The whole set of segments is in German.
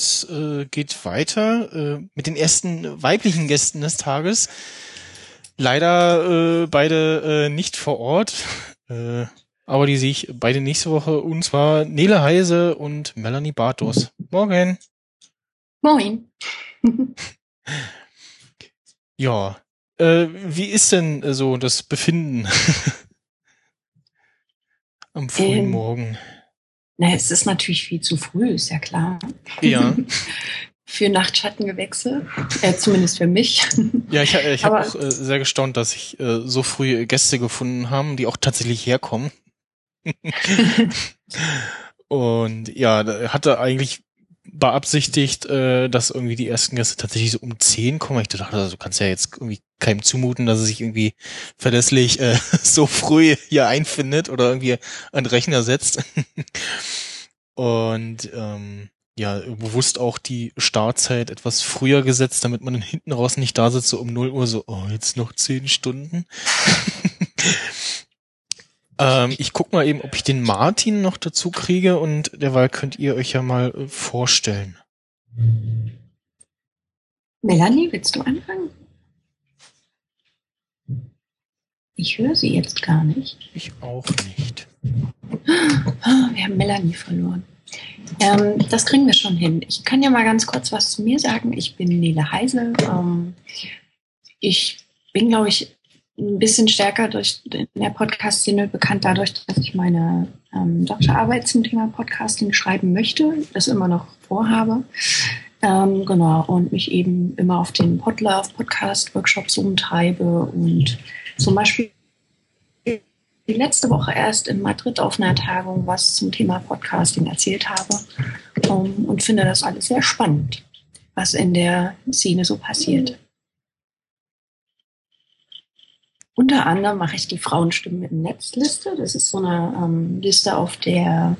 es äh, geht weiter äh, mit den ersten weiblichen Gästen des Tages. Leider äh, beide äh, nicht vor Ort, äh, aber die sehe ich beide nächste Woche. Und zwar Nele Heise und Melanie Bartos. Morgen. Moin. ja, äh, wie ist denn so das Befinden am frühen ähm, Morgen? Na, es ist natürlich viel zu früh, ist ja klar. Ja. für Nachtschattengewächse, äh, zumindest für mich. Ja, ich, ich habe auch äh, sehr gestaunt, dass ich äh, so früh Gäste gefunden haben, die auch tatsächlich herkommen. Und ja, hatte eigentlich beabsichtigt, äh, dass irgendwie die ersten Gäste tatsächlich so um 10 kommen. Ich dachte, also, du kannst ja jetzt irgendwie keinem zumuten, dass er sich irgendwie verlässlich äh, so früh hier einfindet oder irgendwie an Rechner setzt. Und ähm, ja, bewusst auch die Startzeit etwas früher gesetzt, damit man dann hinten raus nicht da sitzt, so um 0 Uhr, so, oh, jetzt noch 10 Stunden. ähm, ich guck mal eben, ob ich den Martin noch dazu kriege und derweil könnt ihr euch ja mal äh, vorstellen. Melanie, willst du anfangen? Ich höre sie jetzt gar nicht. Ich auch nicht. Ah, wir haben Melanie verloren. Ähm, das kriegen wir schon hin. Ich kann ja mal ganz kurz was zu mir sagen. Ich bin Nele Heise. Ähm, ich bin, glaube ich, ein bisschen stärker durch in der Podcast-Szene bekannt dadurch, dass ich meine ähm, Doktorarbeit zum Thema Podcasting schreiben möchte, das immer noch vorhabe. Ähm, genau, und mich eben immer auf den Podlove Podcast Workshops umtreibe und zum Beispiel die letzte Woche erst in Madrid auf einer Tagung was zum Thema Podcasting erzählt habe um, und finde das alles sehr spannend, was in der Szene so passiert. Unter anderem mache ich die Frauenstimmen im Netzliste. Das ist so eine ähm, Liste, auf der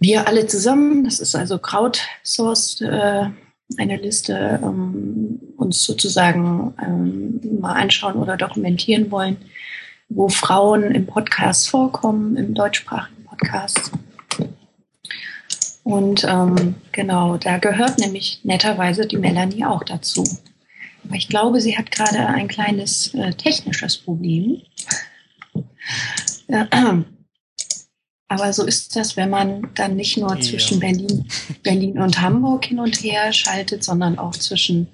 wir alle zusammen, das ist also crowdsourced, äh, eine Liste ähm, uns sozusagen ähm, mal anschauen oder dokumentieren wollen, wo Frauen im Podcast vorkommen, im deutschsprachigen Podcast. Und ähm, genau, da gehört nämlich netterweise die Melanie auch dazu. Ich glaube, sie hat gerade ein kleines äh, technisches Problem. äh, aber so ist das, wenn man dann nicht nur ja. zwischen Berlin, Berlin und Hamburg hin und her schaltet, sondern auch zwischen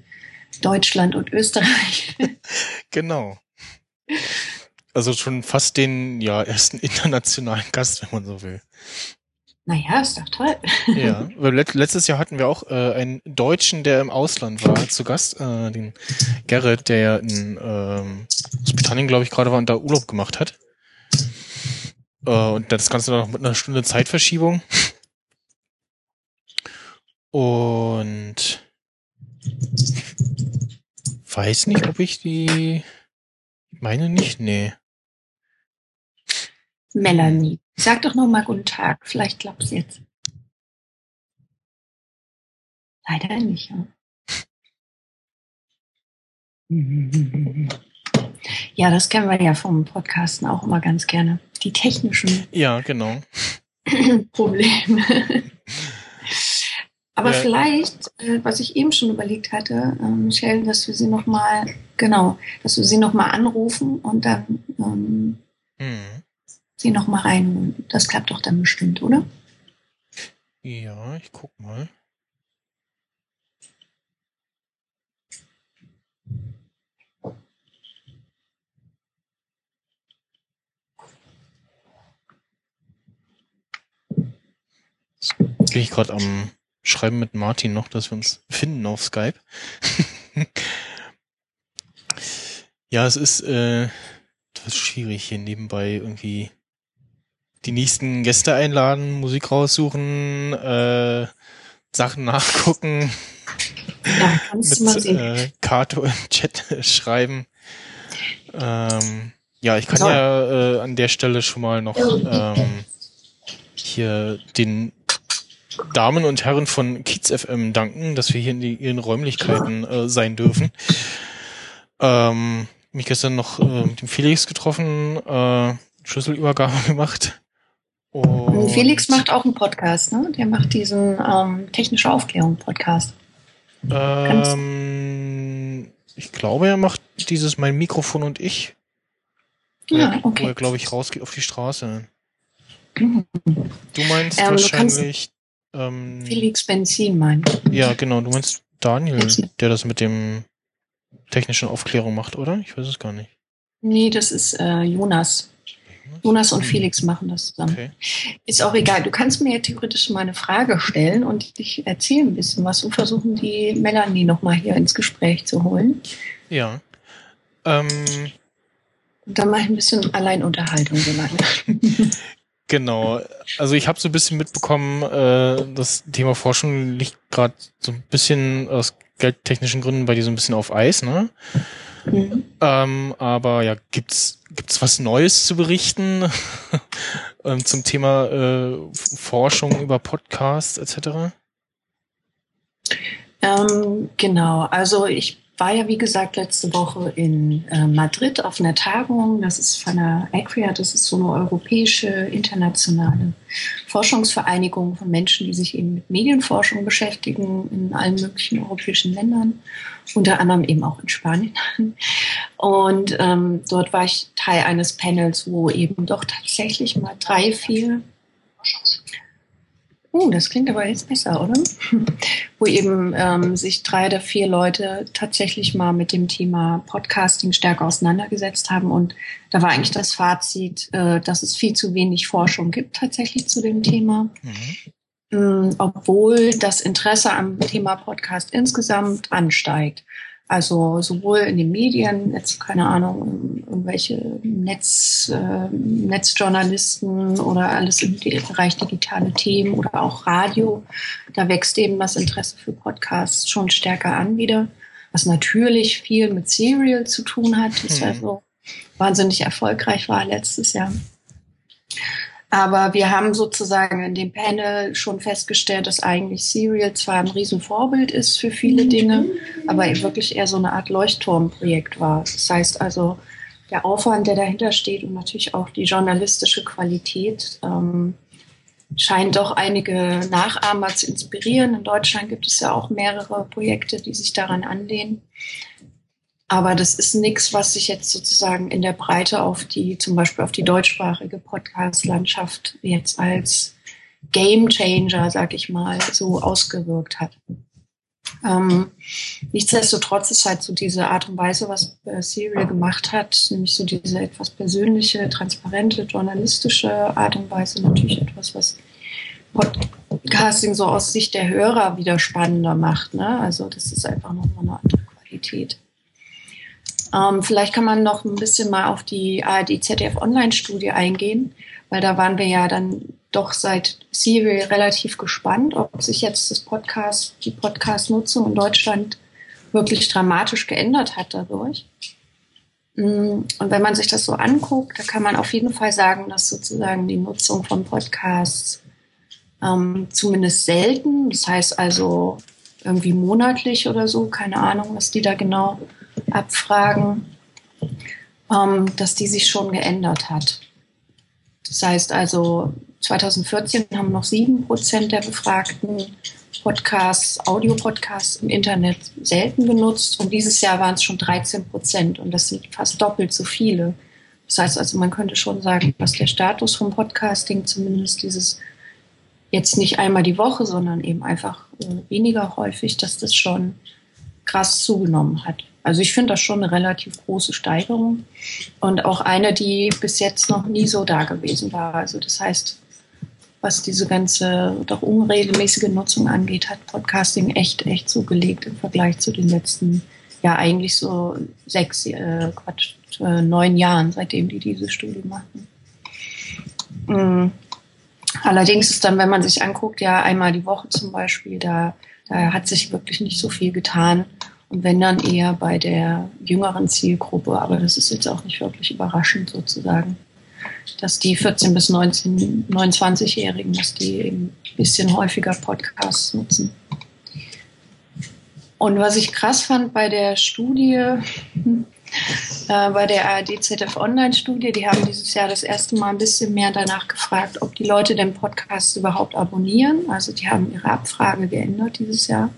Deutschland und Österreich. genau. Also schon fast den ja ersten internationalen Gast, wenn man so will. Naja, ist doch toll. Ja, weil letztes Jahr hatten wir auch äh, einen Deutschen, der im Ausland war, zu Gast, äh, den Gerrit, der ja in ähm, glaube ich, gerade war und da Urlaub gemacht hat. Äh, und das Ganze dann noch mit einer Stunde Zeitverschiebung. Und weiß nicht, ob ich die. Meine nicht, nee. Melanie, sag doch noch mal guten Tag. Vielleicht klappt's jetzt. Leider nicht. Ja. Ja, das kennen wir ja vom Podcasten auch immer ganz gerne. Die technischen. Ja, genau. Probleme. Aber ja. vielleicht, äh, was ich eben schon überlegt hatte, äh, Michelle, dass wir sie nochmal, genau, dass wir sie nochmal anrufen und dann ähm, mhm. Sie nochmal reinholen. Das klappt doch dann bestimmt, oder? Ja, ich guck mal. bin ich gerade am Schreiben mit Martin noch, dass wir uns finden auf Skype. ja, es ist äh, etwas schwierig hier nebenbei irgendwie die nächsten Gäste einladen, Musik raussuchen, äh, Sachen nachgucken. Ja, mit. Äh, Kato im Chat schreiben. Ähm, ja, ich kann so. ja äh, an der Stelle schon mal noch ähm, hier den Damen und Herren von Kiez FM danken, dass wir hier in die, ihren Räumlichkeiten äh, sein dürfen. Ähm, mich gestern noch äh, mit dem Felix getroffen, äh, Schlüsselübergabe gemacht. Und Felix macht auch einen Podcast, ne? Der macht diesen ähm, technische Aufklärung Podcast. Ähm, ich glaube, er macht dieses mein Mikrofon und ich. Ja, okay. Wo er, glaube ich, rausgeht auf die Straße. Mhm. Du meinst ähm, wahrscheinlich. Du ähm, Felix Benzin meint. Ja, genau. Du meinst Daniel, der das mit dem technischen Aufklärung macht, oder? Ich weiß es gar nicht. Nee, das ist äh, Jonas. Jonas und Felix machen das zusammen. Okay. Ist auch egal. Du kannst mir ja theoretisch mal eine Frage stellen und ich erzähle ein bisschen was und versuchen, die Melanie nochmal hier ins Gespräch zu holen. Ja. Ähm, und dann mache ich ein bisschen Alleinunterhaltung genau. Also ich habe so ein bisschen mitbekommen, äh, das Thema Forschung liegt gerade so ein bisschen aus geldtechnischen Gründen bei dir so ein bisschen auf Eis, ne? Mhm. Ähm, aber ja, gibt's gibt's was Neues zu berichten ähm, zum Thema äh, Forschung über Podcasts etc.? Ähm, genau, also ich war ja, wie gesagt, letzte Woche in äh, Madrid auf einer Tagung. Das ist von der ACRIA, das ist so eine europäische, internationale Forschungsvereinigung von Menschen, die sich eben mit Medienforschung beschäftigen in allen möglichen europäischen Ländern, unter anderem eben auch in Spanien. Und ähm, dort war ich Teil eines Panels, wo eben doch tatsächlich mal drei, vier Oh, das klingt aber jetzt besser, oder? Wo eben ähm, sich drei oder vier Leute tatsächlich mal mit dem Thema Podcasting stärker auseinandergesetzt haben. Und da war eigentlich das Fazit, äh, dass es viel zu wenig Forschung gibt tatsächlich zu dem Thema. Mhm. Ähm, obwohl das Interesse am Thema Podcast insgesamt ansteigt. Also sowohl in den Medien, jetzt keine Ahnung, irgendwelche Netz, äh, Netzjournalisten oder alles im Bereich digitale Themen oder auch Radio. Da wächst eben das Interesse für Podcasts schon stärker an wieder, was natürlich viel mit Serial zu tun hat, das mhm. also wahnsinnig erfolgreich war letztes Jahr. Aber wir haben sozusagen in dem Panel schon festgestellt, dass eigentlich Serial zwar ein Riesenvorbild ist für viele Dinge, aber wirklich eher so eine Art Leuchtturmprojekt war. Das heißt also, der Aufwand, der dahinter steht und natürlich auch die journalistische Qualität ähm, scheint doch einige Nachahmer zu inspirieren. In Deutschland gibt es ja auch mehrere Projekte, die sich daran anlehnen. Aber das ist nichts, was sich jetzt sozusagen in der Breite auf die, zum Beispiel auf die deutschsprachige Podcast-Landschaft jetzt als Game Changer, sag ich mal, so ausgewirkt hat. Ähm, nichtsdestotrotz ist halt so diese Art und Weise, was äh, Serial gemacht hat, nämlich so diese etwas persönliche, transparente, journalistische Art und Weise natürlich etwas, was Podcasting so aus Sicht der Hörer wieder spannender macht. Ne? Also das ist einfach nochmal eine andere Qualität. Ähm, vielleicht kann man noch ein bisschen mal auf die ARD-ZDF-Online-Studie eingehen, weil da waren wir ja dann doch seit Serial relativ gespannt, ob sich jetzt das Podcast, die Podcast-Nutzung in Deutschland wirklich dramatisch geändert hat dadurch. Mm, und wenn man sich das so anguckt, da kann man auf jeden Fall sagen, dass sozusagen die Nutzung von Podcasts ähm, zumindest selten, das heißt also irgendwie monatlich oder so, keine Ahnung, was die da genau abfragen, ähm, dass die sich schon geändert hat. Das heißt also, 2014 haben noch sieben Prozent der Befragten Podcasts, Audiopodcasts im Internet selten genutzt und dieses Jahr waren es schon 13 Prozent und das sind fast doppelt so viele. Das heißt also, man könnte schon sagen, dass der Status vom Podcasting zumindest dieses jetzt nicht einmal die Woche, sondern eben einfach äh, weniger häufig, dass das schon krass zugenommen hat. Also ich finde das schon eine relativ große Steigerung und auch eine, die bis jetzt noch nie so da gewesen war. Also das heißt, was diese ganze doch unregelmäßige Nutzung angeht, hat Podcasting echt, echt zugelegt im Vergleich zu den letzten, ja eigentlich so sechs, äh, Quatsch, äh, neun Jahren, seitdem die diese Studie machen. Mhm. Allerdings ist dann, wenn man sich anguckt, ja einmal die Woche zum Beispiel, da, da hat sich wirklich nicht so viel getan. Und wenn dann eher bei der jüngeren Zielgruppe, aber das ist jetzt auch nicht wirklich überraschend sozusagen, dass die 14 bis 19, 29-Jährigen, dass die ein bisschen häufiger Podcasts nutzen. Und was ich krass fand bei der Studie, äh, bei der ARD ZF Online-Studie. Die haben dieses Jahr das erste Mal ein bisschen mehr danach gefragt, ob die Leute den Podcast überhaupt abonnieren. Also die haben ihre Abfrage geändert dieses Jahr.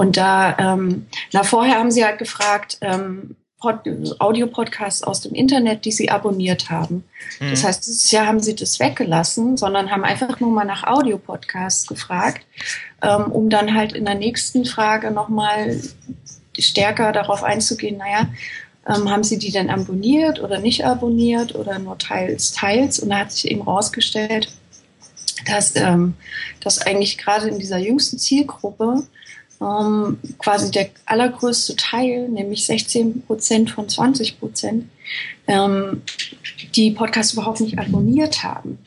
Und da, ähm, na vorher haben sie halt gefragt, ähm, Audio-Podcasts aus dem Internet, die sie abonniert haben. Mhm. Das heißt, dieses Jahr haben sie das weggelassen, sondern haben einfach nur mal nach Audio-Podcasts gefragt, ähm, um dann halt in der nächsten Frage nochmal stärker darauf einzugehen, naja, ähm, haben sie die denn abonniert oder nicht abonniert oder nur teils, teils? Und da hat sich eben rausgestellt, dass, ähm, dass eigentlich gerade in dieser jüngsten Zielgruppe ähm, quasi der allergrößte Teil, nämlich 16 Prozent von 20 Prozent, ähm, die Podcasts überhaupt nicht abonniert haben.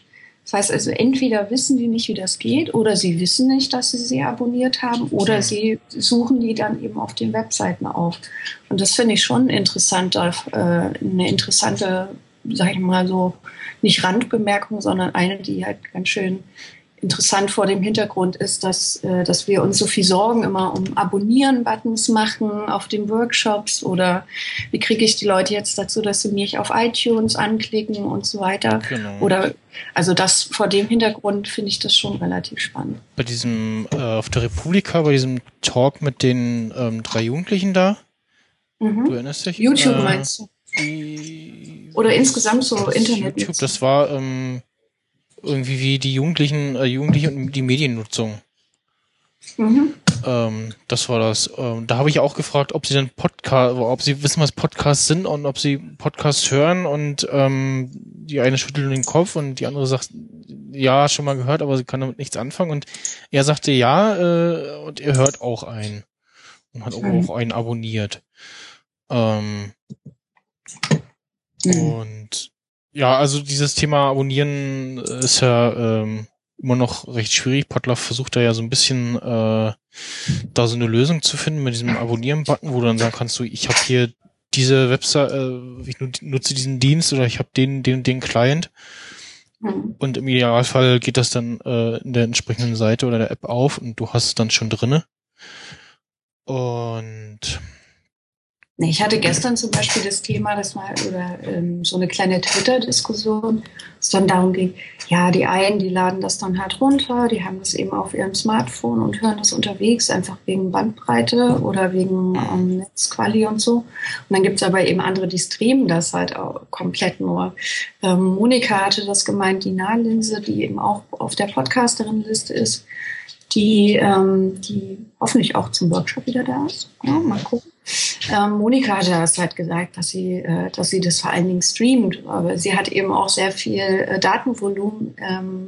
Das heißt also, entweder wissen die nicht, wie das geht, oder sie wissen nicht, dass sie sie abonniert haben, oder sie suchen die dann eben auf den Webseiten auf. Und das finde ich schon interessant, äh, eine interessante, sag ich mal so, nicht Randbemerkung, sondern eine, die halt ganz schön interessant vor dem Hintergrund ist, dass, äh, dass wir uns so viel Sorgen immer um Abonnieren-Buttons machen auf den Workshops oder wie kriege ich die Leute jetzt dazu, dass sie mich auf iTunes anklicken und so weiter. Genau. Oder also das vor dem Hintergrund finde ich das schon relativ spannend. Bei diesem äh, auf der Republika, bei diesem Talk mit den ähm, drei Jugendlichen da, mhm. du erinnerst dich? YouTube äh, meinst du? Oder insgesamt so Internet. YouTube, das war ähm, irgendwie wie die Jugendlichen, äh, Jugendliche und die Mediennutzung. Mhm. Ähm, das war das. Ähm, da habe ich auch gefragt, ob sie denn Podcast, ob sie wissen, was Podcasts sind und ob sie Podcasts hören und ähm, die eine schüttelt den Kopf und die andere sagt, ja, schon mal gehört, aber sie kann damit nichts anfangen und er sagte ja äh, und er hört auch einen und hat mhm. auch einen abonniert. Ähm, mhm. Und ja, also dieses Thema Abonnieren ist ja ähm, immer noch recht schwierig. Potluck versucht da ja so ein bisschen äh, da so eine Lösung zu finden mit diesem Abonnieren-Button, wo du dann sagen kannst, du, ich habe hier diese Website, äh, ich nutze diesen Dienst oder ich habe den, den, den Client. Mhm. Und im Idealfall geht das dann äh, in der entsprechenden Seite oder der App auf und du hast es dann schon drinne. Und ich hatte gestern zum Beispiel das Thema, das mal oder ähm, so eine kleine Twitter-Diskussion, es dann darum ging, ja, die einen, die laden das dann halt runter, die haben das eben auf ihrem Smartphone und hören das unterwegs, einfach wegen Bandbreite oder wegen ähm, Netzquali und so. Und dann gibt's aber eben andere, die streamen das halt auch komplett nur. Ähm, Monika hatte das gemeint, die Nahlinse, die eben auch auf der Podcasterin-Liste ist, die, ähm, die hoffentlich auch zum Workshop wieder da ist. Ja, mal gucken. Ähm, Monika hat das halt gesagt, dass sie, äh, dass sie das vor allen Dingen streamt, aber sie hat eben auch sehr viel äh, Datenvolumen ähm,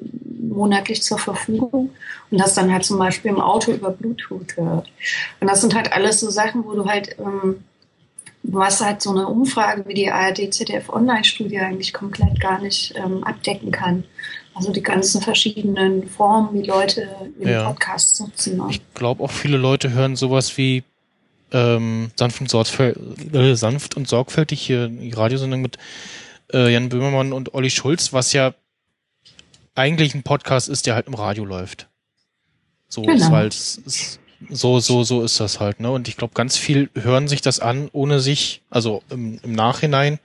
monatlich zur Verfügung und das dann halt zum Beispiel im Auto über Bluetooth hört. Und das sind halt alles so Sachen, wo du halt, ähm, was halt so eine Umfrage wie die ARD ZDF Online-Studie eigentlich komplett gar nicht ähm, abdecken kann. Also die ganzen verschiedenen Formen, wie Leute im ja. Podcast nutzen. Ich glaube auch viele Leute hören sowas wie ähm, sanft, und äh, sanft und sorgfältig hier die Radiosendung mit äh, Jan Böhmermann und Olli Schulz, was ja eigentlich ein Podcast ist, der halt im Radio läuft. So genau. ist halt, ist, so, so, so ist das halt, ne? Und ich glaube, ganz viel hören sich das an, ohne sich, also im, im Nachhinein,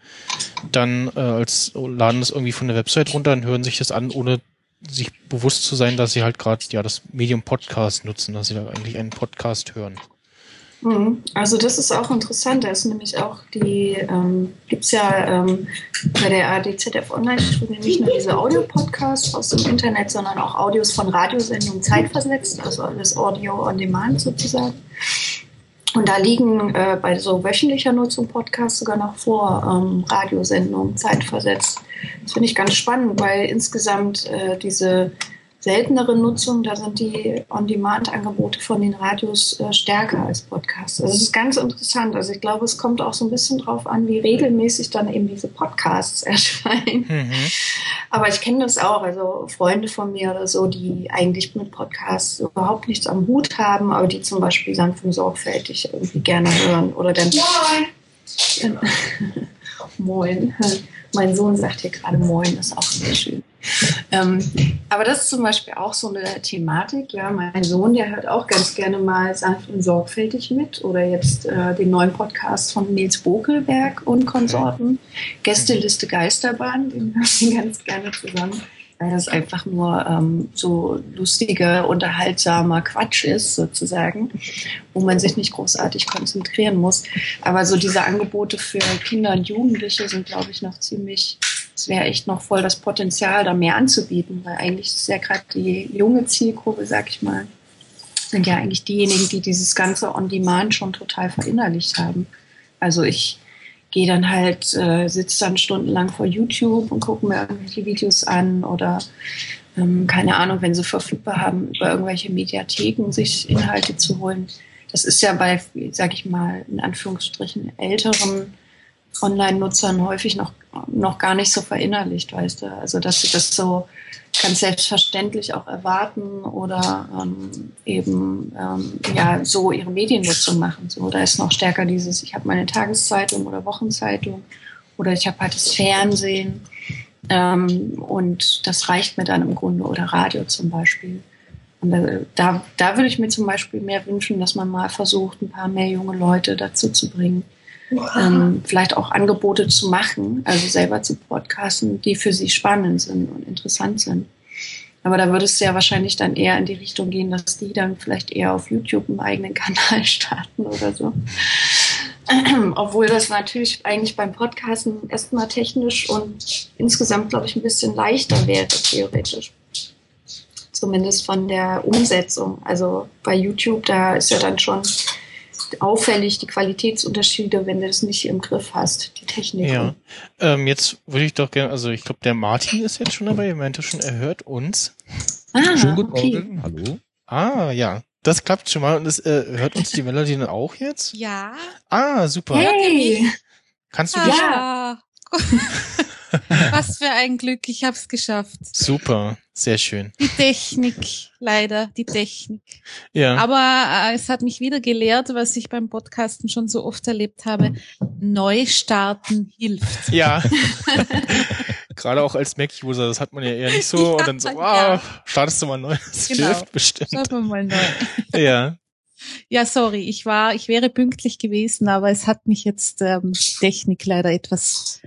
dann äh, als laden das irgendwie von der Website runter und hören sich das an, ohne sich bewusst zu sein, dass sie halt gerade ja das Medium Podcast nutzen, dass sie da eigentlich einen Podcast hören. Mhm. Also das ist auch interessant. Da ist nämlich auch die, ähm, gibt es ja ähm, bei der ADZF Online-Studie nicht nur diese Audio-Podcasts aus dem Internet, sondern auch Audios von Radiosendungen zeitversetzt, also alles Audio on Demand sozusagen. Und da liegen äh, bei so wöchentlicher Nutzung Podcasts sogar noch vor ähm, Radiosendungen zeitversetzt. Das finde ich ganz spannend, weil insgesamt äh, diese seltenere Nutzung, da sind die On-Demand-Angebote von den Radios äh, stärker als Podcasts. Also es ist ganz interessant. Also ich glaube, es kommt auch so ein bisschen drauf an, wie regelmäßig dann eben diese Podcasts erscheinen. Mhm. Aber ich kenne das auch, also Freunde von mir oder so, die eigentlich mit Podcasts überhaupt nichts am Hut haben, aber die zum Beispiel sanft und sorgfältig irgendwie gerne hören oder dann Moin. Moin. Mein Sohn sagt hier gerade Moin, ist auch sehr schön. Ähm, aber das ist zum Beispiel auch so eine Thematik. Ja, mein Sohn, der hört auch ganz gerne mal sanft und sorgfältig mit oder jetzt äh, den neuen Podcast von Nils Bokelberg und Konsorten, Gästeliste Geisterbahn, den hören wir ganz gerne zusammen weil das einfach nur ähm, so lustiger, unterhaltsamer Quatsch ist, sozusagen, wo man sich nicht großartig konzentrieren muss. Aber so diese Angebote für Kinder und Jugendliche sind, glaube ich, noch ziemlich, es wäre echt noch voll das Potenzial, da mehr anzubieten, weil eigentlich ist ja gerade die junge Zielgruppe, sag ich mal, sind ja eigentlich diejenigen, die dieses ganze On-Demand schon total verinnerlicht haben. Also ich gehe dann halt, äh, sitze dann stundenlang vor YouTube und gucke mir irgendwelche Videos an oder ähm, keine Ahnung, wenn sie verfügbar haben, über irgendwelche Mediatheken sich Inhalte zu holen. Das ist ja bei, sag ich mal, in Anführungsstrichen älteren Online-Nutzern häufig noch, noch gar nicht so verinnerlicht, weißt du. Also, dass sie das so ganz selbstverständlich auch erwarten oder ähm, eben ähm, ja so ihre Mediennutzung machen. So, da ist noch stärker dieses, ich habe meine Tageszeitung oder Wochenzeitung oder ich habe halt das Fernsehen ähm, und das reicht mir dann im Grunde oder Radio zum Beispiel. Und da, da würde ich mir zum Beispiel mehr wünschen, dass man mal versucht, ein paar mehr junge Leute dazu zu bringen, ähm, vielleicht auch Angebote zu machen, also selber zu podcasten, die für sie spannend sind und interessant sind. Aber da würde es ja wahrscheinlich dann eher in die Richtung gehen, dass die dann vielleicht eher auf YouTube einen eigenen Kanal starten oder so. Obwohl das natürlich eigentlich beim Podcasten erstmal technisch und insgesamt, glaube ich, ein bisschen leichter wäre, theoretisch. Zumindest von der Umsetzung. Also bei YouTube, da ist ja dann schon auffällig, die Qualitätsunterschiede, wenn du das nicht im Griff hast, die Technik. Ja, ähm, jetzt würde ich doch gerne, also ich glaube, der Martin ist jetzt schon dabei, er meinte schon, er hört uns. Ah, Schönen guten okay. Morgen, hallo. Ah, ja, das klappt schon mal. Und es, äh, hört uns die Melodie dann auch jetzt? Ja. Ah, super. Hey. Kannst du dich... Ja. Was für ein Glück, ich habe es geschafft. Super, sehr schön. Die Technik, leider, die Technik. Ja. Aber äh, es hat mich wieder gelehrt, was ich beim Podcasten schon so oft erlebt habe. Neustarten hilft. Ja. Gerade auch als Mac-User, das hat man ja eher nicht so. Ja, und dann so, wow, ja. startest du mal neu. Das genau. hilft bestimmt. Starten wir mal neu. Ja. Ja, sorry, ich war, ich wäre pünktlich gewesen, aber es hat mich jetzt ähm, Technik leider etwas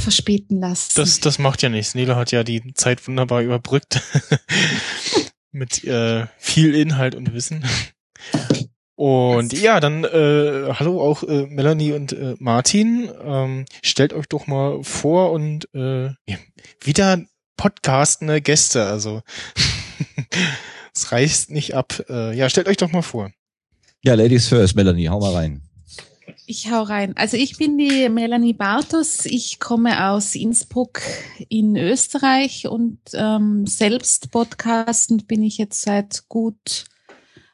verspäten lassen. Das, das macht ja nichts. Nela hat ja die Zeit wunderbar überbrückt mit äh, viel Inhalt und Wissen. Und ja, dann äh, hallo auch äh, Melanie und äh, Martin. Ähm, stellt euch doch mal vor und äh, wieder podcastende Gäste. Also es reißt nicht ab. Äh, ja, stellt euch doch mal vor. Ja, Ladies first, Melanie, hau mal rein. Ich hau rein. Also ich bin die Melanie Bartos. Ich komme aus Innsbruck in Österreich und ähm, selbst podcastend bin ich jetzt seit gut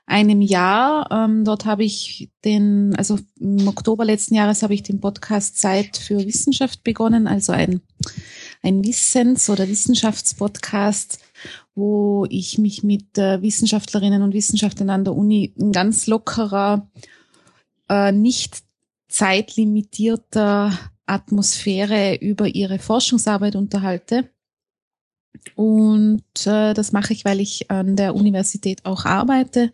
einem Jahr. Ähm, dort habe ich den, also im Oktober letzten Jahres habe ich den Podcast Zeit für Wissenschaft begonnen, also ein, ein Wissens- oder Wissenschaftspodcast, wo ich mich mit äh, Wissenschaftlerinnen und Wissenschaftlern an der Uni in ganz lockerer, äh, nicht zeitlimitierter Atmosphäre über ihre Forschungsarbeit unterhalte. Und äh, das mache ich, weil ich an der Universität auch arbeite,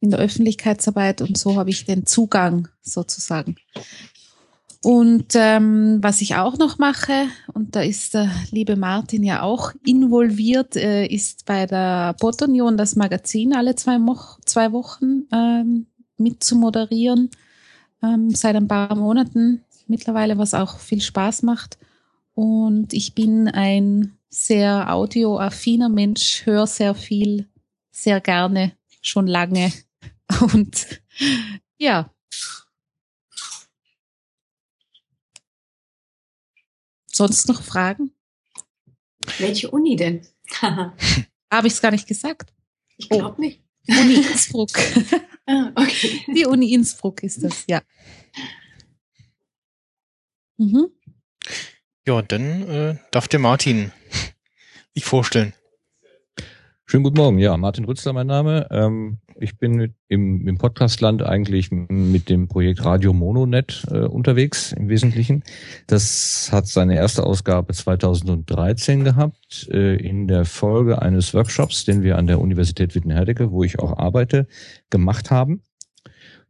in der Öffentlichkeitsarbeit und so habe ich den Zugang sozusagen. Und ähm, was ich auch noch mache, und da ist der liebe Martin ja auch involviert, äh, ist bei der Botonion das Magazin alle zwei, Mo zwei Wochen ähm, mit zu moderieren ähm, seit ein paar Monaten mittlerweile, was auch viel Spaß macht. Und ich bin ein sehr audioaffiner Mensch, höre sehr viel, sehr gerne, schon lange. Und ja. Sonst noch Fragen? Welche Uni denn? Habe ich es gar nicht gesagt? Ich glaube oh. nicht. Uni Innsbruck. ah, okay. Die Uni Innsbruck ist das, ja. Mhm. Ja, dann äh, darf der Martin sich vorstellen. Schönen guten Morgen. Ja, Martin Rützler mein Name. Ähm, ich bin im, im Podcastland eigentlich mit dem Projekt Radio Mononet äh, unterwegs im Wesentlichen. Das hat seine erste Ausgabe 2013 gehabt, äh, in der Folge eines Workshops, den wir an der Universität Wittenherdecke, wo ich auch arbeite, gemacht haben.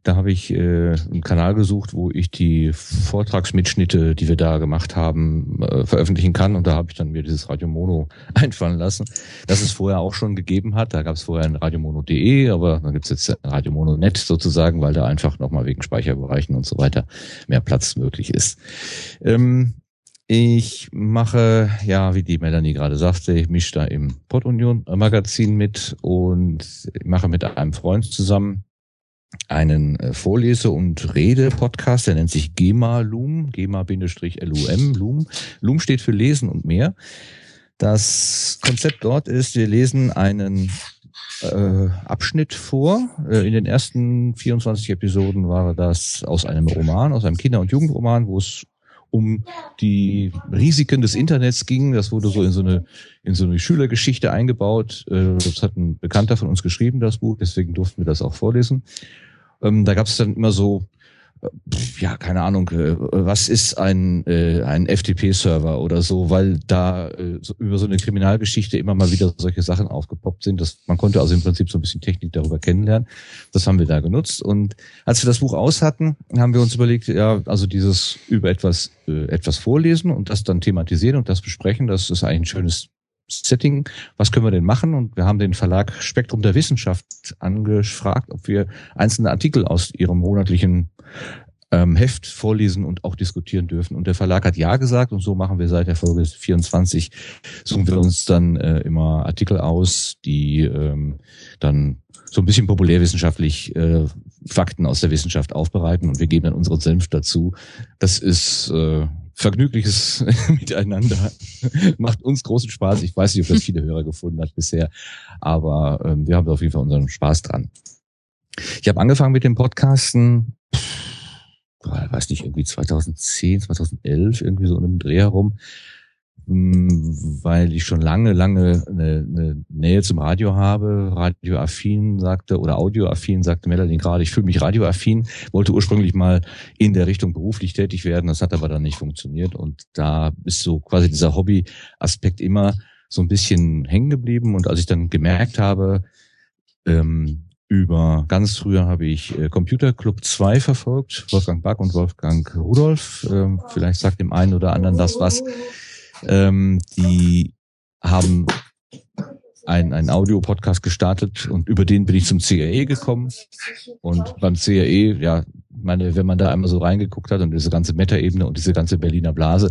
Da habe ich äh, einen Kanal gesucht, wo ich die Vortragsmitschnitte, die wir da gemacht haben, äh, veröffentlichen kann. Und da habe ich dann mir dieses Radio Mono einfallen lassen, das es vorher auch schon gegeben hat. Da gab es vorher ein radiomono.de, aber dann gibt es jetzt Radio Mono.net sozusagen, weil da einfach nochmal wegen Speicherbereichen und so weiter mehr Platz möglich ist. Ähm, ich mache, ja, wie die Melanie gerade sagte, ich mische da im Podunion Magazin mit und mache mit einem Freund zusammen einen äh, Vorlese- und Rede-Podcast, der nennt sich GEMA Loom, GEMA-LUM, Loom. Loom steht für Lesen und mehr. Das Konzept dort ist, wir lesen einen äh, Abschnitt vor. Äh, in den ersten 24 Episoden war das aus einem Roman, aus einem Kinder- und Jugendroman, wo es um die Risiken des Internets ging. Das wurde so in so eine, in so eine Schülergeschichte eingebaut. Äh, das hat ein Bekannter von uns geschrieben, das Buch, deswegen durften wir das auch vorlesen. Ähm, da gab es dann immer so ja, keine Ahnung, äh, was ist ein, äh, ein FTP-Server oder so, weil da äh, so, über so eine Kriminalgeschichte immer mal wieder solche Sachen aufgepoppt sind. Dass man konnte also im Prinzip so ein bisschen Technik darüber kennenlernen. Das haben wir da genutzt. Und als wir das Buch aus hatten, haben wir uns überlegt, ja, also dieses über etwas, äh, etwas vorlesen und das dann thematisieren und das besprechen, das ist eigentlich ein schönes Setting, was können wir denn machen? Und wir haben den Verlag Spektrum der Wissenschaft angefragt, ob wir einzelne Artikel aus ihrem monatlichen ähm, Heft vorlesen und auch diskutieren dürfen. Und der Verlag hat ja gesagt und so machen wir seit der Folge 24, suchen wir uns dann äh, immer Artikel aus, die ähm, dann so ein bisschen populärwissenschaftlich äh, Fakten aus der Wissenschaft aufbereiten und wir geben dann unseren Senf dazu. Das ist äh, vergnügliches Miteinander. Macht uns großen Spaß. Ich weiß nicht, ob das viele Hörer gefunden hat bisher, aber ähm, wir haben auf jeden Fall unseren Spaß dran. Ich habe angefangen mit dem Podcasten, pff, weiß nicht, irgendwie 2010, 2011, irgendwie so in einem Dreh herum. Weil ich schon lange, lange eine, eine Nähe zum Radio habe. Radioaffin sagte oder Audioaffin sagte Melanie gerade, ich fühle mich radioaffin, wollte ursprünglich mal in der Richtung beruflich tätig werden, das hat aber dann nicht funktioniert und da ist so quasi dieser Hobby-Aspekt immer so ein bisschen hängen geblieben und als ich dann gemerkt habe, ähm, über ganz früher habe ich äh, Computer Club 2 verfolgt, Wolfgang Back und Wolfgang Rudolf. Ähm, vielleicht sagt dem einen oder anderen das was. Ähm, die haben ein, ein Audio-Podcast gestartet und über den bin ich zum CRE gekommen. Und beim CRE, ja, meine, wenn man da einmal so reingeguckt hat und diese ganze Meta-Ebene und diese ganze Berliner Blase,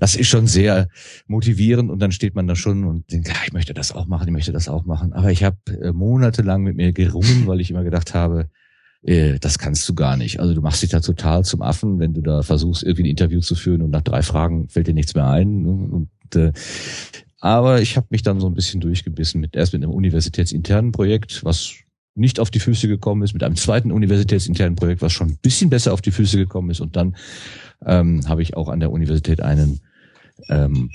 das ist schon sehr motivierend und dann steht man da schon und denkt, ja, ich möchte das auch machen, ich möchte das auch machen. Aber ich habe äh, monatelang mit mir gerungen, weil ich immer gedacht habe, äh, das kannst du gar nicht. Also du machst dich da total zum Affen, wenn du da versuchst, irgendwie ein Interview zu führen und nach drei Fragen fällt dir nichts mehr ein. Ne? Und, äh, aber ich habe mich dann so ein bisschen durchgebissen mit erst mit einem universitätsinternen Projekt, was nicht auf die Füße gekommen ist, mit einem zweiten universitätsinternen Projekt, was schon ein bisschen besser auf die Füße gekommen ist. Und dann ähm, habe ich auch an der Universität einen ähm,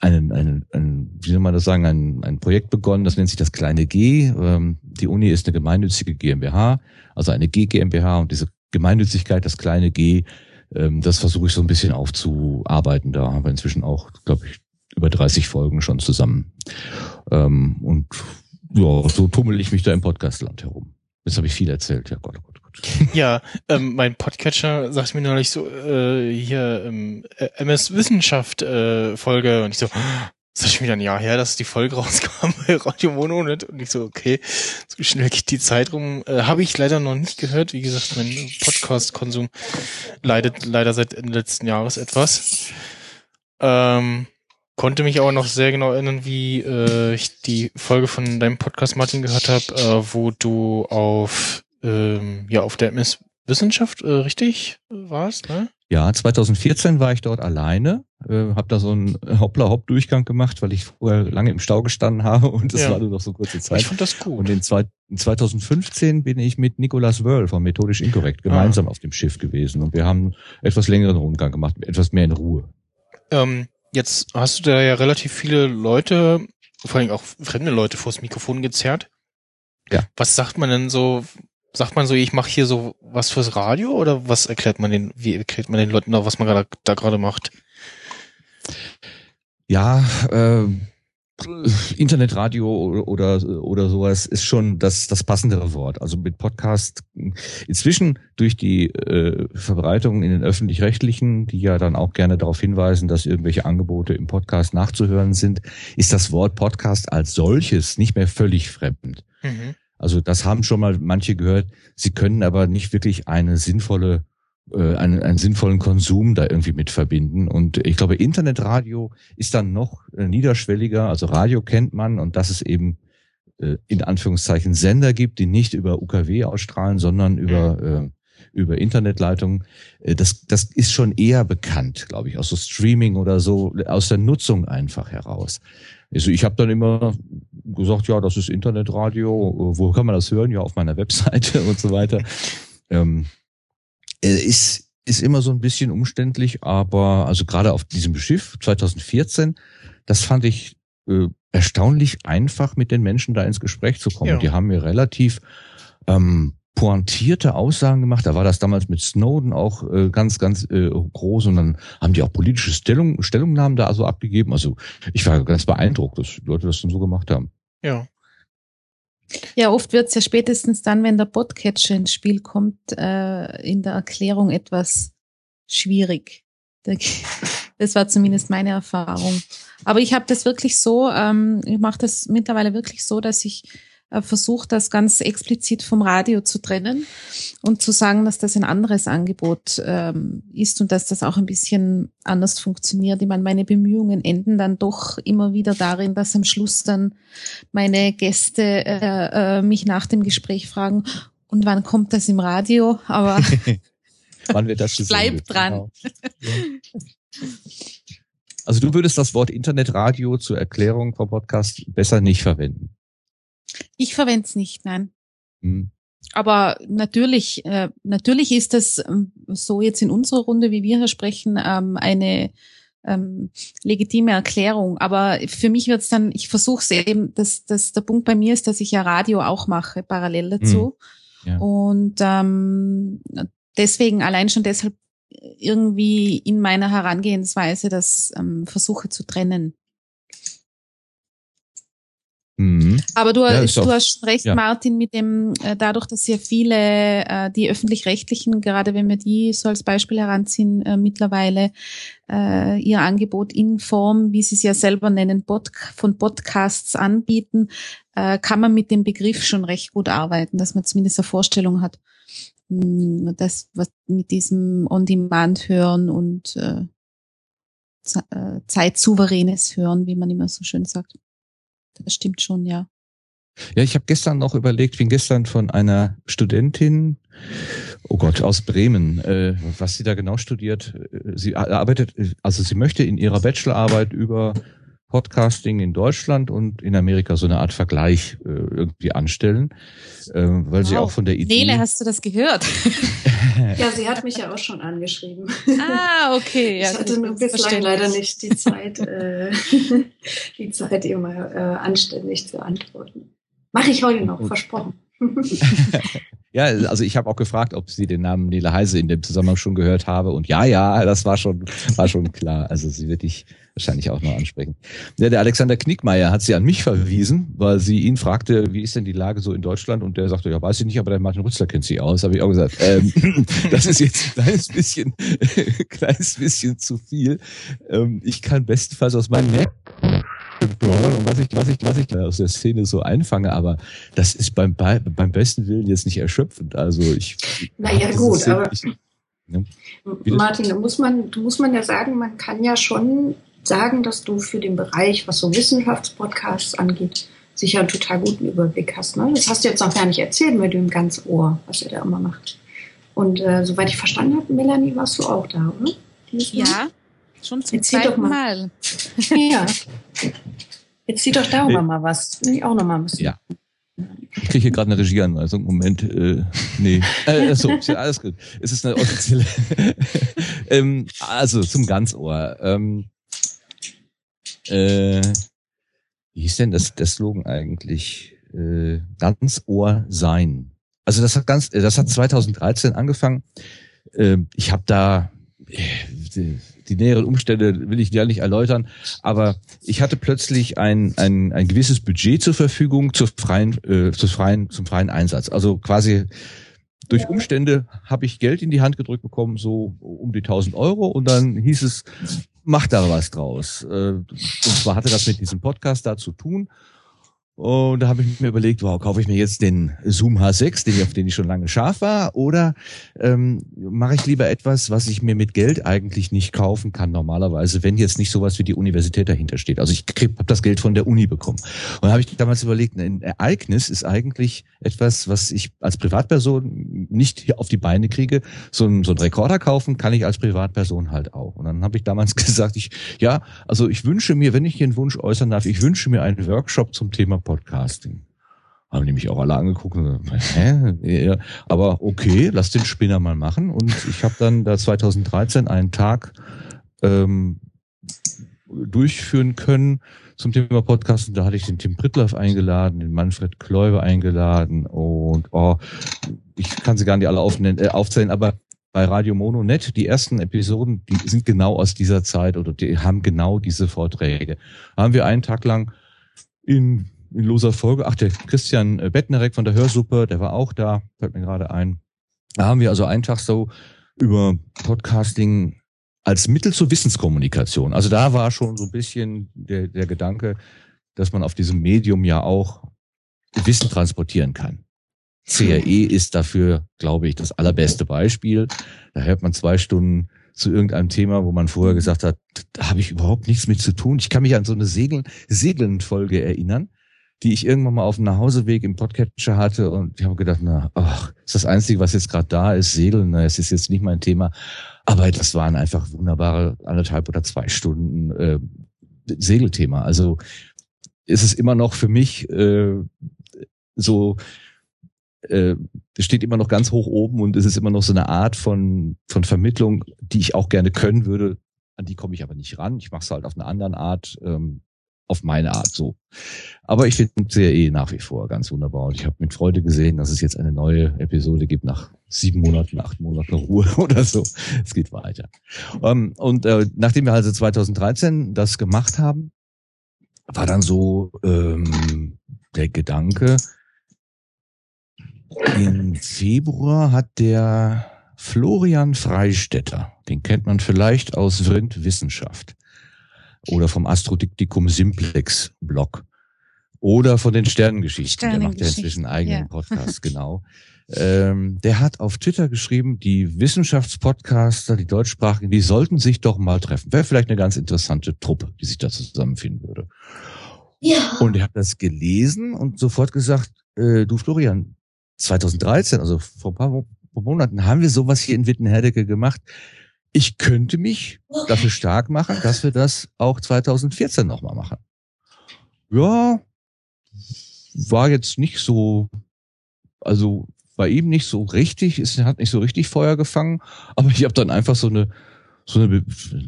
einen, einen, einen, wie soll man das sagen, ein, ein Projekt begonnen, das nennt sich das kleine G. Ähm, die Uni ist eine gemeinnützige GmbH, also eine G GmbH und diese Gemeinnützigkeit, das kleine G, ähm, das versuche ich so ein bisschen aufzuarbeiten. Da haben wir inzwischen auch, glaube ich, über 30 Folgen schon zusammen. Ähm, und ja, so tummel ich mich da im Podcastland herum. Jetzt habe ich viel erzählt, ja Gott, Gott. Ja, ähm, mein Podcatcher sagt mir neulich so, äh, hier ähm, äh, MS Wissenschaft äh, Folge und ich so, das ist schon wieder ein Jahr her, dass die Folge rauskam bei Radio Mono nicht? und ich so, okay, so schnell geht die Zeit rum. Äh, Habe ich leider noch nicht gehört. Wie gesagt, mein Podcast-Konsum leidet leider seit Ende letzten Jahres etwas. Ähm, konnte mich aber noch sehr genau erinnern, wie äh, ich die Folge von deinem Podcast, Martin, gehört habe, äh, wo du auf ähm, ja auf der MS Wissenschaft äh, richtig warst, ne? Ja, 2014 war ich dort alleine, äh, habe da so einen Hoppla-Hopp-Durchgang gemacht, weil ich vorher lange im Stau gestanden habe und das ja. war nur noch so kurze Zeit. Ich fand das gut. Und in, zwei, in 2015 bin ich mit Nicolas Wörl von Methodisch Inkorrekt gemeinsam ah. auf dem Schiff gewesen und wir haben etwas längeren Rundgang gemacht, etwas mehr in Ruhe. Ähm, jetzt hast du da ja relativ viele Leute vor allem auch fremde Leute vors Mikrofon gezerrt. Ja. Was sagt man denn so? Sagt man so, ich mache hier so was fürs Radio oder was erklärt man den, wie erklärt man den Leuten da, was man da, da gerade macht? Ja, äh, Internetradio oder oder sowas ist schon das das passendere Wort. Also mit Podcast inzwischen durch die äh, Verbreitung in den öffentlich-rechtlichen, die ja dann auch gerne darauf hinweisen, dass irgendwelche Angebote im Podcast nachzuhören sind, ist das Wort Podcast als solches nicht mehr völlig fremd. Mhm. Also das haben schon mal manche gehört. Sie können aber nicht wirklich eine sinnvolle äh, einen, einen sinnvollen Konsum da irgendwie mit verbinden. Und ich glaube, Internetradio ist dann noch äh, niederschwelliger. Also Radio kennt man und dass es eben äh, in Anführungszeichen Sender gibt, die nicht über UKW ausstrahlen, sondern über mhm. äh, über Internetleitungen. Das, das ist schon eher bekannt, glaube ich, aus so Streaming oder so, aus der Nutzung einfach heraus. Also ich habe dann immer gesagt, ja, das ist Internetradio. Wo kann man das hören? Ja, auf meiner Webseite und so weiter. Ähm, äh, ist, ist immer so ein bisschen umständlich, aber also gerade auf diesem Schiff 2014, das fand ich äh, erstaunlich einfach, mit den Menschen da ins Gespräch zu kommen. Ja. Die haben mir relativ ähm, pointierte Aussagen gemacht. Da war das damals mit Snowden auch äh, ganz, ganz äh, groß und dann haben die auch politische Stellung, Stellungnahmen da also abgegeben. Also ich war ganz beeindruckt, dass die Leute das dann so gemacht haben. Ja. Ja, oft wird es ja spätestens dann, wenn der Podcatcher ins Spiel kommt, äh, in der Erklärung etwas schwierig. Das war zumindest meine Erfahrung. Aber ich habe das wirklich so, ähm, ich mache das mittlerweile wirklich so, dass ich äh, versucht, das ganz explizit vom Radio zu trennen und zu sagen, dass das ein anderes Angebot ähm, ist und dass das auch ein bisschen anders funktioniert. Ich meine, meine Bemühungen enden dann doch immer wieder darin, dass am Schluss dann meine Gäste äh, äh, mich nach dem Gespräch fragen, und wann kommt das im Radio? Aber wann wird das Bleib dran. Genau. Also du würdest das Wort Internetradio zur Erklärung vom Podcast besser nicht verwenden. Ich verwende es nicht, nein. Hm. Aber natürlich, äh, natürlich ist das ähm, so jetzt in unserer Runde, wie wir hier sprechen, ähm, eine ähm, legitime Erklärung. Aber für mich wird es dann, ich versuche es eben, dass, dass der Punkt bei mir ist, dass ich ja Radio auch mache, parallel dazu. Hm. Ja. Und ähm, deswegen, allein schon deshalb irgendwie in meiner Herangehensweise das ähm, versuche zu trennen. Mhm. Aber du, ja, du hast recht, ja. Martin, mit dem, äh, dadurch, dass ja viele, äh, die öffentlich-rechtlichen, gerade wenn wir die so als Beispiel heranziehen, äh, mittlerweile ihr Angebot in Form, wie sie es ja selber nennen, Pod von Podcasts anbieten, kann man mit dem Begriff schon recht gut arbeiten, dass man zumindest eine Vorstellung hat, mh, hm, das, was mit diesem On-Demand hören und zeitsouveränes Hören, wie man immer so schön sagt das stimmt schon, ja. Ja, ich habe gestern noch überlegt, bin gestern von einer Studentin, oh Gott, aus Bremen, äh, was sie da genau studiert. Äh, sie arbeitet, also sie möchte in ihrer Bachelorarbeit über Podcasting in Deutschland und in Amerika so eine Art Vergleich äh, irgendwie anstellen, äh, weil wow. sie auch von der Idee. Nele, hast du das gehört? ja, sie hat mich ja auch schon angeschrieben. Ah, okay. Ja, ich hatte nur bislang leider nicht die Zeit, äh, die Zeit, ihr mal äh, anständig zu antworten. Mache ich heute noch, versprochen. Ja, also ich habe auch gefragt, ob sie den Namen Nele Heise in dem Zusammenhang schon gehört habe. Und ja, ja, das war schon, war schon klar. Also sie wird dich wahrscheinlich auch noch ansprechen. Ja, der Alexander Knickmeier hat sie an mich verwiesen, weil sie ihn fragte, wie ist denn die Lage so in Deutschland? Und der sagte, ja, weiß ich nicht, aber der Martin Rützler kennt sie aus. Habe ich auch gesagt, ähm, das ist jetzt ein kleines bisschen, kleines bisschen zu viel. Ähm, ich kann bestenfalls aus meinem Mac und was ich, was ich, was ich aus der Szene so einfange, aber das ist beim, beim besten Willen jetzt nicht erschöpfend. Also ich. Naja, gut, aber. Ich, ne? Martin, da muss man, muss man ja sagen, man kann ja schon sagen, dass du für den Bereich, was so Wissenschaftspodcasts angeht, sicher einen total guten Überblick hast. Ne? Das hast du jetzt noch gar nicht erzählt mit dem ganz Ohr, was er da immer macht. Und äh, soweit ich verstanden habe, Melanie, warst du auch da, oder? Ja, schon zum Erzähl zweiten mal. mal. ja. Jetzt zieh doch darüber äh, mal was. Will ich auch noch mal ein bisschen. Ja. Ich kriege hier gerade eine Regieanweisung. Moment, äh, nee. Äh, so, alles gut. Es ist eine offizielle. ähm, also zum Ganzohr. Ähm, äh, wie hieß denn das, der Slogan eigentlich? Äh, ganz Ohr sein. Also das hat ganz, das hat 2013 angefangen. Äh, ich habe da äh, die, näheren Umstände will ich ja nicht erläutern, aber ich hatte plötzlich ein, ein, ein gewisses Budget zur Verfügung zur freien, äh, zur freien, zum freien Einsatz. Also quasi durch Umstände habe ich Geld in die Hand gedrückt bekommen, so um die 1000 Euro und dann hieß es, mach da was draus. Äh, und zwar hatte das mit diesem Podcast da zu tun und da habe ich mir überlegt, wow, kaufe ich mir jetzt den Zoom H6, den, auf den ich schon lange scharf war, oder ähm, mache ich lieber etwas, was ich mir mit Geld eigentlich nicht kaufen kann normalerweise, wenn jetzt nicht sowas wie die Universität dahinter steht. Also ich habe das Geld von der Uni bekommen. Und da habe ich damals überlegt, ein Ereignis ist eigentlich etwas, was ich als Privatperson nicht auf die Beine kriege. So ein, so ein Rekorder kaufen kann ich als Privatperson halt auch. Und dann habe ich damals gesagt, ich ja, also ich wünsche mir, wenn ich hier einen Wunsch äußern darf, ich wünsche mir einen Workshop zum Thema Podcasting. Haben die mich auch alle angeguckt und gesagt, hä? Aber okay, lass den Spinner mal machen. Und ich habe dann da 2013 einen Tag ähm, durchführen können zum Thema Podcasten. Da hatte ich den Tim Prittlaff eingeladen, den Manfred Kläuber eingeladen und oh, ich kann sie gar nicht alle äh, aufzählen, aber bei Radio Mono Net, die ersten Episoden, die sind genau aus dieser Zeit oder die haben genau diese Vorträge. Haben wir einen Tag lang in in loser Folge. Ach, der Christian äh, Bettnerek von der Hörsuppe, der war auch da, fällt mir gerade ein. Da haben wir also einen Tag so über Podcasting als Mittel zur Wissenskommunikation. Also da war schon so ein bisschen der, der Gedanke, dass man auf diesem Medium ja auch Wissen transportieren kann. CRE ist dafür, glaube ich, das allerbeste Beispiel. Da hört man zwei Stunden zu irgendeinem Thema, wo man vorher gesagt hat, da habe ich überhaupt nichts mit zu tun. Ich kann mich an so eine Segeln, Segeln-Folge erinnern die ich irgendwann mal auf dem Nachhauseweg im Podcatcher hatte und ich habe gedacht, na, ach, ist das Einzige, was jetzt gerade da ist, Segeln, na, es ist jetzt nicht mein Thema. Aber das waren einfach wunderbare anderthalb oder zwei Stunden äh, Segelthema. Also ist es immer noch für mich äh, so, äh, steht immer noch ganz hoch oben und es ist immer noch so eine Art von, von Vermittlung, die ich auch gerne können würde. An die komme ich aber nicht ran. Ich mache es halt auf eine andere Art. Ähm, auf meine Art so. Aber ich finde CRE nach wie vor ganz wunderbar und ich habe mit Freude gesehen, dass es jetzt eine neue Episode gibt nach sieben Monaten, acht Monaten Ruhe oder so. Es geht weiter. Um, ähm, und äh, nachdem wir also 2013 das gemacht haben, war dann so ähm, der Gedanke, im Februar hat der Florian Freistetter, den kennt man vielleicht aus Vrind Wissenschaft, oder vom Astrodiktikum Simplex Blog oder von den Sternengeschichten. Der macht ja inzwischen einen eigenen ja. Podcast, genau. Ähm, der hat auf Twitter geschrieben, die Wissenschaftspodcaster, die deutschsprachigen, die sollten sich doch mal treffen. Wäre vielleicht eine ganz interessante Truppe, die sich da zusammenfinden würde. Ja. Und er hat das gelesen und sofort gesagt, äh, du Florian, 2013, also vor ein paar Monaten, haben wir sowas hier in Wittenherdecke gemacht ich könnte mich dafür stark machen, dass wir das auch 2014 nochmal machen. Ja, war jetzt nicht so, also bei ihm nicht so richtig, es hat nicht so richtig Feuer gefangen, aber ich habe dann einfach so eine so, eine,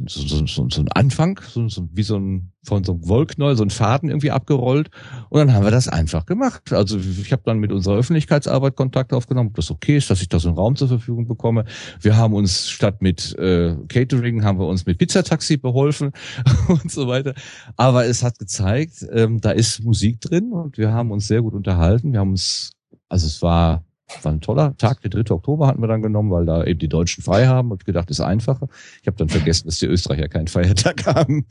so, so, so, ein Anfang, so, so, wie so ein von so einem Wollknäuel, so ein Faden irgendwie abgerollt. Und dann haben wir das einfach gemacht. Also ich habe dann mit unserer Öffentlichkeitsarbeit Kontakt aufgenommen, ob das okay ist, dass ich da so einen Raum zur Verfügung bekomme. Wir haben uns statt mit äh, Catering, haben wir uns mit Pizzataxi beholfen und so weiter. Aber es hat gezeigt, ähm, da ist Musik drin und wir haben uns sehr gut unterhalten. Wir haben uns, also es war war ein toller Tag, der 3. Oktober hatten wir dann genommen, weil da eben die Deutschen frei haben und gedacht, ist einfacher. Ich habe dann vergessen, dass die Österreicher keinen Feiertag haben.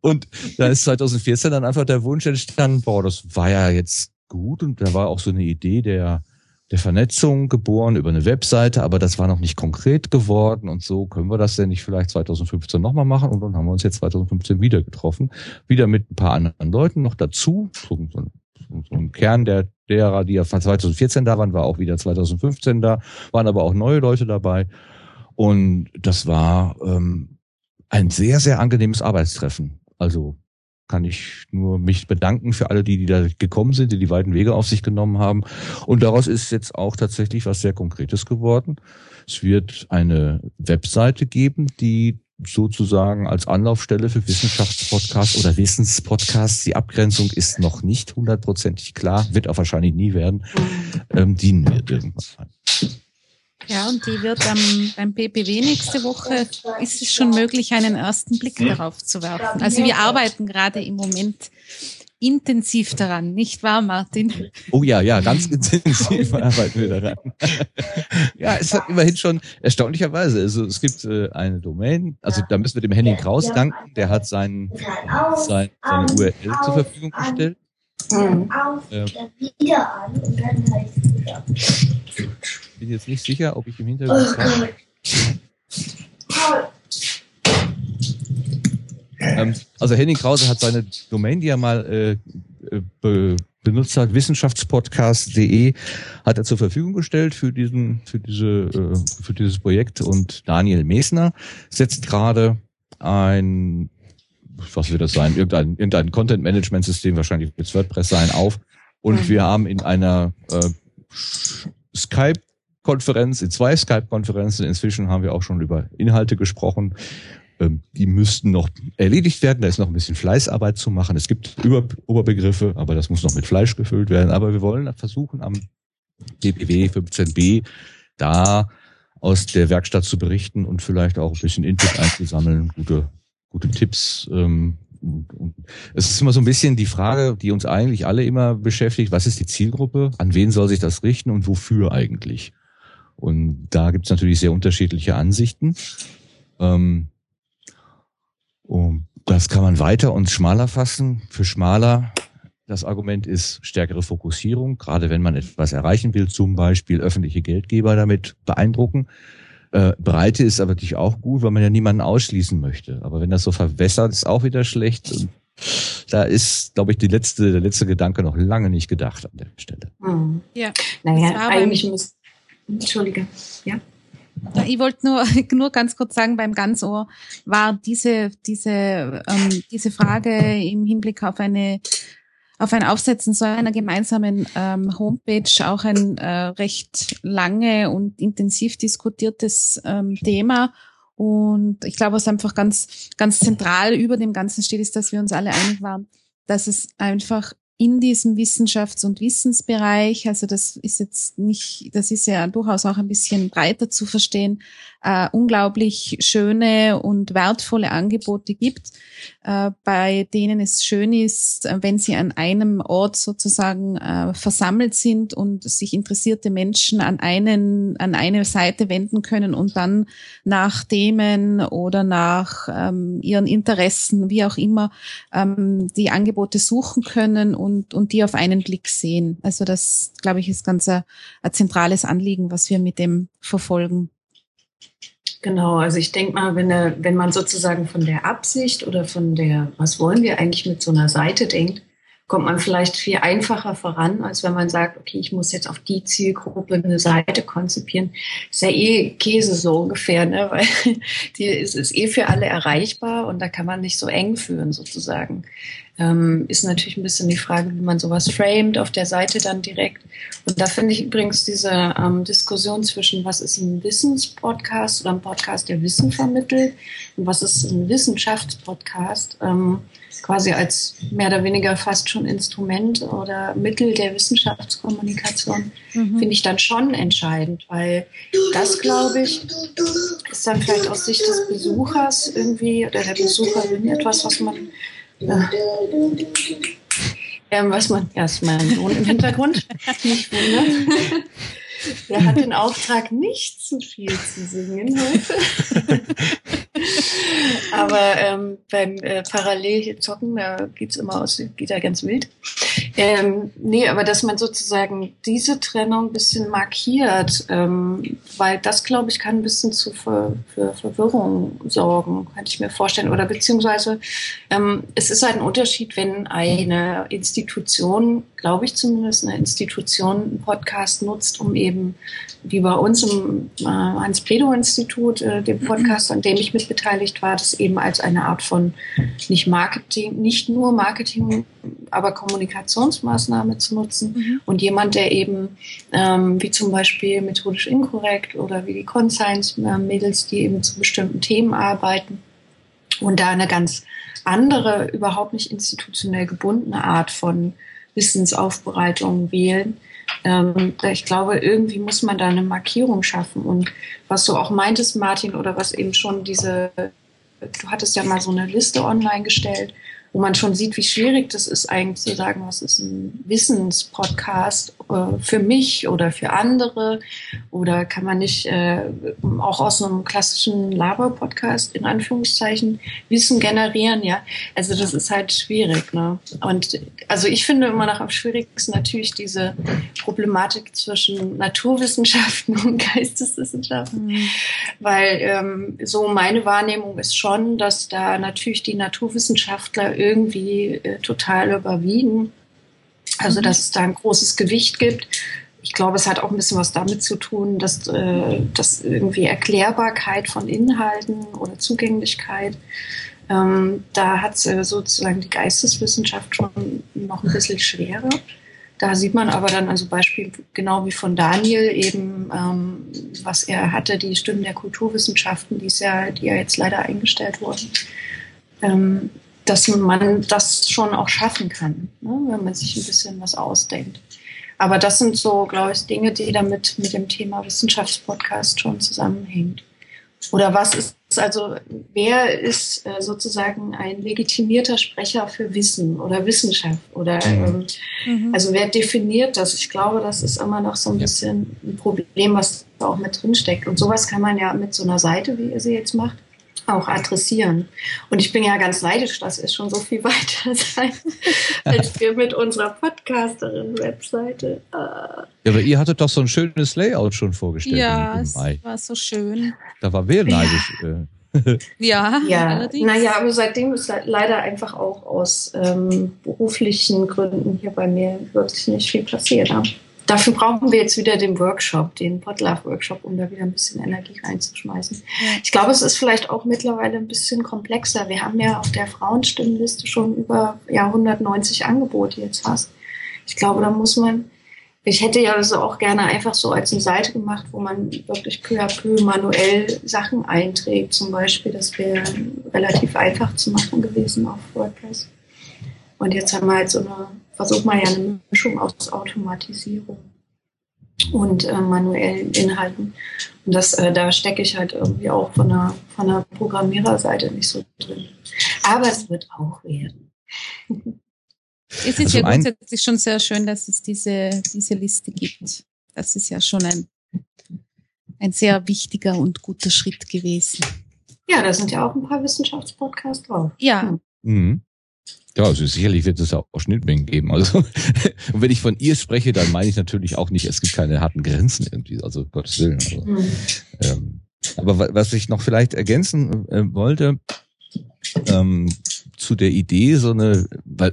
Und da ist 2014 dann einfach der Wunsch entstanden, boah, das war ja jetzt gut und da war auch so eine Idee der der Vernetzung geboren über eine Webseite, aber das war noch nicht konkret geworden und so können wir das denn nicht vielleicht 2015 nochmal machen und dann haben wir uns jetzt 2015 wieder getroffen, wieder mit ein paar anderen Leuten noch dazu, so, so ein Kern der derer, die ja 2014 da waren, war auch wieder 2015 da, waren aber auch neue Leute dabei. Und das war ähm, ein sehr, sehr angenehmes Arbeitstreffen. Also kann ich nur mich bedanken für alle, die, die da gekommen sind, die die weiten Wege auf sich genommen haben. Und daraus ist jetzt auch tatsächlich was sehr Konkretes geworden. Es wird eine Webseite geben, die sozusagen als Anlaufstelle für Wissenschaftspodcasts oder Wissenspodcasts. Die Abgrenzung ist noch nicht hundertprozentig klar, wird auch wahrscheinlich nie werden. Ähm, dienen wir irgendwann. Ja, und die wird am, beim PPW nächste Woche, ist es schon möglich, einen ersten Blick darauf zu werfen. Also wir arbeiten gerade im Moment intensiv daran, nicht wahr, Martin? Oh ja, ja, ganz intensiv arbeiten wir daran. ja, es hat immerhin schon erstaunlicherweise, also es gibt äh, eine Domain, also da müssen wir dem Henning Kraus danken, der hat seinen, sein, seine URL zur Verfügung gestellt. Mhm. Ähm, bin jetzt nicht sicher, ob ich im Hintergrund habe. Ähm, also Henning Krause hat seine Domain, die er mal äh, be benutzt hat, wissenschaftspodcast.de, hat er zur Verfügung gestellt für diesen, für diese, äh, für dieses Projekt und Daniel Mesner setzt gerade ein, was wird das sein, irgendein, irgendein Content-Management-System, wahrscheinlich wird WordPress sein, auf und wir haben in einer äh, Skype Konferenz, in zwei Skype-Konferenzen. Inzwischen haben wir auch schon über Inhalte gesprochen. Ähm, die müssten noch erledigt werden. Da ist noch ein bisschen Fleißarbeit zu machen. Es gibt Über Oberbegriffe, aber das muss noch mit Fleisch gefüllt werden. Aber wir wollen versuchen, am DPW 15b da aus der Werkstatt zu berichten und vielleicht auch ein bisschen Input einzusammeln, gute, gute Tipps. Ähm, es ist immer so ein bisschen die Frage, die uns eigentlich alle immer beschäftigt, was ist die Zielgruppe, an wen soll sich das richten und wofür eigentlich? Und da gibt es natürlich sehr unterschiedliche Ansichten. Ähm, und das kann man weiter und schmaler fassen. Für schmaler, das Argument ist stärkere Fokussierung, gerade wenn man etwas erreichen will, zum Beispiel öffentliche Geldgeber damit beeindrucken. Äh, Breite ist aber natürlich auch gut, weil man ja niemanden ausschließen möchte. Aber wenn das so verwässert, ist auch wieder schlecht. Und da ist, glaube ich, die letzte, der letzte Gedanke noch lange nicht gedacht an der Stelle. Mhm. Ja. Naja, eigentlich muss, Entschuldige, ja. Ich wollte nur, nur ganz kurz sagen, beim Ganzohr war diese, diese, ähm, diese Frage im Hinblick auf eine auf ein Aufsetzen so einer gemeinsamen ähm, Homepage auch ein äh, recht lange und intensiv diskutiertes ähm, Thema. Und ich glaube, was einfach ganz, ganz zentral über dem Ganzen steht, ist, dass wir uns alle einig waren, dass es einfach in diesem Wissenschafts- und Wissensbereich, also das ist jetzt nicht, das ist ja durchaus auch ein bisschen breiter zu verstehen, äh, unglaublich schöne und wertvolle Angebote gibt, äh, bei denen es schön ist, wenn sie an einem Ort sozusagen äh, versammelt sind und sich interessierte Menschen an einen, an eine Seite wenden können und dann nach Themen oder nach ähm, ihren Interessen, wie auch immer, ähm, die Angebote suchen können und, und die auf einen Blick sehen. Also das, glaube ich, ist ganz ein, ein zentrales Anliegen, was wir mit dem verfolgen. Genau, also ich denke mal, wenn, er, wenn man sozusagen von der Absicht oder von der, was wollen wir eigentlich mit so einer Seite denkt, kommt man vielleicht viel einfacher voran, als wenn man sagt, okay, ich muss jetzt auf die Zielgruppe eine Seite konzipieren. Ist ja eh Käse so ungefähr, ne? weil die ist, ist eh für alle erreichbar und da kann man nicht so eng führen sozusagen. Ähm, ist natürlich ein bisschen die Frage, wie man sowas framed auf der Seite dann direkt. Und da finde ich übrigens diese ähm, Diskussion zwischen, was ist ein Wissenspodcast oder ein Podcast, der Wissen vermittelt und was ist ein Wissenschaftspodcast, ähm, quasi als mehr oder weniger fast schon Instrument oder Mittel der Wissenschaftskommunikation, mhm. finde ich dann schon entscheidend, weil das, glaube ich, ist dann vielleicht aus Sicht des Besuchers irgendwie oder der Besucherin etwas, was man Ähm, was man, ist mein Sohn im Hintergrund, nicht wundert. Der hat den Auftrag, nicht zu viel zu singen heute. Aber ähm, beim äh, Parallel zocken, da geht's immer aus, geht er ganz wild. Ähm, nee, aber dass man sozusagen diese Trennung ein bisschen markiert, ähm, weil das, glaube ich, kann ein bisschen zu für, für Verwirrung sorgen, kann ich mir vorstellen. Oder beziehungsweise ähm, es ist halt ein Unterschied, wenn eine Institution, glaube ich zumindest, eine Institution einen Podcast nutzt, um eben, wie bei uns im äh, Hans-Pledo-Institut, äh, dem Podcast, an dem ich mit beteiligt war, das eben als eine Art von nicht Marketing, nicht nur Marketing, aber Kommunikationsmaßnahme zu nutzen. Mhm. Und jemand, der eben, ähm, wie zum Beispiel methodisch inkorrekt oder wie die Conscience-Mädels, die eben zu bestimmten Themen arbeiten, und da eine ganz andere, überhaupt nicht institutionell gebundene Art von Wissensaufbereitung wählen. Ähm, ich glaube, irgendwie muss man da eine Markierung schaffen. Und was du auch meintest, Martin, oder was eben schon diese, du hattest ja mal so eine Liste online gestellt, wo man schon sieht, wie schwierig das ist, eigentlich zu sagen, was ist ein Wissenspodcast äh, für mich oder für andere? Oder kann man nicht äh, auch aus einem klassischen Laber-Podcast in Anführungszeichen Wissen generieren? Ja, also das ist halt schwierig. Ne? Und also ich finde immer noch am schwierigsten natürlich diese Problematik zwischen Naturwissenschaften und Geisteswissenschaften, mhm. weil ähm, so meine Wahrnehmung ist schon, dass da natürlich die Naturwissenschaftler irgendwie äh, total überwiegen. Also, mhm. dass es da ein großes Gewicht gibt. Ich glaube, es hat auch ein bisschen was damit zu tun, dass, äh, dass irgendwie Erklärbarkeit von Inhalten oder Zugänglichkeit, ähm, da hat äh, sozusagen die Geisteswissenschaft schon noch ein bisschen schwerer. Da sieht man aber dann also Beispiel genau wie von Daniel eben, ähm, was er hatte, die Stimmen der Kulturwissenschaften, die ist ja, die ja jetzt leider eingestellt wurden. Ähm, dass man das schon auch schaffen kann, ne, wenn man sich ein bisschen was ausdenkt. Aber das sind so, glaube ich, Dinge, die damit mit dem Thema Wissenschaftspodcast schon zusammenhängt. Oder was ist also, wer ist äh, sozusagen ein legitimierter Sprecher für Wissen oder Wissenschaft? Oder mhm. ähm, mhm. also wer definiert das? Ich glaube, das ist immer noch so ein bisschen ein Problem, was da auch mit drinsteckt. Und sowas kann man ja mit so einer Seite, wie ihr sie jetzt macht, auch adressieren. Und ich bin ja ganz neidisch, dass ihr schon so viel weiter seid, als wir mit unserer Podcasterin-Webseite. Ja, aber ihr hattet doch so ein schönes Layout schon vorgestellt. Ja, es war so schön. Da war wer neidisch. Ja. Äh. Ja, ja. allerdings. Naja, aber seitdem ist leider einfach auch aus ähm, beruflichen Gründen hier bei mir wirklich nicht viel passiert. Dafür brauchen wir jetzt wieder den Workshop, den Podlove-Workshop, um da wieder ein bisschen Energie reinzuschmeißen. Ich glaube, es ist vielleicht auch mittlerweile ein bisschen komplexer. Wir haben ja auf der Frauenstimmenliste schon über ja, 190 Angebote jetzt fast. Ich glaube, da muss man, ich hätte ja also auch gerne einfach so als eine Seite gemacht, wo man wirklich peu à peu manuell Sachen einträgt. Zum Beispiel, das wäre relativ einfach zu machen gewesen auf WordPress. Und jetzt haben wir halt so eine versucht man ja eine Mischung aus Automatisierung und äh, manuellen Inhalten. Und das, äh, da stecke ich halt irgendwie auch von der, von der Programmiererseite nicht so drin. Aber es wird auch werden. Es ist also ja grundsätzlich schon sehr schön, dass es diese, diese Liste gibt. Das ist ja schon ein, ein sehr wichtiger und guter Schritt gewesen. Ja, da sind ja auch ein paar Wissenschaftspodcasts drauf. Ja. Hm. Mhm. Ja, also sicherlich wird es auch Schnittmengen geben. Also, und wenn ich von ihr spreche, dann meine ich natürlich auch nicht, es gibt keine harten Grenzen irgendwie, also Gottes Willen. Also, mhm. ähm, aber was ich noch vielleicht ergänzen äh, wollte, ähm, zu der Idee, so eine, weil,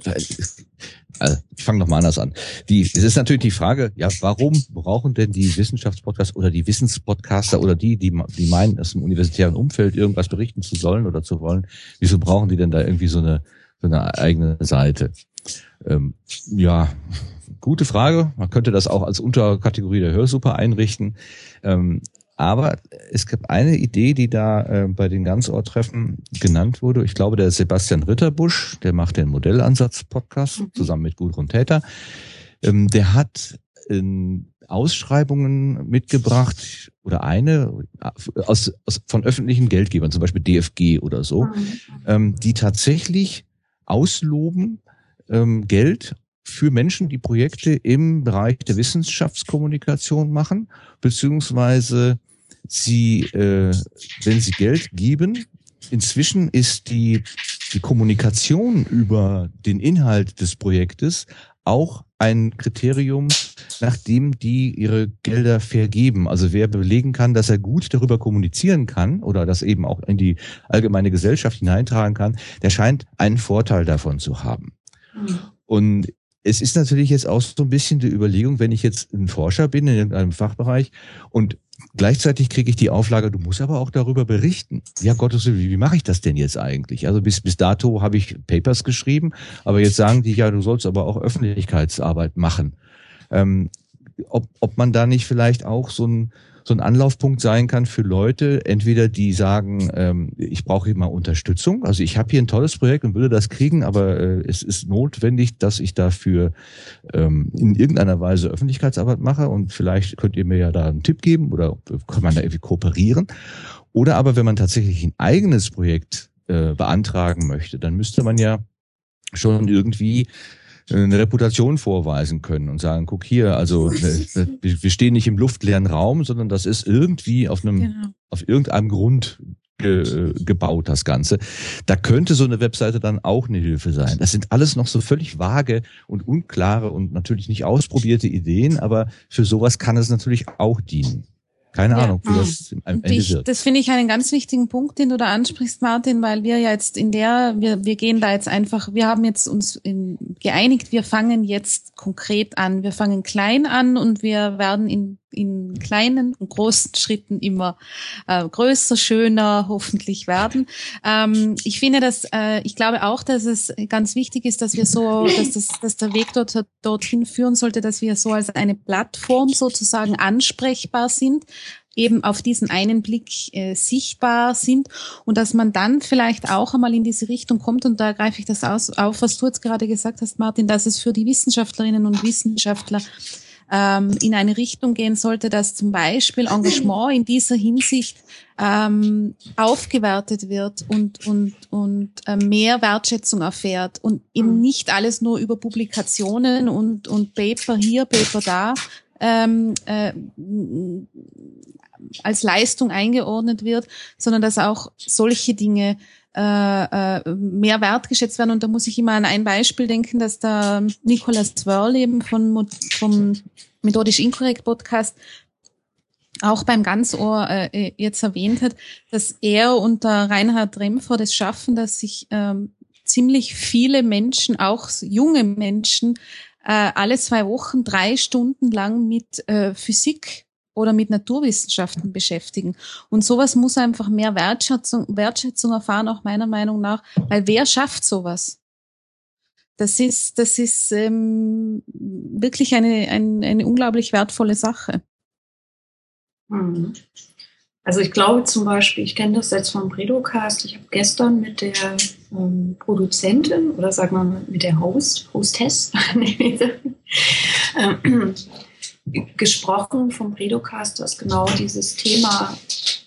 also ich fange nochmal anders an. Die, es ist natürlich die Frage, ja, warum brauchen denn die Wissenschaftspodcasts oder die Wissenspodcaster oder die, die, die meinen, aus dem universitären Umfeld irgendwas berichten zu sollen oder zu wollen, wieso brauchen die denn da irgendwie so eine für eine eigene Seite? Ähm, ja, gute Frage. Man könnte das auch als Unterkategorie der Hörsuppe einrichten. Ähm, aber es gibt eine Idee, die da äh, bei den Ganzort-Treffen genannt wurde. Ich glaube, der Sebastian Ritterbusch, der macht den Modellansatz-Podcast mhm. zusammen mit Gudrun Täter. Ähm, der hat in Ausschreibungen mitgebracht oder eine aus, aus von öffentlichen Geldgebern, zum Beispiel DFG oder so, mhm. ähm, die tatsächlich ausloben ähm, Geld für Menschen, die Projekte im Bereich der Wissenschaftskommunikation machen, beziehungsweise sie, äh, wenn sie Geld geben, inzwischen ist die, die Kommunikation über den Inhalt des Projektes auch ein Kriterium, nachdem die ihre Gelder vergeben. Also wer belegen kann, dass er gut darüber kommunizieren kann oder das eben auch in die allgemeine Gesellschaft hineintragen kann, der scheint einen Vorteil davon zu haben. Mhm. Und es ist natürlich jetzt auch so ein bisschen die Überlegung, wenn ich jetzt ein Forscher bin in einem Fachbereich und Gleichzeitig kriege ich die Auflage, du musst aber auch darüber berichten. Ja, Gottes Willen, wie, wie mache ich das denn jetzt eigentlich? Also bis, bis dato habe ich Papers geschrieben, aber jetzt sagen die, ja, du sollst aber auch Öffentlichkeitsarbeit machen. Ähm, ob, ob man da nicht vielleicht auch so ein, so ein Anlaufpunkt sein kann für Leute, entweder die sagen, ähm, ich brauche hier mal Unterstützung, also ich habe hier ein tolles Projekt und würde das kriegen, aber äh, es ist notwendig, dass ich dafür ähm, in irgendeiner Weise Öffentlichkeitsarbeit mache und vielleicht könnt ihr mir ja da einen Tipp geben oder kann man da irgendwie kooperieren. Oder aber wenn man tatsächlich ein eigenes Projekt äh, beantragen möchte, dann müsste man ja schon irgendwie eine Reputation vorweisen können und sagen, guck hier, also äh, wir stehen nicht im luftleeren Raum, sondern das ist irgendwie auf einem, genau. auf irgendeinem Grund ge, gebaut, das Ganze. Da könnte so eine Webseite dann auch eine Hilfe sein. Das sind alles noch so völlig vage und unklare und natürlich nicht ausprobierte Ideen, aber für sowas kann es natürlich auch dienen. Keine ja. Ahnung, wie das am Ende ich, wird. Das finde ich einen ganz wichtigen Punkt, den du da ansprichst, Martin, weil wir ja jetzt in der, wir, wir gehen da jetzt einfach, wir haben jetzt uns in, geeinigt, wir fangen jetzt konkret an. Wir fangen klein an und wir werden in, in kleinen und großen Schritten immer äh, größer, schöner hoffentlich werden. Ähm, ich finde, dass äh, ich glaube auch, dass es ganz wichtig ist, dass wir so, dass, das, dass der Weg dort dorthin führen sollte, dass wir so als eine Plattform sozusagen ansprechbar sind eben auf diesen einen Blick äh, sichtbar sind und dass man dann vielleicht auch einmal in diese Richtung kommt und da greife ich das aus, auf, was du jetzt gerade gesagt hast, Martin, dass es für die Wissenschaftlerinnen und Wissenschaftler ähm, in eine Richtung gehen sollte, dass zum Beispiel Engagement in dieser Hinsicht ähm, aufgewertet wird und, und, und äh, mehr Wertschätzung erfährt und eben nicht alles nur über Publikationen und, und Paper hier, Paper da ähm, äh, als Leistung eingeordnet wird, sondern dass auch solche Dinge äh, äh, mehr wertgeschätzt werden. Und da muss ich immer an ein Beispiel denken, dass der Nicolas Zwörl eben von, vom Methodisch Inkorrekt Podcast auch beim Ganzohr äh, jetzt erwähnt hat, dass er unter Reinhard Remfer das schaffen, dass sich ähm, ziemlich viele Menschen, auch junge Menschen, äh, alle zwei Wochen drei Stunden lang mit äh, Physik oder mit Naturwissenschaften beschäftigen. Und sowas muss einfach mehr Wertschätzung, Wertschätzung erfahren, auch meiner Meinung nach, weil wer schafft sowas? Das ist, das ist ähm, wirklich eine, eine, eine unglaublich wertvolle Sache. Hm. Also ich glaube zum Beispiel, ich kenne das jetzt vom Bredocast, ich habe gestern mit der ähm, Produzentin oder sagen wir mal mit der Host, Hostess, ähm, gesprochen vom Predocast, dass genau dieses Thema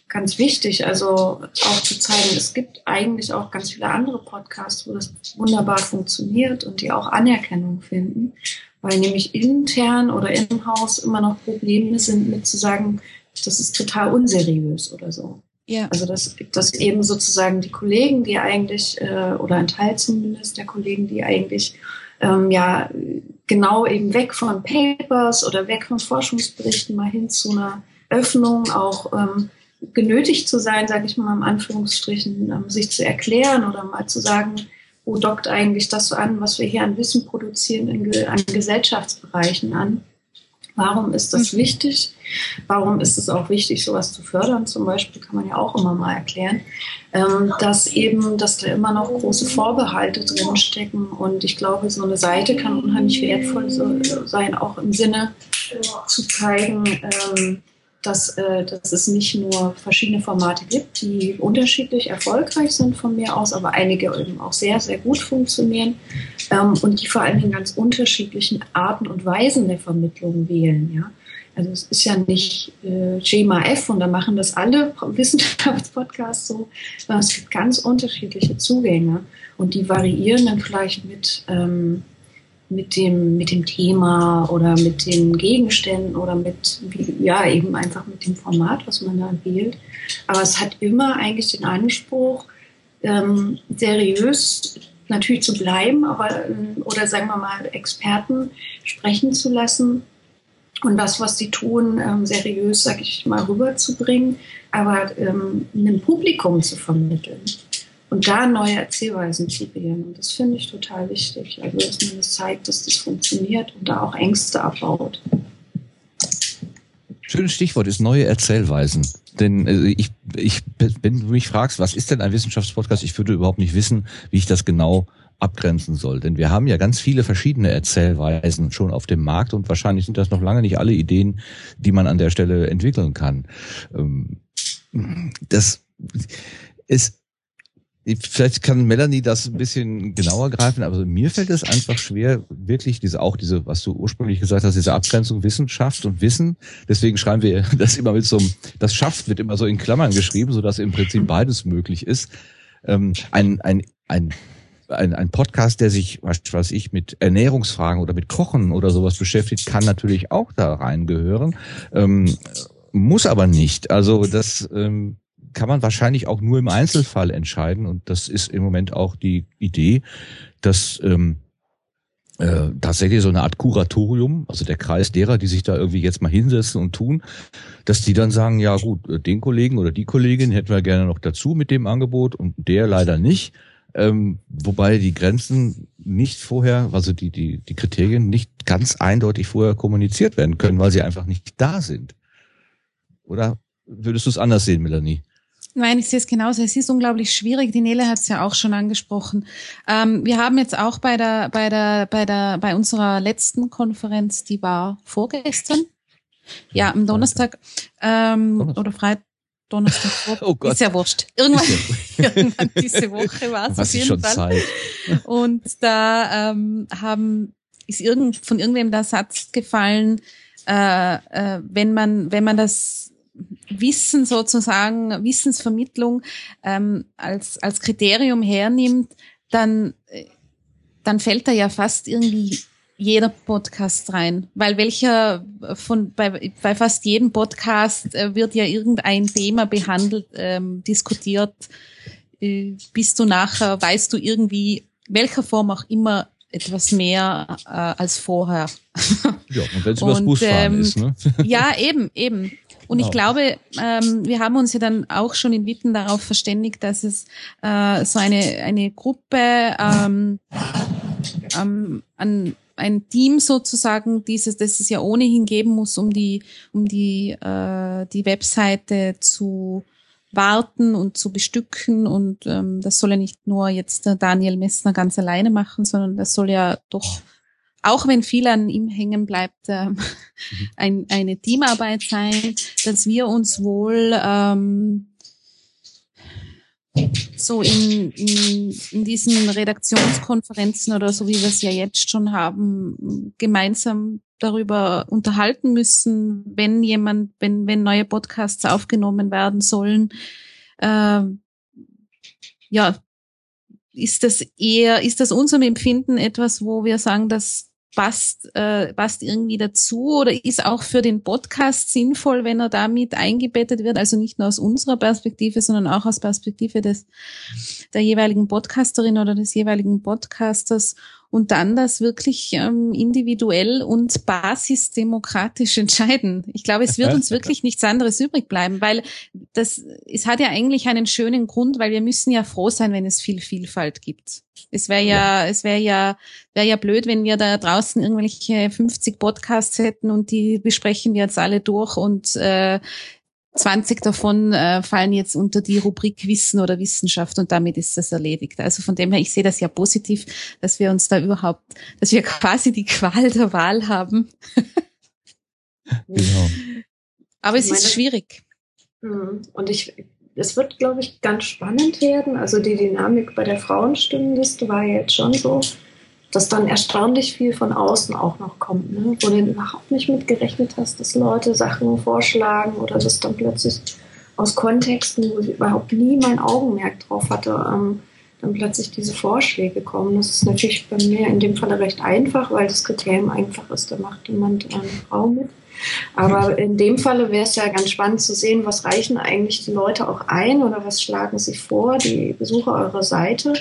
ganz wichtig, also auch zu zeigen, es gibt eigentlich auch ganz viele andere Podcasts, wo das wunderbar funktioniert und die auch Anerkennung finden, weil nämlich intern oder im Haus immer noch Probleme sind mit zu sagen, das ist total unseriös oder so. Ja. Also dass, dass eben sozusagen die Kollegen, die eigentlich, äh, oder ein Teil zumindest der Kollegen, die eigentlich ähm, ja genau eben weg von Papers oder weg von Forschungsberichten mal hin zu einer Öffnung auch ähm, genötigt zu sein, sage ich mal in Anführungsstrichen, ähm, sich zu erklären oder mal zu sagen, wo dockt eigentlich das so an, was wir hier an Wissen produzieren in, an Gesellschaftsbereichen an. Warum ist das mhm. wichtig? Warum ist es auch wichtig, sowas zu fördern? Zum Beispiel kann man ja auch immer mal erklären, ähm, dass eben, dass da immer noch große Vorbehalte drinstecken. Und ich glaube, so eine Seite kann unheimlich wertvoll sein, auch im Sinne zu zeigen, ähm, dass, äh, dass es nicht nur verschiedene Formate gibt, die unterschiedlich erfolgreich sind von mir aus, aber einige eben auch sehr, sehr gut funktionieren ähm, und die vor allen Dingen ganz unterschiedlichen Arten und Weisen der Vermittlung wählen. Also es ist ja nicht äh, Schema F und da machen das alle Wissenschaftspodcasts so, sondern es gibt ganz unterschiedliche Zugänge und die variieren dann vielleicht mit ähm, mit dem, mit dem Thema oder mit den Gegenständen oder mit, ja, eben einfach mit dem Format, was man da wählt. Aber es hat immer eigentlich den Anspruch, ähm, seriös natürlich zu bleiben, aber, ähm, oder sagen wir mal, Experten sprechen zu lassen und das, was sie tun, ähm, seriös, sag ich mal, rüberzubringen, aber ähm, einem Publikum zu vermitteln und da neue Erzählweisen zu wählen. Und das finde ich total wichtig. Also, dass man das zeigt, dass das funktioniert und da auch Ängste abbaut. Schönes Stichwort ist neue Erzählweisen. Denn äh, ich, ich, wenn du mich fragst, was ist denn ein Wissenschaftspodcast, ich würde überhaupt nicht wissen, wie ich das genau abgrenzen soll. Denn wir haben ja ganz viele verschiedene Erzählweisen schon auf dem Markt und wahrscheinlich sind das noch lange nicht alle Ideen, die man an der Stelle entwickeln kann. Ähm, das ist Vielleicht kann Melanie das ein bisschen genauer greifen, aber mir fällt es einfach schwer, wirklich diese, auch diese, was du ursprünglich gesagt hast, diese Abgrenzung Wissenschaft und Wissen. Deswegen schreiben wir das immer mit so einem, das schafft wird immer so in Klammern geschrieben, so dass im Prinzip beides möglich ist. Ähm, ein, ein, ein ein, ein Podcast, der sich, was weiß ich, mit Ernährungsfragen oder mit Kochen oder sowas beschäftigt, kann natürlich auch da reingehören, ähm, muss aber nicht. Also das ähm, kann man wahrscheinlich auch nur im Einzelfall entscheiden und das ist im Moment auch die Idee, dass ähm, äh, tatsächlich so eine Art Kuratorium, also der Kreis derer, die sich da irgendwie jetzt mal hinsetzen und tun, dass die dann sagen, ja gut, den Kollegen oder die Kollegin hätten wir gerne noch dazu mit dem Angebot und der leider nicht. Ähm, wobei die Grenzen nicht vorher, also die, die, die Kriterien nicht ganz eindeutig vorher kommuniziert werden können, weil sie einfach nicht da sind. Oder würdest du es anders sehen, Melanie? Nein, ich sehe es genauso. Es ist unglaublich schwierig. Die Nele hat es ja auch schon angesprochen. Ähm, wir haben jetzt auch bei der, bei der, bei der, bei unserer letzten Konferenz, die war vorgestern. Ja, am Donnerstag ähm, Donnerstag. oder Freitag. Donnerstag. Oh Gott. Ist ja wurscht. Irgendwann, irgendwann diese Woche war es auf jeden Fall. Zeit. Und da ähm, haben ist irgend, von irgendwem der Satz gefallen, äh, äh, wenn man wenn man das Wissen sozusagen, Wissensvermittlung ähm, als, als Kriterium hernimmt, dann, dann fällt da ja fast irgendwie jeder Podcast rein, weil welcher von bei, bei fast jedem Podcast äh, wird ja irgendein Thema behandelt, ähm, diskutiert. Äh, bist du nachher, weißt du irgendwie, welcher Form auch immer etwas mehr äh, als vorher. Ja, und wenn es übers Busfahren ähm, ist, ne? Ja, eben, eben. Und genau. ich glaube, ähm, wir haben uns ja dann auch schon in Witten darauf verständigt, dass es äh, so eine, eine Gruppe ähm, ähm, an ein Team sozusagen, dieses, das es ja ohnehin geben muss, um die, um die, äh, die Webseite zu warten und zu bestücken. Und ähm, das soll ja nicht nur jetzt Daniel Messner ganz alleine machen, sondern das soll ja doch auch wenn viel an ihm hängen bleibt, äh, ein, eine Teamarbeit sein, dass wir uns wohl ähm, so in, in, in diesen Redaktionskonferenzen oder so, wie wir es ja jetzt schon haben, gemeinsam darüber unterhalten müssen, wenn jemand, wenn, wenn neue Podcasts aufgenommen werden sollen. Äh, ja, ist das eher, ist das unserem Empfinden etwas, wo wir sagen, dass passt, äh, passt irgendwie dazu oder ist auch für den Podcast sinnvoll, wenn er damit eingebettet wird, also nicht nur aus unserer Perspektive, sondern auch aus Perspektive des der jeweiligen Podcasterin oder des jeweiligen Podcasters und dann das wirklich ähm, individuell und basisdemokratisch entscheiden. Ich glaube, es wird uns wirklich nichts anderes übrig bleiben, weil das, es hat ja eigentlich einen schönen Grund, weil wir müssen ja froh sein, wenn es viel Vielfalt gibt. Es wäre ja, ja, es wäre ja, wäre ja blöd, wenn wir da draußen irgendwelche 50 Podcasts hätten und die besprechen wir jetzt alle durch und äh, 20 davon äh, fallen jetzt unter die Rubrik Wissen oder Wissenschaft und damit ist das erledigt. Also von dem her, ich sehe das ja positiv, dass wir uns da überhaupt, dass wir quasi die Qual der Wahl haben. genau. Aber es meine, ist schwierig. Hm, und ich, es wird, glaube ich, ganz spannend werden. Also die Dynamik bei der Frauenstimmenliste war jetzt schon so, dass dann erstaunlich viel von außen auch noch kommt, ne? wo du überhaupt nicht mitgerechnet hast, dass Leute Sachen vorschlagen oder dass dann plötzlich aus Kontexten, wo ich überhaupt nie mein Augenmerk drauf hatte, ähm, dann plötzlich diese Vorschläge kommen. Das ist natürlich bei mir in dem Falle recht einfach, weil das Kriterium einfach ist, da macht jemand eine Frau mit. Aber in dem Falle wäre es ja ganz spannend zu sehen, was reichen eigentlich die Leute auch ein oder was schlagen sie vor, die Besucher eurer Seite.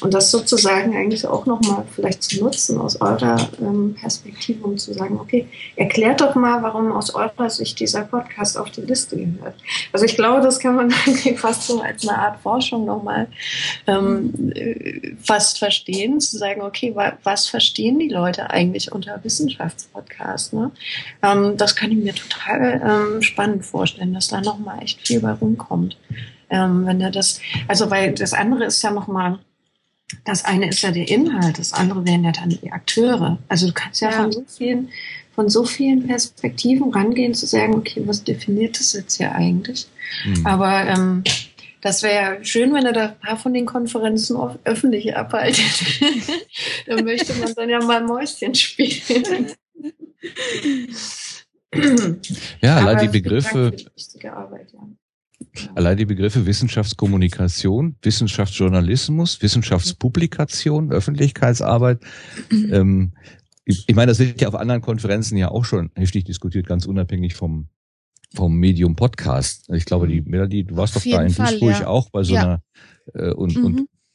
Und das sozusagen eigentlich auch nochmal vielleicht zu nutzen aus eurer ähm, Perspektive, um zu sagen, okay, erklärt doch mal, warum aus eurer Sicht dieser Podcast auf die Liste gehört. Also ich glaube, das kann man fast so als eine Art Forschung nochmal ähm, äh, fast verstehen, zu sagen, okay, wa was verstehen die Leute eigentlich unter Wissenschaftspodcast? Ne? Ähm, das kann ich mir total ähm, spannend vorstellen, dass da nochmal echt viel bei rumkommt. Ähm, wenn er das, also weil das andere ist ja nochmal das eine ist ja der Inhalt, das andere wären ja dann die Akteure. Also du kannst ja, ja. von so vielen, von so vielen Perspektiven rangehen, zu sagen, okay, was definiert das jetzt hier eigentlich? Mhm. Aber ähm, das wäre schön, wenn er da ein paar von den Konferenzen öffentlich abhaltet. da möchte man dann ja mal Mäuschen spielen. ja, allein die Begriffe. Die Arbeit, ja. Allein die Begriffe Wissenschaftskommunikation, Wissenschaftsjournalismus, Wissenschaftspublikation, Öffentlichkeitsarbeit. Mhm. Ähm, ich, ich meine, das wird ja auf anderen Konferenzen ja auch schon heftig diskutiert, ganz unabhängig vom vom Medium Podcast. Ich glaube, die mhm. Melanie, du warst auf doch da in Fall, Duisburg ja. auch bei so ja. einer äh, und, mhm.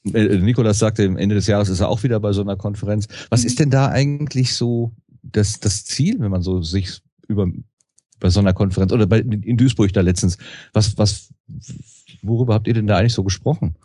und äh, Nikolas sagte, am Ende des Jahres ist er auch wieder bei so einer Konferenz. Was mhm. ist denn da eigentlich so das, das Ziel, wenn man so sich über bei so einer Konferenz oder bei, in Duisburg da letztens, was, was, worüber habt ihr denn da eigentlich so gesprochen?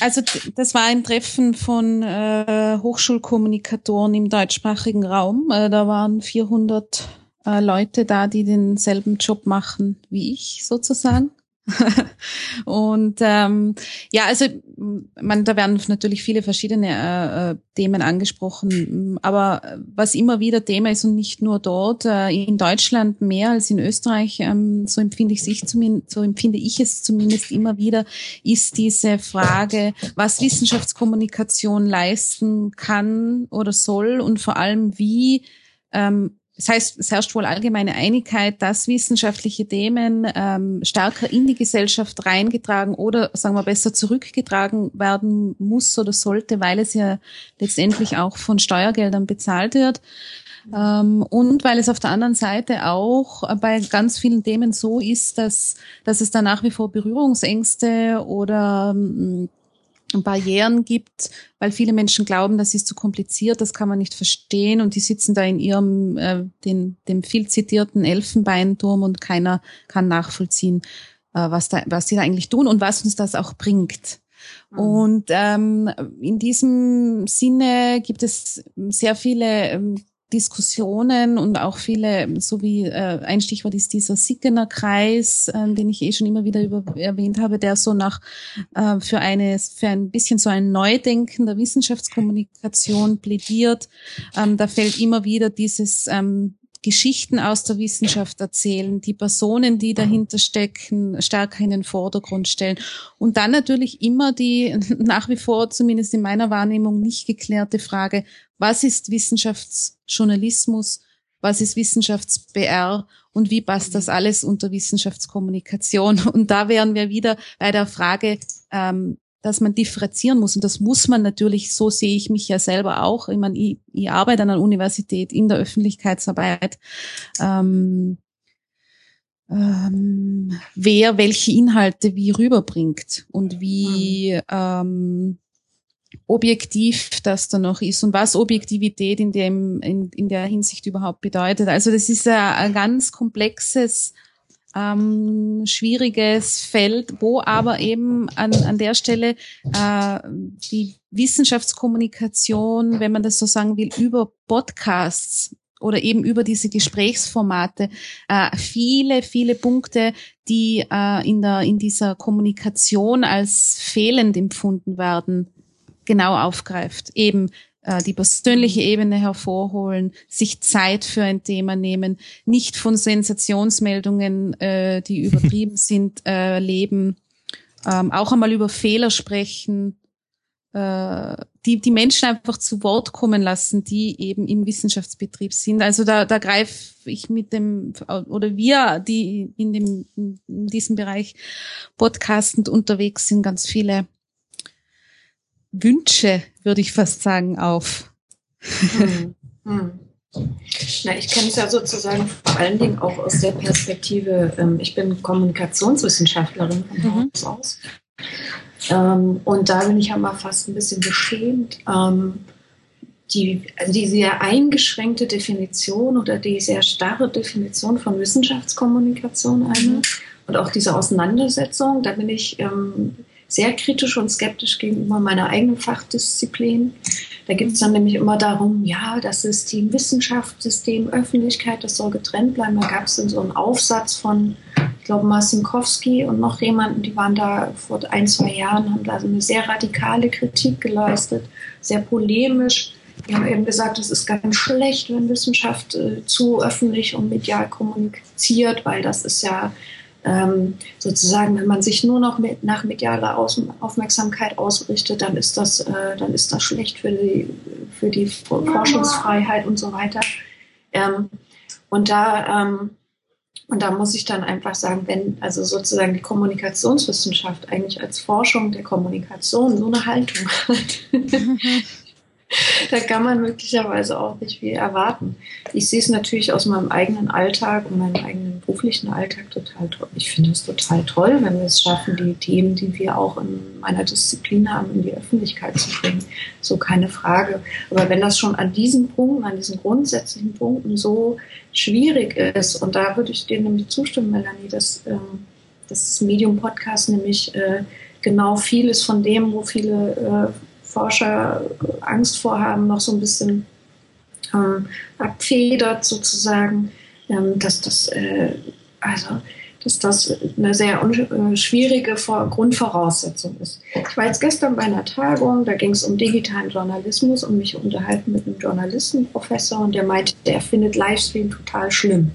Also das war ein Treffen von äh, Hochschulkommunikatoren im deutschsprachigen Raum. Äh, da waren 400 äh, Leute da, die denselben Job machen wie ich sozusagen. und ähm, ja, also man, da werden natürlich viele verschiedene äh, äh, Themen angesprochen, aber was immer wieder Thema ist und nicht nur dort, äh, in Deutschland mehr als in Österreich, ähm, so empfinde ich sich zumindest, so empfinde ich es zumindest immer wieder, ist diese Frage, was Wissenschaftskommunikation leisten kann oder soll und vor allem wie ähm, das heißt, es herrscht wohl allgemeine Einigkeit, dass wissenschaftliche Themen ähm, stärker in die Gesellschaft reingetragen oder, sagen wir besser, zurückgetragen werden muss oder sollte, weil es ja letztendlich auch von Steuergeldern bezahlt wird. Ähm, und weil es auf der anderen Seite auch bei ganz vielen Themen so ist, dass, dass es da nach wie vor Berührungsängste oder ähm, Barrieren gibt, weil viele Menschen glauben, das ist zu kompliziert, das kann man nicht verstehen und die sitzen da in ihrem, äh, den, dem viel zitierten Elfenbeinturm und keiner kann nachvollziehen, äh, was, da, was sie da eigentlich tun und was uns das auch bringt. Mhm. Und ähm, in diesem Sinne gibt es sehr viele ähm, Diskussionen und auch viele, so wie äh, ein Stichwort ist dieser Sickener Kreis, äh, den ich eh schon immer wieder über, erwähnt habe, der so nach äh, für eine für ein bisschen so ein Neudenken der Wissenschaftskommunikation plädiert. Ähm, da fällt immer wieder dieses ähm, Geschichten aus der Wissenschaft erzählen, die Personen, die dahinter stecken, stärker in den Vordergrund stellen. Und dann natürlich immer die nach wie vor, zumindest in meiner Wahrnehmung, nicht geklärte Frage, was ist Wissenschaftsjournalismus, was ist Wissenschafts-BR und wie passt das alles unter Wissenschaftskommunikation? Und da wären wir wieder bei der Frage, ähm, dass man differenzieren muss. Und das muss man natürlich, so sehe ich mich ja selber auch. Ich meine, ich, ich arbeite an einer Universität in der Öffentlichkeitsarbeit. Ähm, ähm, wer welche Inhalte wie rüberbringt und wie ähm, objektiv das dann noch ist und was Objektivität in dem in, in der Hinsicht überhaupt bedeutet. Also das ist ein, ein ganz komplexes ähm, schwieriges Feld, wo aber eben an, an der Stelle äh, die Wissenschaftskommunikation, wenn man das so sagen will, über Podcasts oder eben über diese Gesprächsformate äh, viele, viele Punkte, die äh, in, der, in dieser Kommunikation als fehlend empfunden werden, genau aufgreift. Eben äh, die persönliche Ebene hervorholen, sich Zeit für ein Thema nehmen, nicht von Sensationsmeldungen, äh, die übertrieben sind, äh, leben, ähm, auch einmal über Fehler sprechen, äh, die, die Menschen einfach zu Wort kommen lassen, die eben im Wissenschaftsbetrieb sind. Also da, da greife ich mit dem, oder wir, die in, dem, in diesem Bereich podcastend unterwegs sind, ganz viele Wünsche, würde ich fast sagen, auf. Hm. Hm. Na, ich kenne es ja sozusagen vor allen Dingen auch aus der Perspektive, ähm, ich bin Kommunikationswissenschaftlerin von mhm. Haus aus. Ähm, und da bin ich ja mal fast ein bisschen beschämt. Ähm, die, also die sehr eingeschränkte Definition oder die sehr starre Definition von Wissenschaftskommunikation eine mhm. und auch diese Auseinandersetzung, da bin ich ähm, sehr kritisch und skeptisch gegenüber meiner eigenen Fachdisziplin. Da geht es dann nämlich immer darum, ja, das System Wissenschaft, System Öffentlichkeit, das soll getrennt bleiben. Da gab es dann so einen Aufsatz von, ich glaube Marcinkowski und noch jemanden, die waren da vor ein, zwei Jahren, haben da so eine sehr radikale Kritik geleistet, sehr polemisch. Die haben eben gesagt, es ist ganz schlecht, wenn Wissenschaft äh, zu öffentlich und medial kommuniziert, weil das ist ja ähm, sozusagen, wenn man sich nur noch mit, nach medialer Aus Aufmerksamkeit ausrichtet, dann ist das, äh, dann ist das schlecht für die, für die Forschungsfreiheit und so weiter. Ähm, und da, ähm, und da muss ich dann einfach sagen, wenn also sozusagen die Kommunikationswissenschaft eigentlich als Forschung der Kommunikation so eine Haltung hat, da kann man möglicherweise auch nicht viel erwarten. Ich sehe es natürlich aus meinem eigenen Alltag und meinem eigenen beruflichen Alltag total toll. Ich finde es total toll, wenn wir es schaffen, die Themen, die wir auch in meiner Disziplin haben, in die Öffentlichkeit zu bringen. So keine Frage. Aber wenn das schon an diesen Punkten, an diesen grundsätzlichen Punkten so schwierig ist, und da würde ich dir nämlich zustimmen, Melanie, dass, ähm, das Medium Podcast nämlich äh, genau vieles von dem, wo viele äh, Forscher Angst vorhaben, noch so ein bisschen ähm, abfedert sozusagen, ähm, dass das äh, also dass das eine sehr äh, schwierige Vor Grundvoraussetzung ist. Ich war jetzt gestern bei einer Tagung, da ging es um digitalen Journalismus und mich unterhalten mit einem Journalistenprofessor und der meinte, der findet Livestream total schlimm.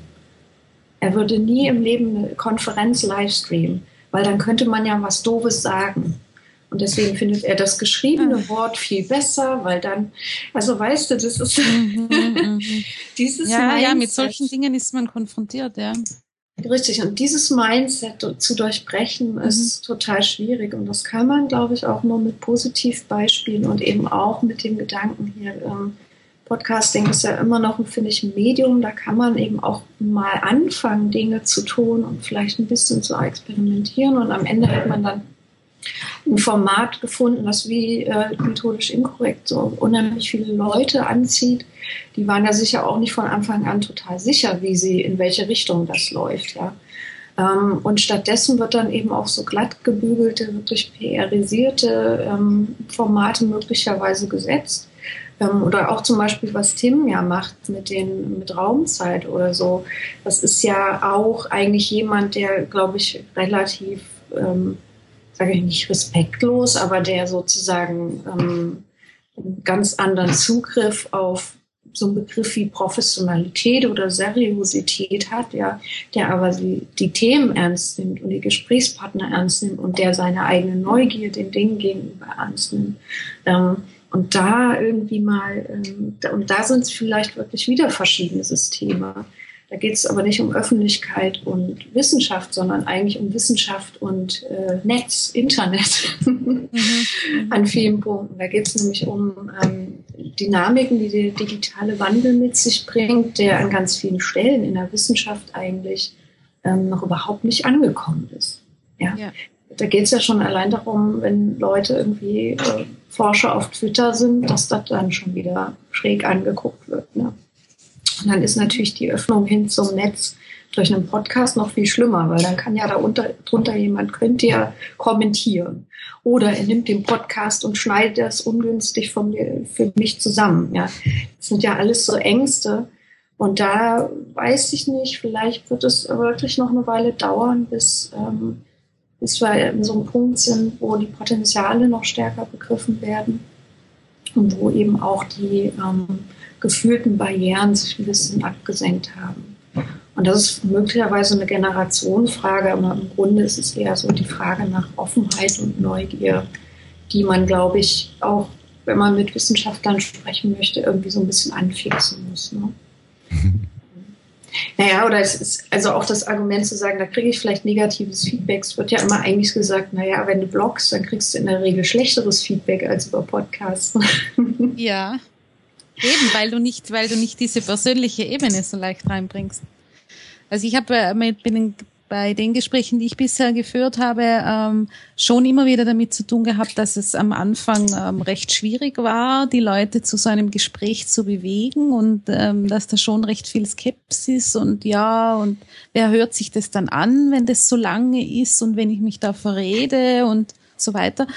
Er würde nie im Leben eine Konferenz livestreamen, weil dann könnte man ja was Doofes sagen. Und deswegen findet er das geschriebene ah. Wort viel besser, weil dann, also weißt du, das ist mhm, mhm. dieses ja, Mindset. Ja, mit solchen Dingen ist man konfrontiert, ja. Richtig, und dieses Mindset zu durchbrechen mhm. ist total schwierig. Und das kann man, glaube ich, auch nur mit Positivbeispielen und eben auch mit dem Gedanken hier, ähm, Podcasting ist ja immer noch, finde ich, ein Medium, da kann man eben auch mal anfangen, Dinge zu tun und vielleicht ein bisschen zu experimentieren und am Ende hat man dann ein Format gefunden, das wie äh, methodisch inkorrekt so unheimlich viele Leute anzieht. Die waren ja sicher auch nicht von Anfang an total sicher, wie sie, in welche Richtung das läuft, ja. Ähm, und stattdessen wird dann eben auch so glatt gebügelte, wirklich PRisierte ähm, Formate möglicherweise gesetzt. Ähm, oder auch zum Beispiel, was Tim ja macht mit den, mit Raumzeit oder so. Das ist ja auch eigentlich jemand, der, glaube ich, relativ, ähm, sage ich nicht respektlos, aber der sozusagen ähm, einen ganz anderen Zugriff auf so einen Begriff wie Professionalität oder Seriosität hat, ja, der aber die, die Themen ernst nimmt und die Gesprächspartner ernst nimmt und der seine eigene Neugier den Dingen gegenüber ernst nimmt. Ähm, und da irgendwie mal, ähm, und da sind es vielleicht wirklich wieder verschiedene Systeme. Da geht es aber nicht um Öffentlichkeit und Wissenschaft, sondern eigentlich um Wissenschaft und äh, Netz, Internet mhm. an vielen Punkten. Da geht es nämlich um ähm, Dynamiken, die der digitale Wandel mit sich bringt, der an ganz vielen Stellen in der Wissenschaft eigentlich ähm, noch überhaupt nicht angekommen ist. Ja. ja. Da geht es ja schon allein darum, wenn Leute irgendwie äh, Forscher auf Twitter sind, dass das dann schon wieder schräg angeguckt wird. Ne? Und dann ist natürlich die Öffnung hin zum Netz durch einen Podcast noch viel schlimmer, weil dann kann ja da unter, drunter jemand, könnte ja kommentieren. Oder er nimmt den Podcast und schneidet das ungünstig von mir, für mich zusammen. Ja, das sind ja alles so Ängste. Und da weiß ich nicht, vielleicht wird es wirklich noch eine Weile dauern, bis, ähm, bis wir in so einem Punkt sind, wo die Potenziale noch stärker begriffen werden und wo eben auch die ähm, gefühlten Barrieren sich ein bisschen abgesenkt haben. Und das ist möglicherweise eine Generationenfrage, aber im Grunde ist es eher so die Frage nach Offenheit und Neugier, die man, glaube ich, auch, wenn man mit Wissenschaftlern sprechen möchte, irgendwie so ein bisschen anfixen muss. Ne? Naja, oder es ist also auch das Argument zu sagen, da kriege ich vielleicht negatives Feedback. Es wird ja immer eigentlich gesagt, naja, wenn du bloggst, dann kriegst du in der Regel schlechteres Feedback als über Podcasts. Ja, Eben, weil du nicht, weil du nicht diese persönliche Ebene so leicht reinbringst. Also ich habe äh, mit, bin bei den Gesprächen, die ich bisher geführt habe, ähm, schon immer wieder damit zu tun gehabt, dass es am Anfang ähm, recht schwierig war, die Leute zu so einem Gespräch zu bewegen und ähm, dass da schon recht viel Skepsis und ja, und wer hört sich das dann an, wenn das so lange ist und wenn ich mich da verrede und so weiter.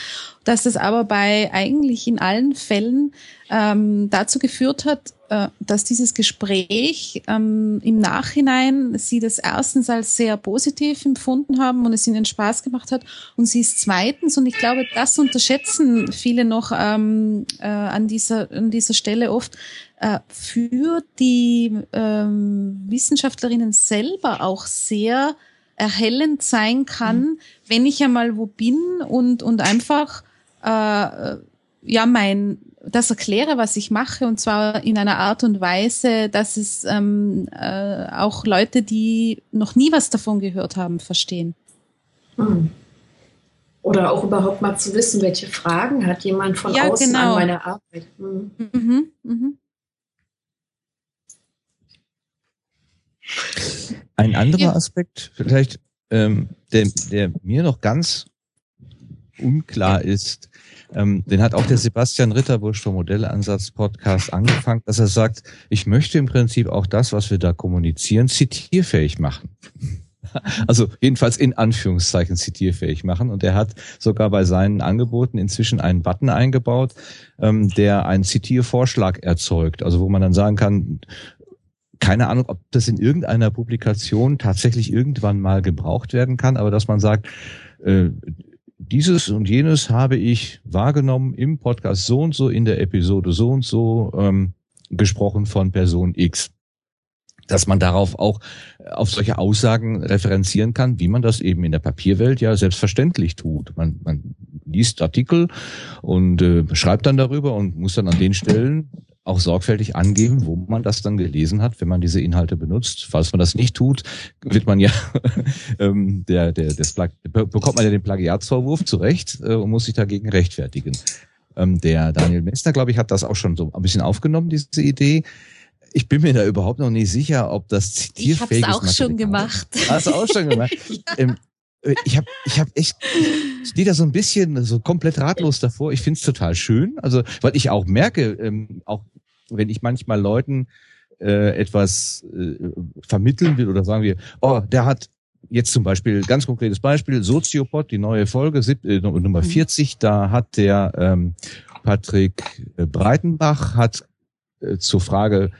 Dass das aber bei eigentlich in allen Fällen ähm, dazu geführt hat, äh, dass dieses Gespräch ähm, im Nachhinein sie das erstens als sehr positiv empfunden haben und es ihnen Spaß gemacht hat und sie ist zweitens und ich glaube, das unterschätzen viele noch ähm, äh, an dieser an dieser Stelle oft äh, für die ähm, Wissenschaftlerinnen selber auch sehr erhellend sein kann, mhm. wenn ich einmal wo bin und und einfach äh, ja mein das erkläre, was ich mache, und zwar in einer Art und Weise, dass es ähm, äh, auch Leute, die noch nie was davon gehört haben, verstehen. Hm. Oder auch überhaupt mal zu wissen, welche Fragen hat jemand von ja, außen genau. an meine Arbeit. Hm. Mhm, mhm. Ein anderer Aspekt, vielleicht, ähm, der, der mir noch ganz unklar ist, ähm, den hat auch der Sebastian Ritterbusch vom Modellansatz Podcast angefangen, dass er sagt, ich möchte im Prinzip auch das, was wir da kommunizieren, zitierfähig machen. Also jedenfalls in Anführungszeichen zitierfähig machen. Und er hat sogar bei seinen Angeboten inzwischen einen Button eingebaut, ähm, der einen Zitiervorschlag erzeugt. Also wo man dann sagen kann, keine Ahnung, ob das in irgendeiner Publikation tatsächlich irgendwann mal gebraucht werden kann, aber dass man sagt, äh, dieses und jenes habe ich wahrgenommen im Podcast so und so, in der Episode so und so ähm, gesprochen von Person X. Dass man darauf auch äh, auf solche Aussagen referenzieren kann, wie man das eben in der Papierwelt ja selbstverständlich tut. Man, man liest Artikel und äh, schreibt dann darüber und muss dann an den Stellen auch sorgfältig angeben, wo man das dann gelesen hat, wenn man diese Inhalte benutzt. Falls man das nicht tut, wird man ja ähm, der, der, des Plag bekommt man ja den Plagiatsvorwurf zurecht äh, und muss sich dagegen rechtfertigen. Ähm, der Daniel Mester, glaube ich, hat das auch schon so ein bisschen aufgenommen, diese Idee. Ich bin mir da überhaupt noch nicht sicher, ob das zitierfähig ist. Ich habe es auch schon gemacht. Hast du auch schon gemacht? ja. ähm, äh, ich habe ich hab echt, ich stehe da so ein bisschen so komplett ratlos davor. Ich finde es total schön. Also, weil ich auch merke, ähm, auch wenn ich manchmal Leuten äh, etwas äh, vermitteln will oder sagen wir, oh, der hat jetzt zum Beispiel, ganz konkretes Beispiel, Soziopod, die neue Folge, sieb, äh, Nummer 40, mhm. da hat der ähm, Patrick äh, Breitenbach hat äh, zur Frage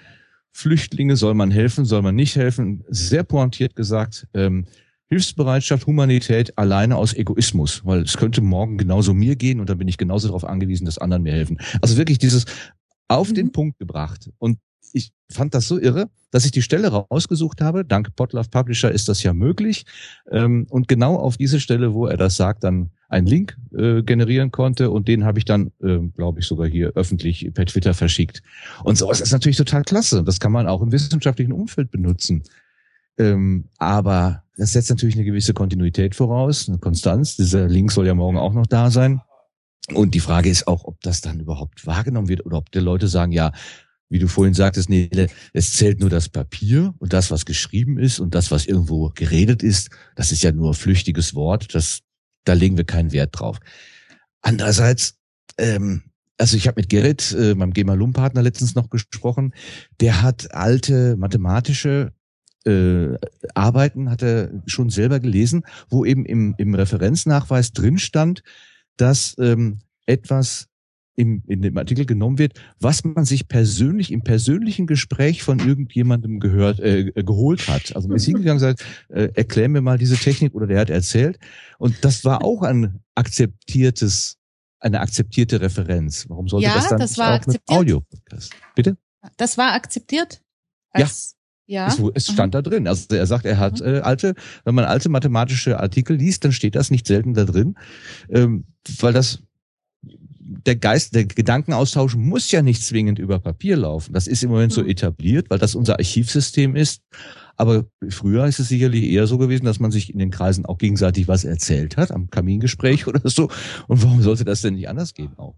Flüchtlinge, soll man helfen, soll man nicht helfen, sehr pointiert gesagt, ähm, Hilfsbereitschaft, Humanität alleine aus Egoismus, weil es könnte morgen genauso mir gehen und dann bin ich genauso darauf angewiesen, dass anderen mir helfen. Also wirklich dieses auf mhm. den Punkt gebracht. Und ich fand das so irre, dass ich die Stelle rausgesucht habe. Dank Podlove Publisher ist das ja möglich. Ähm, und genau auf diese Stelle, wo er das sagt, dann einen Link äh, generieren konnte und den habe ich dann, äh, glaube ich, sogar hier öffentlich per Twitter verschickt. Und sowas ist natürlich total klasse. Das kann man auch im wissenschaftlichen Umfeld benutzen. Ähm, aber das setzt natürlich eine gewisse Kontinuität voraus, eine Konstanz. Dieser Link soll ja morgen auch noch da sein. Und die Frage ist auch, ob das dann überhaupt wahrgenommen wird oder ob die Leute sagen, ja, wie du vorhin sagtest, Nele, es zählt nur das Papier und das, was geschrieben ist und das, was irgendwo geredet ist, das ist ja nur flüchtiges Wort, das, da legen wir keinen Wert drauf. Andererseits, ähm, also ich habe mit Gerrit, äh, meinem GEMA-Lum-Partner, letztens noch gesprochen, der hat alte mathematische äh, Arbeiten hat er schon selber gelesen, wo eben im, im Referenznachweis drin stand, dass ähm, etwas im, in dem Artikel genommen wird, was man sich persönlich im persönlichen Gespräch von irgendjemandem gehört, äh, geholt hat. Also man ist hingegangen und sagt, äh, erklär mir mal diese Technik oder der hat erzählt. Und das war auch ein akzeptiertes, eine akzeptierte Referenz. Warum sollte ja, das dann das war auch mit Audio-Podcast? Bitte? Das war akzeptiert? Als, ja. Es, es stand da drin. Also er sagt, er hat mhm. äh, alte, wenn man alte mathematische Artikel liest, dann steht das nicht selten da drin, ähm, weil das der Geist, der Gedankenaustausch muss ja nicht zwingend über Papier laufen. Das ist im Moment so mhm. etabliert, weil das unser Archivsystem ist. Aber früher ist es sicherlich eher so gewesen, dass man sich in den Kreisen auch gegenseitig was erzählt hat, am Kamingespräch oder so. Und warum sollte das denn nicht anders gehen auch?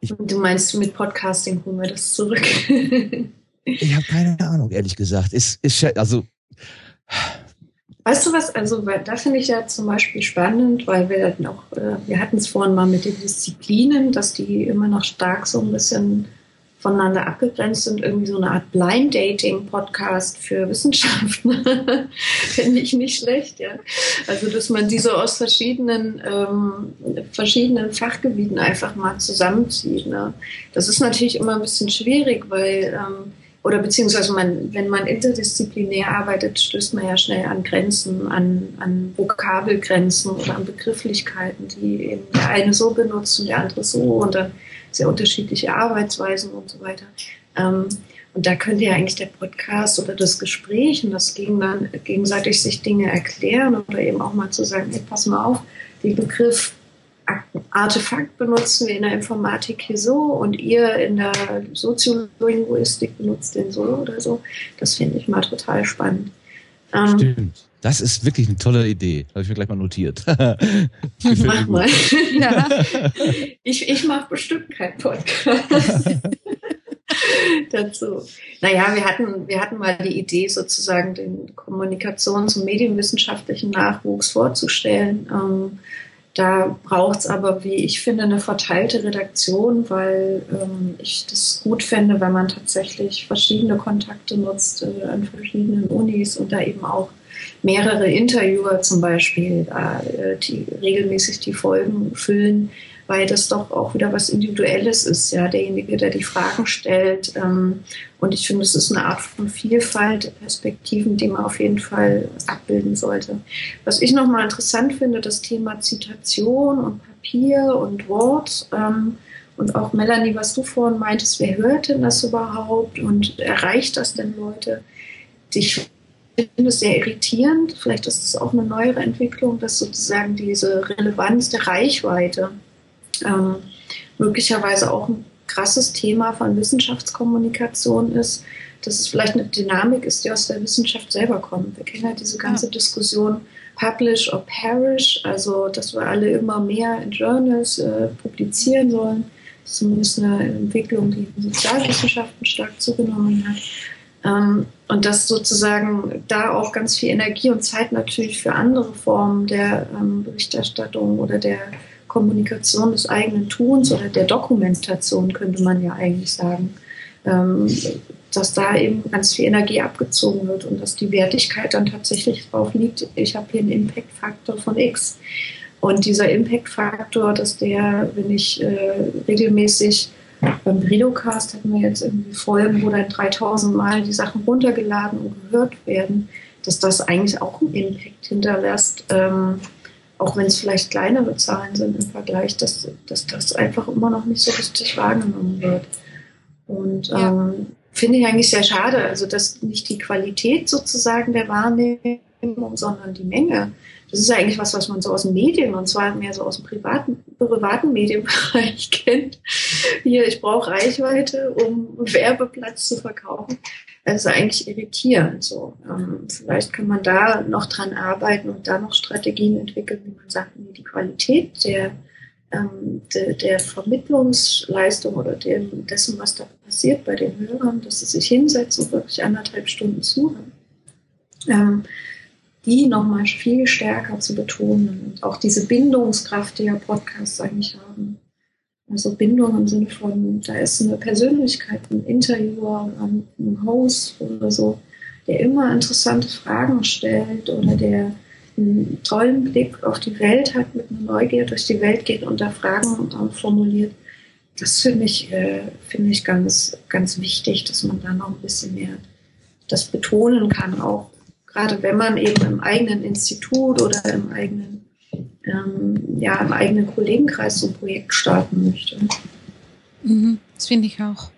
Ich, du meinst, mit Podcasting holen wir das zurück? Ich habe keine Ahnung, ehrlich gesagt. Ist, ist also. Weißt du was, also da finde ich ja zum Beispiel spannend, weil wir hatten auch, äh, wir hatten es vorhin mal mit den Disziplinen, dass die immer noch stark so ein bisschen voneinander abgegrenzt sind, irgendwie so eine Art Blind Dating Podcast für Wissenschaft. Finde ich nicht schlecht, ja. Also, dass man diese aus verschiedenen, ähm, verschiedenen Fachgebieten einfach mal zusammenzieht. Ne? Das ist natürlich immer ein bisschen schwierig, weil, ähm, oder beziehungsweise man, wenn man interdisziplinär arbeitet, stößt man ja schnell an Grenzen, an, an Vokabelgrenzen oder an Begrifflichkeiten, die eben der eine so benutzt und der andere so und dann sehr unterschiedliche Arbeitsweisen und so weiter. Ähm, und da könnte ja eigentlich der Podcast oder das Gespräch und das dann gegenseitig sich Dinge erklären oder eben auch mal zu sagen, hey, pass mal auf, den Begriff Artefakt benutzen wir in der Informatik hier so und ihr in der Soziolinguistik benutzt den so oder so. Das finde ich mal total spannend. Ähm, Stimmt. Das ist wirklich eine tolle Idee. Habe ich mir gleich mal notiert. Mach mal. ja. Ich, ich mache bestimmt keinen Podcast dazu. Naja, wir hatten, wir hatten mal die Idee, sozusagen den Kommunikations- und medienwissenschaftlichen Nachwuchs vorzustellen. Ähm, da braucht es aber, wie ich finde, eine verteilte Redaktion, weil ähm, ich das gut fände, wenn man tatsächlich verschiedene Kontakte nutzt äh, an verschiedenen Unis und da eben auch mehrere Interviewer zum Beispiel äh, die regelmäßig die Folgen füllen, weil das doch auch wieder was Individuelles ist, ja, derjenige, der die Fragen stellt. Ähm, und ich finde, es ist eine Art von Vielfalt, Perspektiven, die man auf jeden Fall abbilden sollte. Was ich nochmal interessant finde, das Thema Zitation und Papier und Wort. Ähm, und auch Melanie, was du vorhin meintest, wer hört denn das überhaupt und erreicht das denn Leute? Ich finde es sehr irritierend. Vielleicht ist es auch eine neuere Entwicklung, dass sozusagen diese Relevanz der Reichweite ähm, möglicherweise auch ein krasses Thema von Wissenschaftskommunikation ist, dass es vielleicht eine Dynamik ist, die aus der Wissenschaft selber kommt. Wir kennen ja diese ganze ja. Diskussion Publish or Perish, also dass wir alle immer mehr in Journals äh, publizieren sollen. Das ist zumindest eine Entwicklung, die in Sozialwissenschaften stark zugenommen hat. Ähm, und dass sozusagen da auch ganz viel Energie und Zeit natürlich für andere Formen der ähm, Berichterstattung oder der Kommunikation des eigenen Tuns oder der Dokumentation, könnte man ja eigentlich sagen, ähm, dass da eben ganz viel Energie abgezogen wird und dass die Wertigkeit dann tatsächlich drauf liegt, ich habe hier einen Impact-Faktor von X. Und dieser Impact-Faktor, dass der, wenn ich äh, regelmäßig beim Brilocast hatten wir jetzt irgendwie Folgen, wo dann 3000 Mal die Sachen runtergeladen und gehört werden, dass das eigentlich auch einen Impact hinterlässt, ähm, auch wenn es vielleicht kleinere Zahlen sind im Vergleich, dass, dass das einfach immer noch nicht so richtig wahrgenommen wird. Und ja. ähm, finde ich eigentlich sehr schade, also dass nicht die Qualität sozusagen der Wahrnehmung, sondern die Menge das ist ja eigentlich was, was man so aus den Medien und zwar mehr so aus dem privaten, privaten Medienbereich kennt. Hier, ich brauche Reichweite, um Werbeplatz zu verkaufen. Das ist eigentlich irritierend. So, ähm, vielleicht kann man da noch dran arbeiten und da noch Strategien entwickeln, wie man sagt, die Qualität der, ähm, de, der Vermittlungsleistung oder dem, dessen, was da passiert bei den Hörern, dass sie sich hinsetzen und wirklich anderthalb Stunden zuhören. Ähm, die nochmal viel stärker zu betonen und auch diese Bindungskraft, die ja Podcasts eigentlich haben. Also Bindung im Sinne von, da ist eine Persönlichkeit, ein Interviewer, ein Host oder so, der immer interessante Fragen stellt oder der einen tollen Blick auf die Welt hat, mit einer Neugier durch die Welt geht und da Fragen formuliert. Das finde ich, äh, finde ich ganz, ganz wichtig, dass man da noch ein bisschen mehr das betonen kann, auch gerade wenn man eben im eigenen Institut oder im eigenen, ähm, ja, im eigenen Kollegenkreis so ein Projekt starten möchte. Mhm, das finde ich auch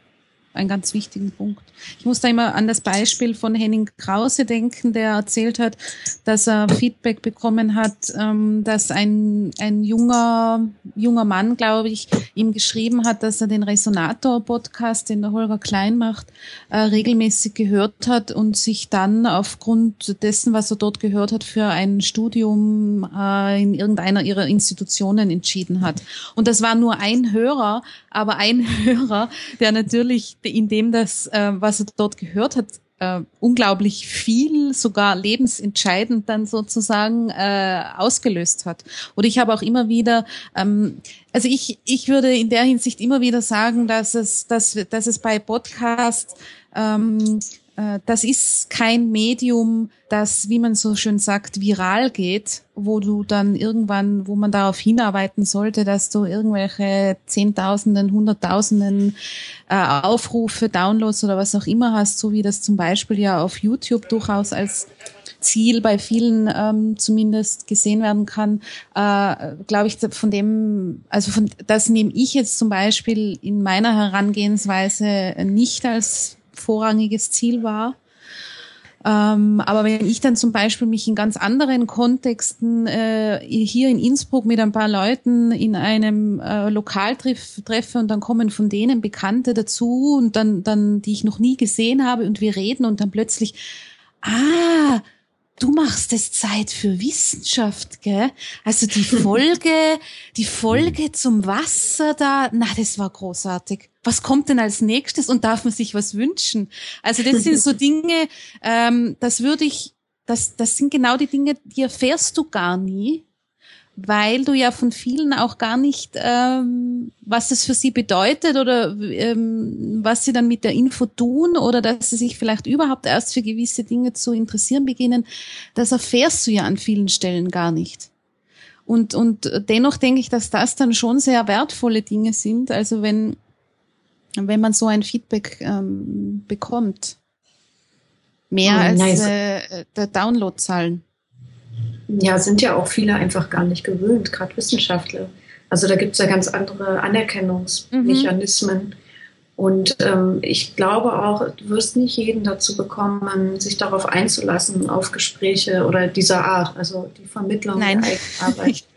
einen ganz wichtigen Punkt. Ich muss da immer an das Beispiel von Henning Krause denken, der erzählt hat, dass er Feedback bekommen hat, ähm, dass ein, ein junger, junger Mann, glaube ich, ihm geschrieben hat, dass er den Resonator-Podcast, den der Holger Klein macht, äh, regelmäßig gehört hat und sich dann aufgrund dessen, was er dort gehört hat, für ein Studium äh, in irgendeiner ihrer Institutionen entschieden hat. Und das war nur ein Hörer, aber ein Hörer, der natürlich in dem das, äh, was er dort gehört hat, äh, unglaublich viel, sogar lebensentscheidend dann sozusagen äh, ausgelöst hat. Oder ich habe auch immer wieder, ähm, also ich, ich würde in der Hinsicht immer wieder sagen, dass es, dass, dass es bei Podcasts ähm, äh, das ist kein Medium, das, wie man so schön sagt, viral geht, wo du dann irgendwann, wo man darauf hinarbeiten sollte, dass du irgendwelche Zehntausenden, Hunderttausenden äh, Aufrufe, Downloads oder was auch immer hast, so wie das zum Beispiel ja auf YouTube durchaus als Ziel bei vielen ähm, zumindest gesehen werden kann, äh, glaube ich, von dem, also von das nehme ich jetzt zum Beispiel in meiner Herangehensweise nicht als vorrangiges Ziel war. Ähm, aber wenn ich dann zum Beispiel mich in ganz anderen Kontexten äh, hier in Innsbruck mit ein paar Leuten in einem äh, Lokal treff, treffe und dann kommen von denen Bekannte dazu und dann, dann, die ich noch nie gesehen habe und wir reden und dann plötzlich, ah, du machst es Zeit für Wissenschaft, gell? Also die Folge, die Folge zum Wasser da, na, das war großartig. Was kommt denn als nächstes und darf man sich was wünschen? Also das sind so Dinge, ähm, das würde ich, das, das sind genau die Dinge, die erfährst du gar nie weil du ja von vielen auch gar nicht, ähm, was es für sie bedeutet oder ähm, was sie dann mit der Info tun oder dass sie sich vielleicht überhaupt erst für gewisse Dinge zu interessieren beginnen, das erfährst du ja an vielen Stellen gar nicht. Und, und dennoch denke ich, dass das dann schon sehr wertvolle Dinge sind. Also wenn, wenn man so ein Feedback ähm, bekommt. Mehr oh, als nice. äh, der Downloadzahlen. Ja, sind ja auch viele einfach gar nicht gewöhnt, gerade Wissenschaftler. Also da gibt es ja ganz andere Anerkennungsmechanismen. Mhm. Und ähm, ich glaube auch, du wirst nicht jeden dazu bekommen, sich darauf einzulassen, auf Gespräche oder dieser Art, also die Vermittlung Nein. der Arbeit.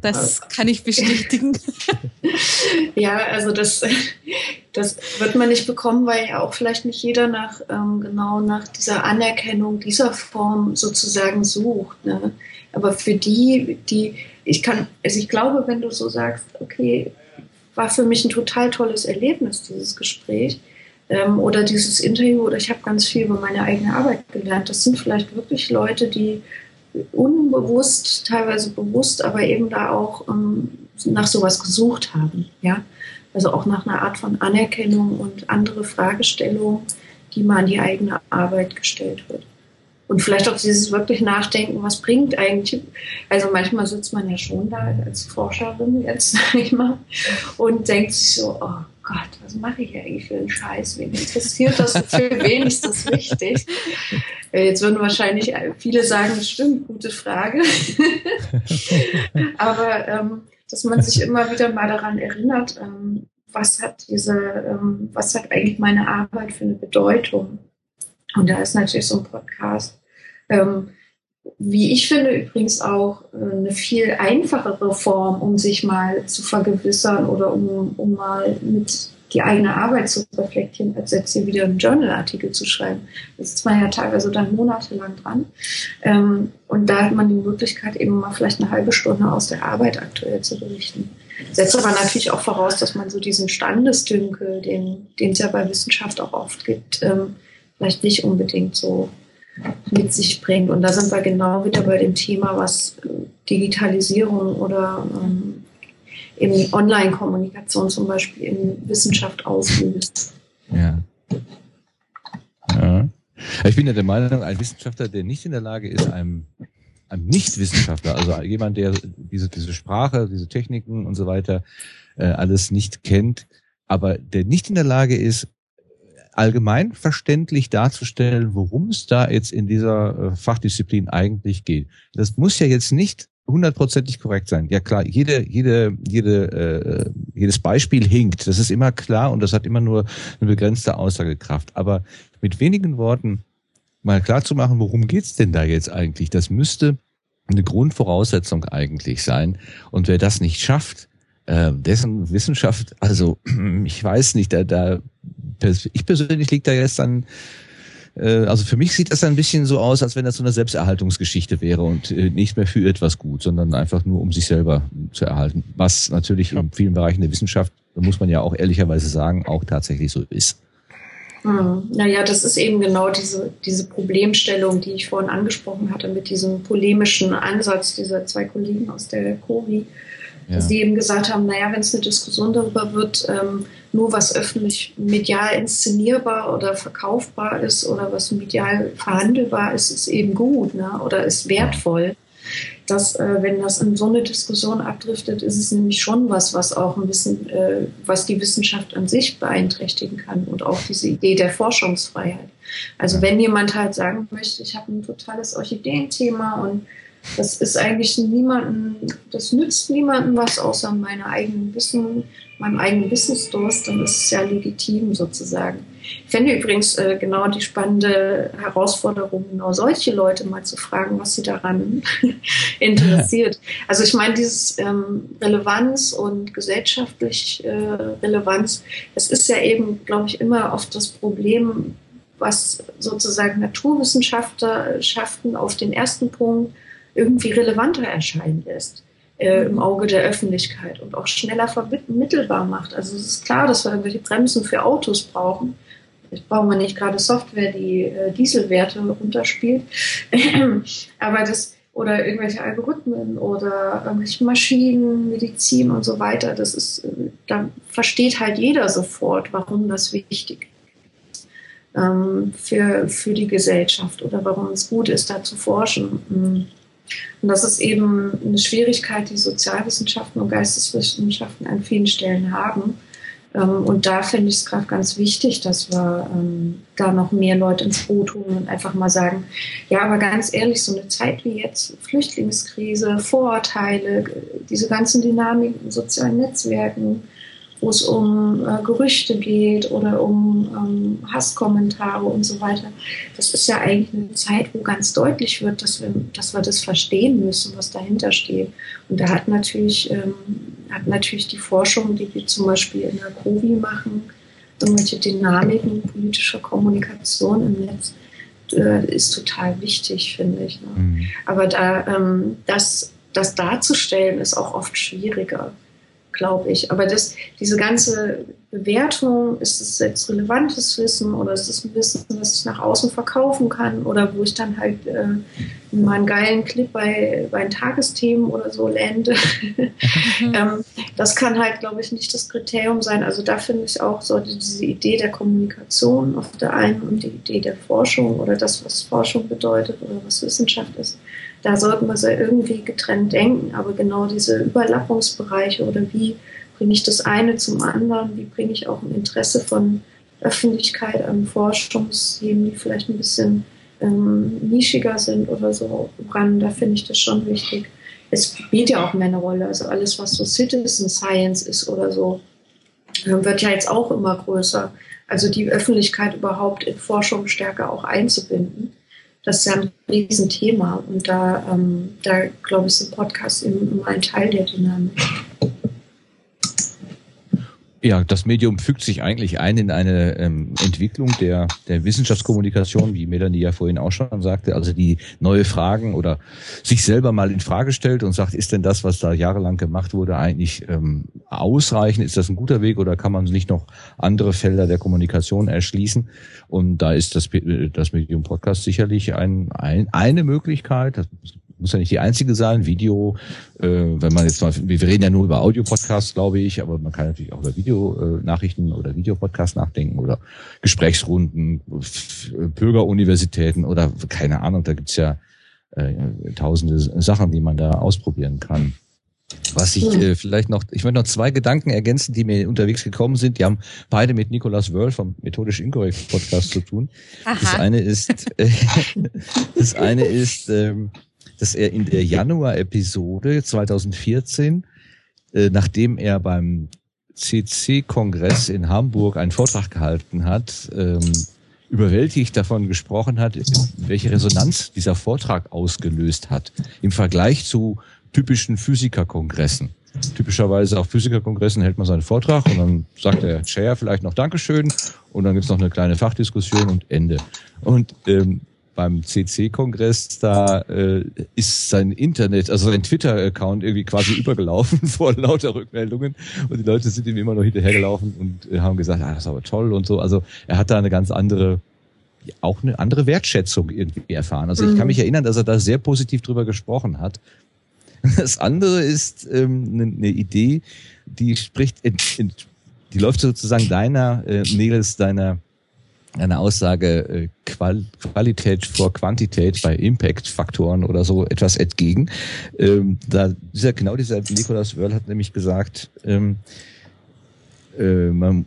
Das kann ich bestätigen. ja, also das, das wird man nicht bekommen, weil ja auch vielleicht nicht jeder nach ähm, genau nach dieser Anerkennung dieser Form sozusagen sucht. Ne? Aber für die, die ich kann, also ich glaube, wenn du so sagst, okay, war für mich ein total tolles Erlebnis dieses Gespräch ähm, oder dieses Interview oder ich habe ganz viel über meine eigene Arbeit gelernt. Das sind vielleicht wirklich Leute, die unbewusst, teilweise bewusst, aber eben da auch ähm, nach sowas gesucht haben. Ja? Also auch nach einer Art von Anerkennung und andere Fragestellungen, die mal an die eigene Arbeit gestellt wird. Und vielleicht auch dieses wirklich Nachdenken, was bringt eigentlich, also manchmal sitzt man ja schon da als Forscherin jetzt, sag ich mal, und denkt sich so, oh Gott, was mache ich eigentlich für einen Scheiß? Wen interessiert das? Für wen ist das wichtig? Äh, jetzt würden wahrscheinlich viele sagen, stimmt, gute Frage. Aber ähm, dass man sich immer wieder mal daran erinnert, ähm, was hat diese, ähm, was hat eigentlich meine Arbeit für eine Bedeutung? Und da ist natürlich so ein Podcast, ähm, wie ich finde, übrigens auch äh, eine viel einfachere Form, um sich mal zu vergewissern oder um, um mal mit die eigene Arbeit zu reflektieren, als jetzt hier wieder einen Journalartikel zu schreiben. Da sitzt man ja teilweise dann monatelang dran. Ähm, und da hat man die Möglichkeit, eben mal vielleicht eine halbe Stunde aus der Arbeit aktuell zu berichten. Setzt aber natürlich auch voraus, dass man so diesen Standesdünkel, den, es ja bei Wissenschaft auch oft gibt, ähm, vielleicht nicht unbedingt so mit sich bringt. Und da sind wir genau wieder bei dem Thema, was Digitalisierung oder ähm, eben Online-Kommunikation zum Beispiel in Wissenschaft auslöst. Ja. ja. Ich bin ja der Meinung, ein Wissenschaftler, der nicht in der Lage ist, einem, einem Nicht-Wissenschaftler, also jemand, der diese, diese Sprache, diese Techniken und so weiter äh, alles nicht kennt, aber der nicht in der Lage ist, allgemein verständlich darzustellen, worum es da jetzt in dieser äh, Fachdisziplin eigentlich geht. Das muss ja jetzt nicht hundertprozentig korrekt sein. Ja klar, jede, jede, jede, äh, jedes Beispiel hinkt. Das ist immer klar und das hat immer nur eine begrenzte Aussagekraft. Aber mit wenigen Worten mal klar zu machen, worum geht's denn da jetzt eigentlich? Das müsste eine Grundvoraussetzung eigentlich sein. Und wer das nicht schafft, äh, dessen Wissenschaft, also ich weiß nicht, da, da ich persönlich liegt da jetzt dann äh, also für mich sieht das ein bisschen so aus, als wenn das so eine Selbsterhaltungsgeschichte wäre und äh, nicht mehr für etwas gut, sondern einfach nur um sich selber zu erhalten. Was natürlich ja. in vielen Bereichen der Wissenschaft, da muss man ja auch ehrlicherweise sagen, auch tatsächlich so ist. Hm. Naja, das ist eben genau diese, diese Problemstellung, die ich vorhin angesprochen hatte, mit diesem polemischen Ansatz dieser zwei Kollegen aus der COVI, ja. die eben gesagt haben, naja, wenn es eine Diskussion darüber wird, ähm, nur was öffentlich medial inszenierbar oder verkaufbar ist oder was medial verhandelbar ist, ist eben gut ne? oder ist wertvoll. Dass, äh, wenn das in so eine Diskussion abdriftet, ist es nämlich schon was, was auch ein bisschen, äh, was die Wissenschaft an sich beeinträchtigen kann und auch diese Idee der Forschungsfreiheit. Also wenn jemand halt sagen möchte, ich habe ein totales Orchideenthema und das ist eigentlich niemanden, das nützt niemandem was außer meiner eigenen Wissen, meinem eigenen Wissensdurst, dann ist es ja legitim sozusagen. Ich fände übrigens äh, genau die spannende Herausforderung, genau solche Leute mal zu fragen, was sie daran interessiert. Also ich meine, dieses ähm, Relevanz und gesellschaftlich äh, Relevanz, das ist ja eben, glaube ich, immer oft das Problem, was sozusagen Naturwissenschaften auf den ersten Punkt irgendwie relevanter erscheinen lässt äh, im Auge der Öffentlichkeit und auch schneller vermittelbar macht. Also es ist klar, dass wir irgendwelche Bremsen für Autos brauchen. Jetzt brauchen wir nicht gerade Software, die äh, Dieselwerte runterspielt. Aber das, oder irgendwelche Algorithmen oder irgendwelche Maschinen, Medizin und so weiter, das ist, äh, da versteht halt jeder sofort, warum das wichtig ist ähm, für, für die Gesellschaft oder warum es gut ist, da zu forschen. Und das ist eben eine Schwierigkeit, die Sozialwissenschaften und Geisteswissenschaften an vielen Stellen haben. Ähm, und da finde ich es gerade ganz wichtig, dass wir ähm, da noch mehr Leute ins Boot holen und einfach mal sagen, ja, aber ganz ehrlich, so eine Zeit wie jetzt, Flüchtlingskrise, Vorurteile, diese ganzen Dynamiken in sozialen Netzwerken, wo es um äh, Gerüchte geht oder um ähm, Hasskommentare und so weiter. Das ist ja eigentlich eine Zeit, wo ganz deutlich wird, dass wir, dass wir das verstehen müssen, was dahinter steht. Und da hat natürlich, ähm, hat natürlich die Forschung, die wir zum Beispiel in der COVI machen, irgendwelche Dynamiken politischer Kommunikation im Netz, äh, ist total wichtig, finde ich. Ne? Mhm. Aber da, ähm, das, das darzustellen, ist auch oft schwieriger glaube ich. Aber das, diese ganze Bewertung, ist es jetzt relevantes Wissen oder ist es ein Wissen, das ich nach außen verkaufen kann oder wo ich dann halt äh, mal einen geilen Clip bei, bei Tagesthemen oder so lande. Mhm. ähm, das kann halt, glaube ich, nicht das Kriterium sein. Also da finde ich auch so diese Idee der Kommunikation auf der einen und die Idee der Forschung oder das, was Forschung bedeutet oder was Wissenschaft ist, da sollten wir so irgendwie getrennt denken, aber genau diese Überlappungsbereiche oder wie bringe ich das eine zum anderen, wie bringe ich auch ein Interesse von Öffentlichkeit an Forschungsthemen, die vielleicht ein bisschen ähm, nischiger sind oder so? Ran, da finde ich das schon wichtig. Es spielt ja auch mehr eine Rolle, also alles, was so Citizen Science ist oder so, wird ja jetzt auch immer größer. Also die Öffentlichkeit überhaupt in Forschung stärker auch einzubinden das ist ja ein Riesenthema. Und da, ähm, da glaube ich, sind Podcasts immer ein Teil der Dynamik. Ja, das Medium fügt sich eigentlich ein in eine ähm, Entwicklung der, der Wissenschaftskommunikation, wie Melanie ja vorhin auch schon sagte, also die neue Fragen oder sich selber mal in Frage stellt und sagt, ist denn das, was da jahrelang gemacht wurde, eigentlich ähm, ausreichend? Ist das ein guter Weg oder kann man nicht noch andere Felder der Kommunikation erschließen? Und da ist das, das Medium Podcast sicherlich ein, ein, eine Möglichkeit. Das muss ja nicht die einzige sein. Video, äh, wenn man jetzt mal, wir reden ja nur über Audio-Podcasts, glaube ich, aber man kann natürlich auch über Videonachrichten äh, oder Videopodcasts nachdenken oder Gesprächsrunden, Bürgeruniversitäten oder keine Ahnung, da gibt's ja äh, tausende Sachen, die man da ausprobieren kann. Was ich äh, vielleicht noch, ich möchte noch zwei Gedanken ergänzen, die mir unterwegs gekommen sind. Die haben beide mit Nicolas Wörl vom Methodisch Inkorrekt Podcast zu tun. Aha. Das eine ist, äh, das eine ist, ähm, dass er in der Januar-Episode 2014, äh, nachdem er beim CC-Kongress in Hamburg einen Vortrag gehalten hat, ähm, überwältigt davon gesprochen hat, welche Resonanz dieser Vortrag ausgelöst hat im Vergleich zu typischen Physikerkongressen. Typischerweise auf Physikerkongressen hält man seinen Vortrag und dann sagt der Chair vielleicht noch Dankeschön und dann gibt's noch eine kleine Fachdiskussion und Ende. Und ähm, beim CC-Kongress, da äh, ist sein Internet, also sein Twitter-Account irgendwie quasi übergelaufen vor lauter Rückmeldungen und die Leute sind ihm immer noch hinterhergelaufen und äh, haben gesagt, ah, das ist aber toll und so. Also er hat da eine ganz andere auch eine andere Wertschätzung irgendwie erfahren. Also ich kann mhm. mich erinnern, dass er da sehr positiv drüber gesprochen hat. Das andere ist ähm, eine, eine Idee, die spricht, in, in, die läuft sozusagen deiner, äh, Nils, deiner eine Aussage äh, Qual Qualität vor Quantität bei Impact-Faktoren oder so etwas entgegen. Ähm, da dieser genau dieser Nicolas Wörl hat nämlich gesagt, ähm, äh, man,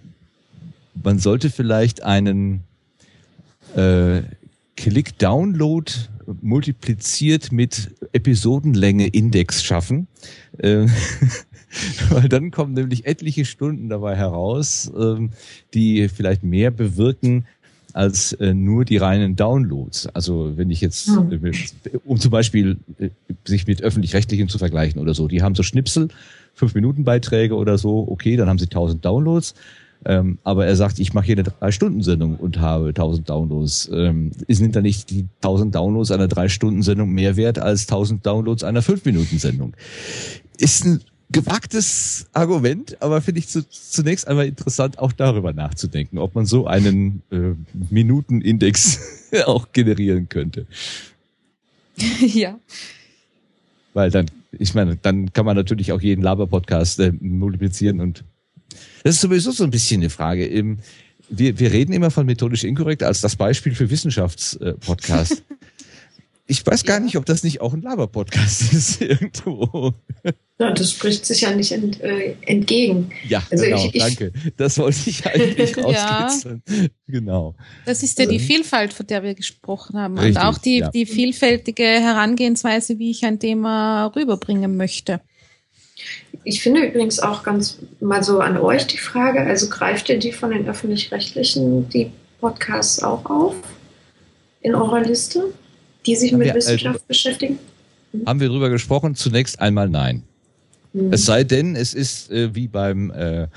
man sollte vielleicht einen äh, Click-Download multipliziert mit Episodenlänge Index schaffen. Äh, weil dann kommen nämlich etliche Stunden dabei heraus, ähm, die vielleicht mehr bewirken als äh, nur die reinen Downloads. Also wenn ich jetzt, hm. äh, um zum Beispiel äh, sich mit öffentlich-rechtlichen zu vergleichen oder so, die haben so Schnipsel, fünf Minuten Beiträge oder so, okay, dann haben sie tausend Downloads. Ähm, aber er sagt, ich mache hier eine Drei-Stunden-Sendung und habe tausend Downloads. Ähm, sind da nicht die tausend Downloads einer Drei-Stunden-Sendung mehr wert als tausend Downloads einer Fünf-Minuten-Sendung? Ist ein gewagtes Argument, aber finde ich zu, zunächst einmal interessant, auch darüber nachzudenken, ob man so einen äh, Minutenindex auch generieren könnte. Ja. Weil dann, ich meine, dann kann man natürlich auch jeden Laber-Podcast äh, multiplizieren und das ist sowieso so ein bisschen eine Frage. Wir, wir reden immer von methodisch inkorrekt als das Beispiel für Wissenschaftspodcast. Ich weiß gar nicht, ob das nicht auch ein Laber-Podcast ist irgendwo. Ja, das spricht sich ja nicht ent, äh, entgegen. Ja, also genau, ich, ich, danke. Das wollte ich eigentlich rauskitzeln. ja. Genau. Das ist ja die ähm. Vielfalt, von der wir gesprochen haben. Richtig, und auch die, ja. die vielfältige Herangehensweise, wie ich ein Thema rüberbringen möchte. Ich finde übrigens auch ganz mal so an euch die Frage, also greift ihr die von den öffentlich-rechtlichen, die Podcasts auch auf in eurer Liste? Die sich haben mit wir, äh, Wissenschaft äh, beschäftigen? Hm? Haben wir darüber gesprochen? Zunächst einmal nein. Hm. Es sei denn, es ist äh, wie beim äh,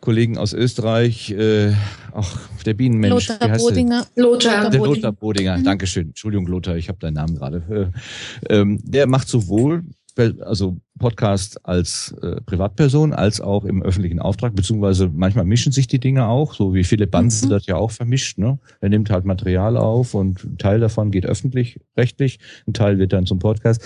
Kollegen aus Österreich, äh, ach, der Bienenmensch. Lothar Bodinger. Lothar. Der Lothar Bodinger, mhm. Dankeschön. Entschuldigung, Lothar, ich habe deinen Namen gerade. Äh, ähm, der macht sowohl also Podcast als äh, Privatperson als auch im öffentlichen Auftrag, beziehungsweise manchmal mischen sich die Dinge auch, so wie Philipp Banzen mhm. das ja auch vermischt. Ne? Er nimmt halt Material auf und ein Teil davon geht öffentlich, rechtlich, ein Teil wird dann zum Podcast.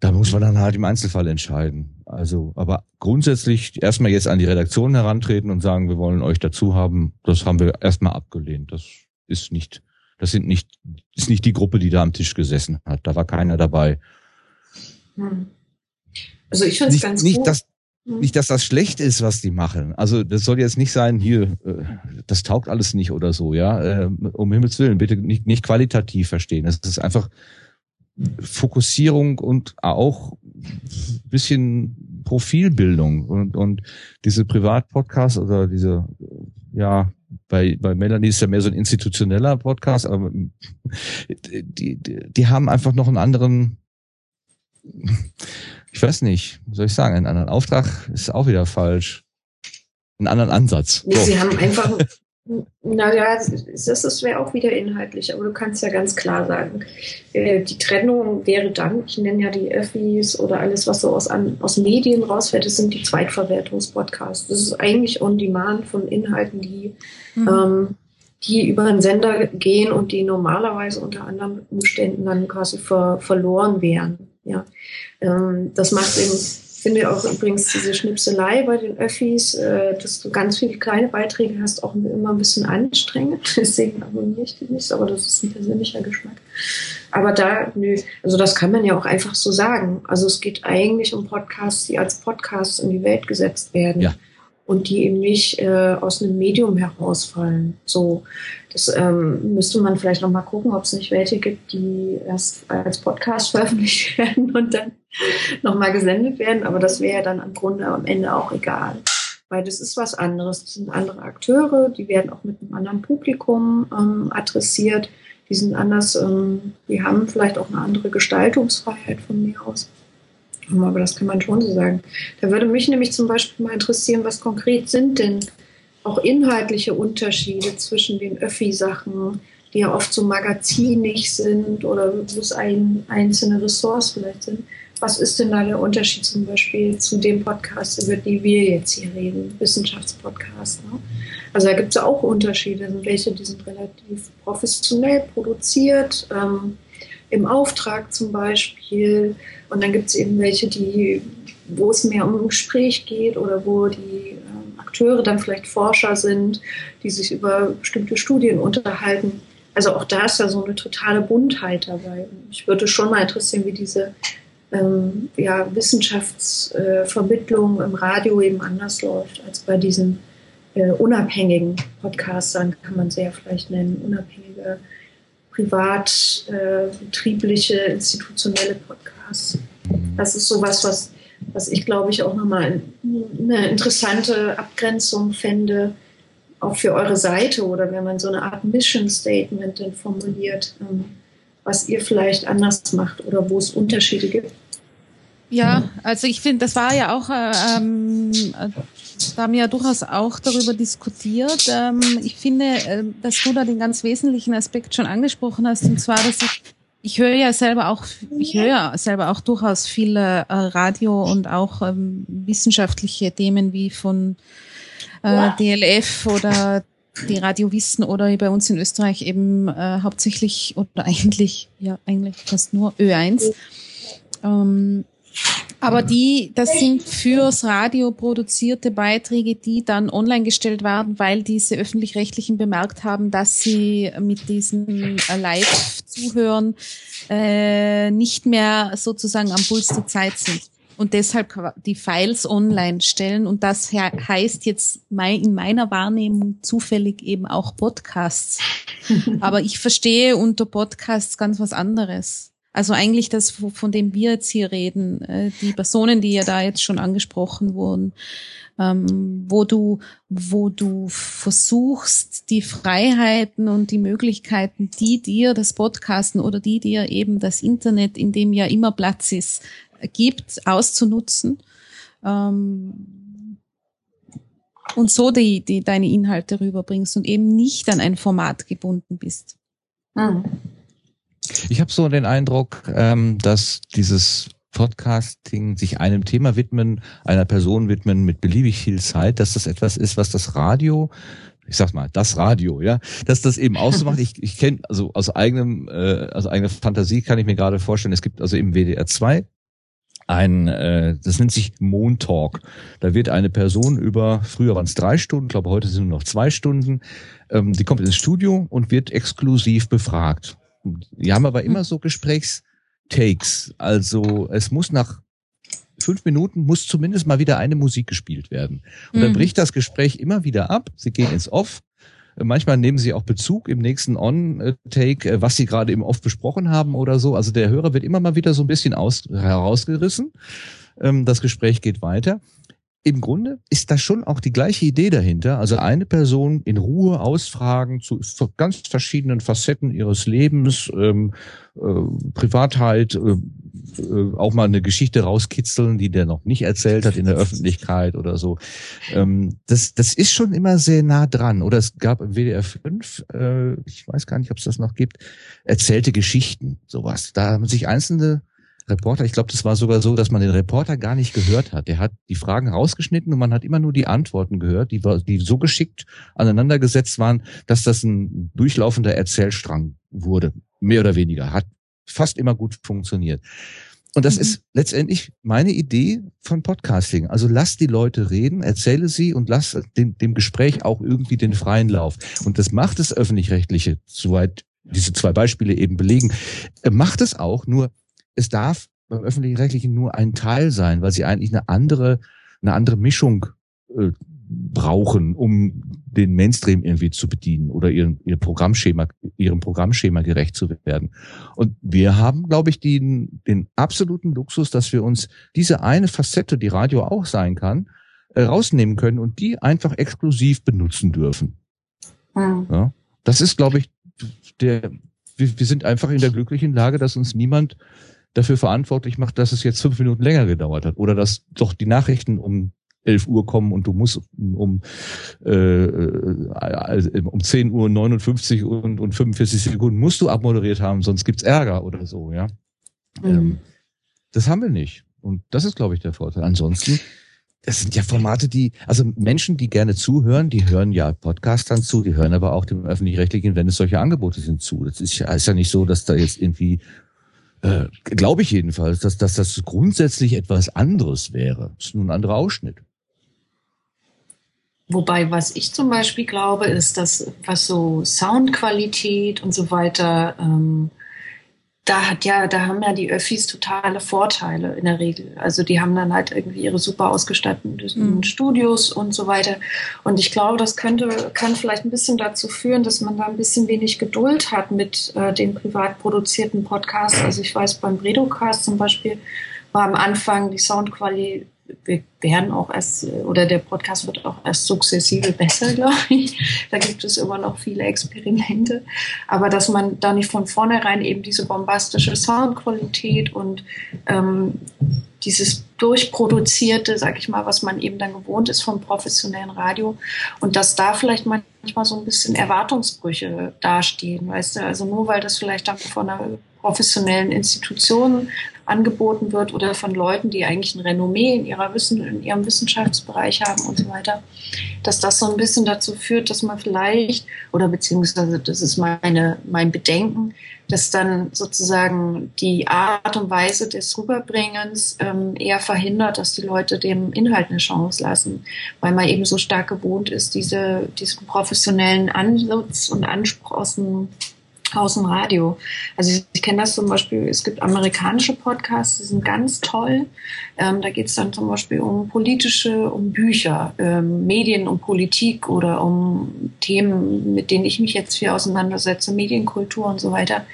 Da muss man dann halt im Einzelfall entscheiden. Also, aber grundsätzlich erstmal jetzt an die Redaktion herantreten und sagen, wir wollen euch dazu haben, das haben wir erstmal abgelehnt. Das ist nicht, das sind nicht, ist nicht die Gruppe, die da am Tisch gesessen hat. Da war keiner dabei. Hm. Also ich finde es ganz nicht, gut. Dass, hm. nicht, dass das schlecht ist, was die machen. Also das soll jetzt nicht sein, hier, äh, das taugt alles nicht oder so, ja. Ähm, um Himmels Willen, bitte nicht, nicht qualitativ verstehen. Es ist einfach Fokussierung und auch bisschen Profilbildung und, und diese Privatpodcasts oder diese, ja, bei, bei Melanie ist ja mehr so ein institutioneller Podcast, aber die, die, die haben einfach noch einen anderen ich weiß nicht, soll ich sagen, einen anderen Auftrag ist auch wieder falsch. Einen anderen Ansatz. Nee, so. Sie haben einfach, naja, das, das wäre auch wieder inhaltlich, aber du kannst ja ganz klar sagen, äh, die Trennung wäre dann, ich nenne ja die Öffis oder alles, was so aus, aus Medien rausfällt, das sind die Zweitverwertungspodcasts. Das ist eigentlich on demand von Inhalten, die mhm. ähm, die über einen Sender gehen und die normalerweise unter anderen Umständen dann quasi ver, verloren wären. Ja, ähm, das macht eben, finde auch übrigens diese Schnipselei bei den Öffis, äh, dass du ganz viele kleine Beiträge hast, auch immer ein bisschen anstrengend. Deswegen abonniere ich die nicht, aber das ist ein persönlicher Geschmack. Aber da, nö, also das kann man ja auch einfach so sagen. Also es geht eigentlich um Podcasts, die als Podcasts in die Welt gesetzt werden. Ja und die eben nicht äh, aus einem Medium herausfallen. So, das ähm, müsste man vielleicht noch mal gucken, ob es nicht welche gibt, die erst als Podcast veröffentlicht werden und dann noch mal gesendet werden. Aber das wäre dann im Grunde am Ende auch egal, weil das ist was anderes. Das sind andere Akteure, die werden auch mit einem anderen Publikum ähm, adressiert. Die sind anders, ähm, die haben vielleicht auch eine andere Gestaltungsfreiheit von mir aus. Aber das kann man schon so sagen. Da würde mich nämlich zum Beispiel mal interessieren, was konkret sind denn auch inhaltliche Unterschiede zwischen den Öffi-Sachen, die ja oft so magazinig sind oder wo es ein, einzelne Ressorts vielleicht sind. Was ist denn da der Unterschied zum Beispiel zu dem Podcast, über die wir jetzt hier reden, Wissenschaftspodcast? Ne? Also da gibt es auch Unterschiede. Also welche, die sind relativ professionell produziert, ähm, im Auftrag zum Beispiel. Und dann gibt es eben welche, die, wo es mehr um ein Gespräch geht oder wo die Akteure dann vielleicht Forscher sind, die sich über bestimmte Studien unterhalten. Also auch da ist ja so eine totale Buntheit dabei. Ich würde schon mal interessieren, wie diese ähm, ja, Wissenschaftsvermittlung äh, im Radio eben anders läuft als bei diesen äh, unabhängigen Podcastern, kann man sie ja vielleicht nennen, unabhängige privat äh, betriebliche, institutionelle Podcasts. Das ist sowas, was, was ich glaube ich auch nochmal eine interessante Abgrenzung fände, auch für eure Seite oder wenn man so eine Art Mission Statement dann formuliert, ähm, was ihr vielleicht anders macht oder wo es Unterschiede gibt. Ja, also ich finde, das war ja auch, äh, ähm, da haben wir ja durchaus auch darüber diskutiert. Ähm, ich finde, äh, dass du da den ganz wesentlichen Aspekt schon angesprochen hast, und zwar, dass ich ich höre ja selber auch, ich höre ja selber auch durchaus viele äh, Radio und auch ähm, wissenschaftliche Themen wie von äh, DLF oder die Radio Wissen oder bei uns in Österreich eben äh, hauptsächlich oder eigentlich, ja, eigentlich fast nur Ö1. Ähm, aber die, das sind fürs Radio produzierte Beiträge, die dann online gestellt werden, weil diese öffentlich-rechtlichen bemerkt haben, dass sie mit diesen äh, Live-Zuhören äh, nicht mehr sozusagen am Puls der Zeit sind und deshalb die Files online stellen. Und das heißt jetzt in meiner Wahrnehmung zufällig eben auch Podcasts. Aber ich verstehe unter Podcasts ganz was anderes. Also eigentlich das, von dem wir jetzt hier reden, äh, die Personen, die ja da jetzt schon angesprochen wurden, ähm, wo du, wo du versuchst, die Freiheiten und die Möglichkeiten, die dir das Podcasten oder die dir eben das Internet, in dem ja immer Platz ist, gibt, auszunutzen. Ähm, und so die, die deine Inhalte rüberbringst und eben nicht an ein Format gebunden bist. Mhm. Ich habe so den Eindruck, ähm, dass dieses Podcasting sich einem Thema widmen, einer Person widmen mit beliebig viel Zeit, dass das etwas ist, was das Radio ich sag mal, das Radio, ja, dass das eben auch so macht. Ich, ich kenne, also aus eigenem, äh, aus eigener Fantasie kann ich mir gerade vorstellen, es gibt also im WDR 2 ein, äh, das nennt sich Montalk. Da wird eine Person über, früher waren es drei Stunden, glaube heute sind nur noch zwei Stunden, ähm, die kommt ins Studio und wird exklusiv befragt. Die haben aber immer so Gesprächstakes. Also es muss nach fünf Minuten muss zumindest mal wieder eine Musik gespielt werden. Und dann mhm. bricht das Gespräch immer wieder ab. Sie gehen ins Off. Manchmal nehmen sie auch Bezug im nächsten On-Take, was sie gerade im Off besprochen haben oder so. Also der Hörer wird immer mal wieder so ein bisschen aus, herausgerissen. Ähm, das Gespräch geht weiter im Grunde ist das schon auch die gleiche Idee dahinter. Also eine Person in Ruhe ausfragen zu ganz verschiedenen Facetten ihres Lebens, ähm, äh, Privatheit, äh, äh, auch mal eine Geschichte rauskitzeln, die der noch nicht erzählt hat in der Öffentlichkeit oder so. Ähm, das, das ist schon immer sehr nah dran. Oder es gab im WDR 5, äh, ich weiß gar nicht, ob es das noch gibt, erzählte Geschichten, sowas. Da haben sich einzelne Reporter, ich glaube, das war sogar so, dass man den Reporter gar nicht gehört hat. Der hat die Fragen rausgeschnitten und man hat immer nur die Antworten gehört, die, die so geschickt aneinandergesetzt waren, dass das ein durchlaufender Erzählstrang wurde. Mehr oder weniger. Hat fast immer gut funktioniert. Und das mhm. ist letztendlich meine Idee von Podcasting. Also lass die Leute reden, erzähle sie und lass dem, dem Gespräch auch irgendwie den freien Lauf. Und das macht das öffentlich-rechtliche, soweit diese zwei Beispiele eben belegen, äh, macht es auch, nur es darf beim öffentlich-rechtlichen nur ein Teil sein, weil sie eigentlich eine andere, eine andere Mischung äh, brauchen, um den Mainstream irgendwie zu bedienen oder ihren, ihr Programmschema, ihrem Programmschema gerecht zu werden. Und wir haben, glaube ich, den, den absoluten Luxus, dass wir uns diese eine Facette, die Radio auch sein kann, äh, rausnehmen können und die einfach exklusiv benutzen dürfen. Mhm. Ja, das ist, glaube ich, der, wir, wir sind einfach in der glücklichen Lage, dass uns niemand dafür verantwortlich macht, dass es jetzt fünf Minuten länger gedauert hat oder dass doch die Nachrichten um 11 Uhr kommen und du musst um, äh, also um 10 Uhr 59 und, und 45 Sekunden musst du abmoderiert haben, sonst gibt's Ärger oder so, ja. Mhm. Ähm, das haben wir nicht. Und das ist, glaube ich, der Vorteil. Ansonsten, das sind ja Formate, die, also Menschen, die gerne zuhören, die hören ja Podcastern zu, die hören aber auch dem öffentlich-rechtlichen, wenn es solche Angebote sind, zu. Das ist ja, ist ja nicht so, dass da jetzt irgendwie äh, glaube ich jedenfalls, dass, dass das grundsätzlich etwas anderes wäre. Das ist nur ein anderer Ausschnitt. Wobei, was ich zum Beispiel glaube, ist, dass was so Soundqualität und so weiter ähm, da hat ja, da haben ja die Öffis totale Vorteile in der Regel. Also die haben dann halt irgendwie ihre super ausgestatteten mhm. Studios und so weiter. Und ich glaube, das könnte, kann vielleicht ein bisschen dazu führen, dass man da ein bisschen wenig Geduld hat mit äh, den privat produzierten Podcasts. Also ich weiß, beim Bredocast zum Beispiel war am Anfang die Soundqualität wir werden auch erst, oder der Podcast wird auch erst sukzessive besser, glaube ich. Da gibt es immer noch viele Experimente. Aber dass man da nicht von vornherein eben diese bombastische Soundqualität und ähm, dieses durchproduzierte, sag ich mal, was man eben dann gewohnt ist vom professionellen Radio und dass da vielleicht manchmal so ein bisschen Erwartungsbrüche dastehen, weißt du, also nur weil das vielleicht dann von einer professionellen Institution angeboten wird oder von Leuten, die eigentlich ein Renommee in, ihrer Wissen, in ihrem Wissenschaftsbereich haben und so weiter, dass das so ein bisschen dazu führt, dass man vielleicht, oder beziehungsweise das ist meine, mein Bedenken, dass dann sozusagen die Art und Weise des Rüberbringens ähm, eher verhindert, dass die Leute dem Inhalt eine Chance lassen, weil man eben so stark gewohnt ist, diese, diesen professionellen Ansatz und Anspruch aus dem aus dem Radio. Also ich, ich kenne das zum Beispiel, es gibt amerikanische Podcasts, die sind ganz toll. Ähm, da geht es dann zum Beispiel um politische, um Bücher, ähm, Medien und Politik oder um Themen, mit denen ich mich jetzt viel auseinandersetze, Medienkultur und so weiter.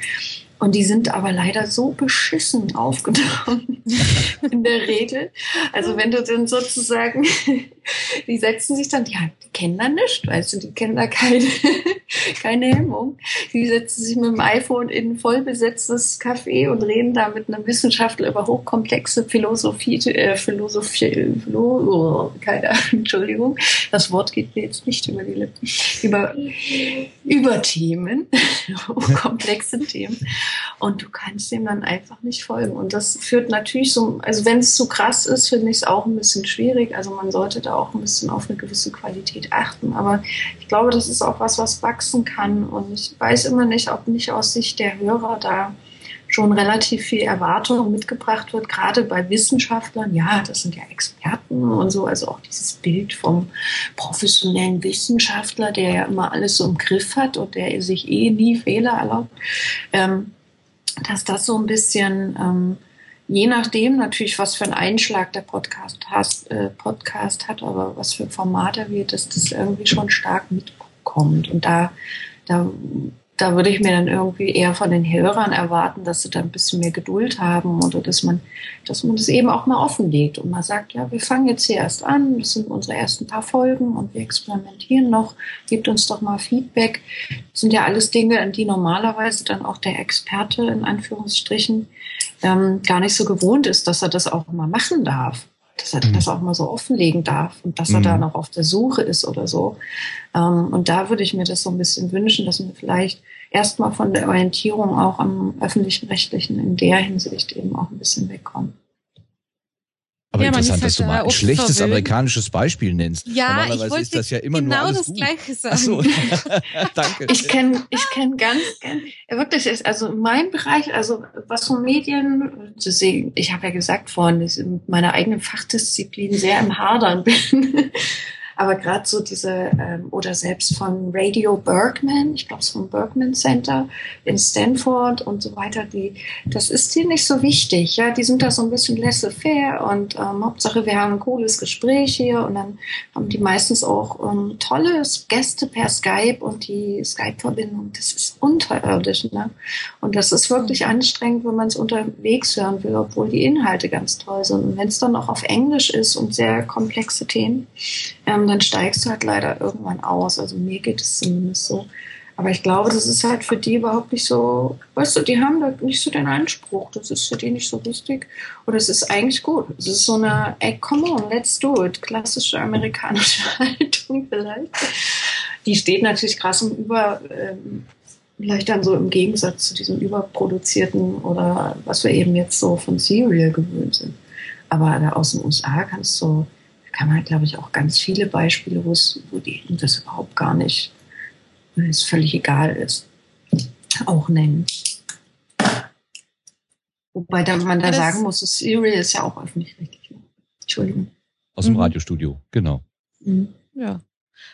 Und die sind aber leider so beschissen aufgenommen in der Regel. Also wenn du dann sozusagen, die setzen sich dann, ja, die kennen da nichts, weißt du, die kennen da keine, keine Hemmung. Die setzen sich mit dem iPhone in ein vollbesetztes Café und reden da mit einem Wissenschaftler über hochkomplexe Philosophie, äh, Philosophie, Philo, oh, keine Entschuldigung, das Wort geht mir jetzt nicht über die Lippen, über, über Themen, hochkomplexe Themen. Und du kannst dem dann einfach nicht folgen. Und das führt natürlich so, also wenn es zu krass ist, finde ich es auch ein bisschen schwierig. Also man sollte da auch ein bisschen auf eine gewisse Qualität achten. Aber ich glaube, das ist auch was, was wachsen kann. Und ich weiß immer nicht, ob nicht aus Sicht der Hörer da schon relativ viel Erwartung mitgebracht wird, gerade bei Wissenschaftlern. Ja, das sind ja Experten und so, also auch dieses Bild vom professionellen Wissenschaftler, der ja immer alles so im Griff hat und der sich eh nie Fehler erlaubt. Ähm, dass das so ein bisschen, ähm, je nachdem natürlich, was für einen Einschlag der Podcast, hast, äh, Podcast hat, aber was für Format er wird, dass das irgendwie schon stark mitkommt. Und da, da da würde ich mir dann irgendwie eher von den Hörern erwarten, dass sie da ein bisschen mehr Geduld haben oder dass man, dass man das eben auch mal offenlegt und mal sagt, ja, wir fangen jetzt hier erst an, das sind unsere ersten paar Folgen und wir experimentieren noch, gebt uns doch mal Feedback. Das sind ja alles Dinge, an die normalerweise dann auch der Experte in Anführungsstrichen ähm, gar nicht so gewohnt ist, dass er das auch mal machen darf dass er mhm. das auch mal so offenlegen darf und dass er mhm. da noch auf der Suche ist oder so. Ähm, und da würde ich mir das so ein bisschen wünschen, dass wir vielleicht erstmal von der Orientierung auch am öffentlichen Rechtlichen in der Hinsicht eben auch ein bisschen wegkommen. Aber ja, interessant, dass halt du mal ein schlechtes verwöhnt. amerikanisches Beispiel nennst. Ja, Normalerweise ich wollte ist das ja immer genau nur alles das gut. Gleiche sagen. So. Danke. Ich kenne ich kenn ganz, gern, ja, wirklich, also mein Bereich, also was von Medien zu sehen, ich habe ja gesagt vorhin, dass ich mit meiner eigenen Fachdisziplin sehr im Hadern bin. Aber gerade so diese, ähm, oder selbst von Radio Bergman, ich glaube es vom Bergman Center in Stanford und so weiter, die, das ist hier nicht so wichtig. Ja, die sind da so ein bisschen laissez-faire und ähm, Hauptsache wir haben ein cooles Gespräch hier und dann haben die meistens auch ähm, tolle Gäste per Skype und die Skype-Verbindung, das ist unterirdisch. Ne? Und das ist wirklich anstrengend, wenn man es unterwegs hören will, obwohl die Inhalte ganz toll sind. Und wenn es dann noch auf Englisch ist und sehr komplexe Themen, ähm, dann steigst du halt leider irgendwann aus. Also mir geht es zumindest so. Aber ich glaube, das ist halt für die überhaupt nicht so, weißt du, die haben da nicht so den Anspruch. Das ist für die nicht so wichtig. Und es ist eigentlich gut. Es ist so eine, ey, come on, let's do it. Klassische amerikanische Haltung vielleicht. Die steht natürlich krass im Über, ähm, vielleicht dann so im Gegensatz zu diesem überproduzierten oder was wir eben jetzt so von Serial gewöhnt sind. Aber da aus den USA kannst du, kann man, glaube ich, auch ganz viele Beispiele, wo es, wo die das überhaupt gar nicht es völlig egal ist, auch nennen. Wobei da, man da sagen muss, das Serial ist ja auch öffentlich-rechtlich. Entschuldigung. Aus dem mhm. Radiostudio, genau. Mhm. Ja.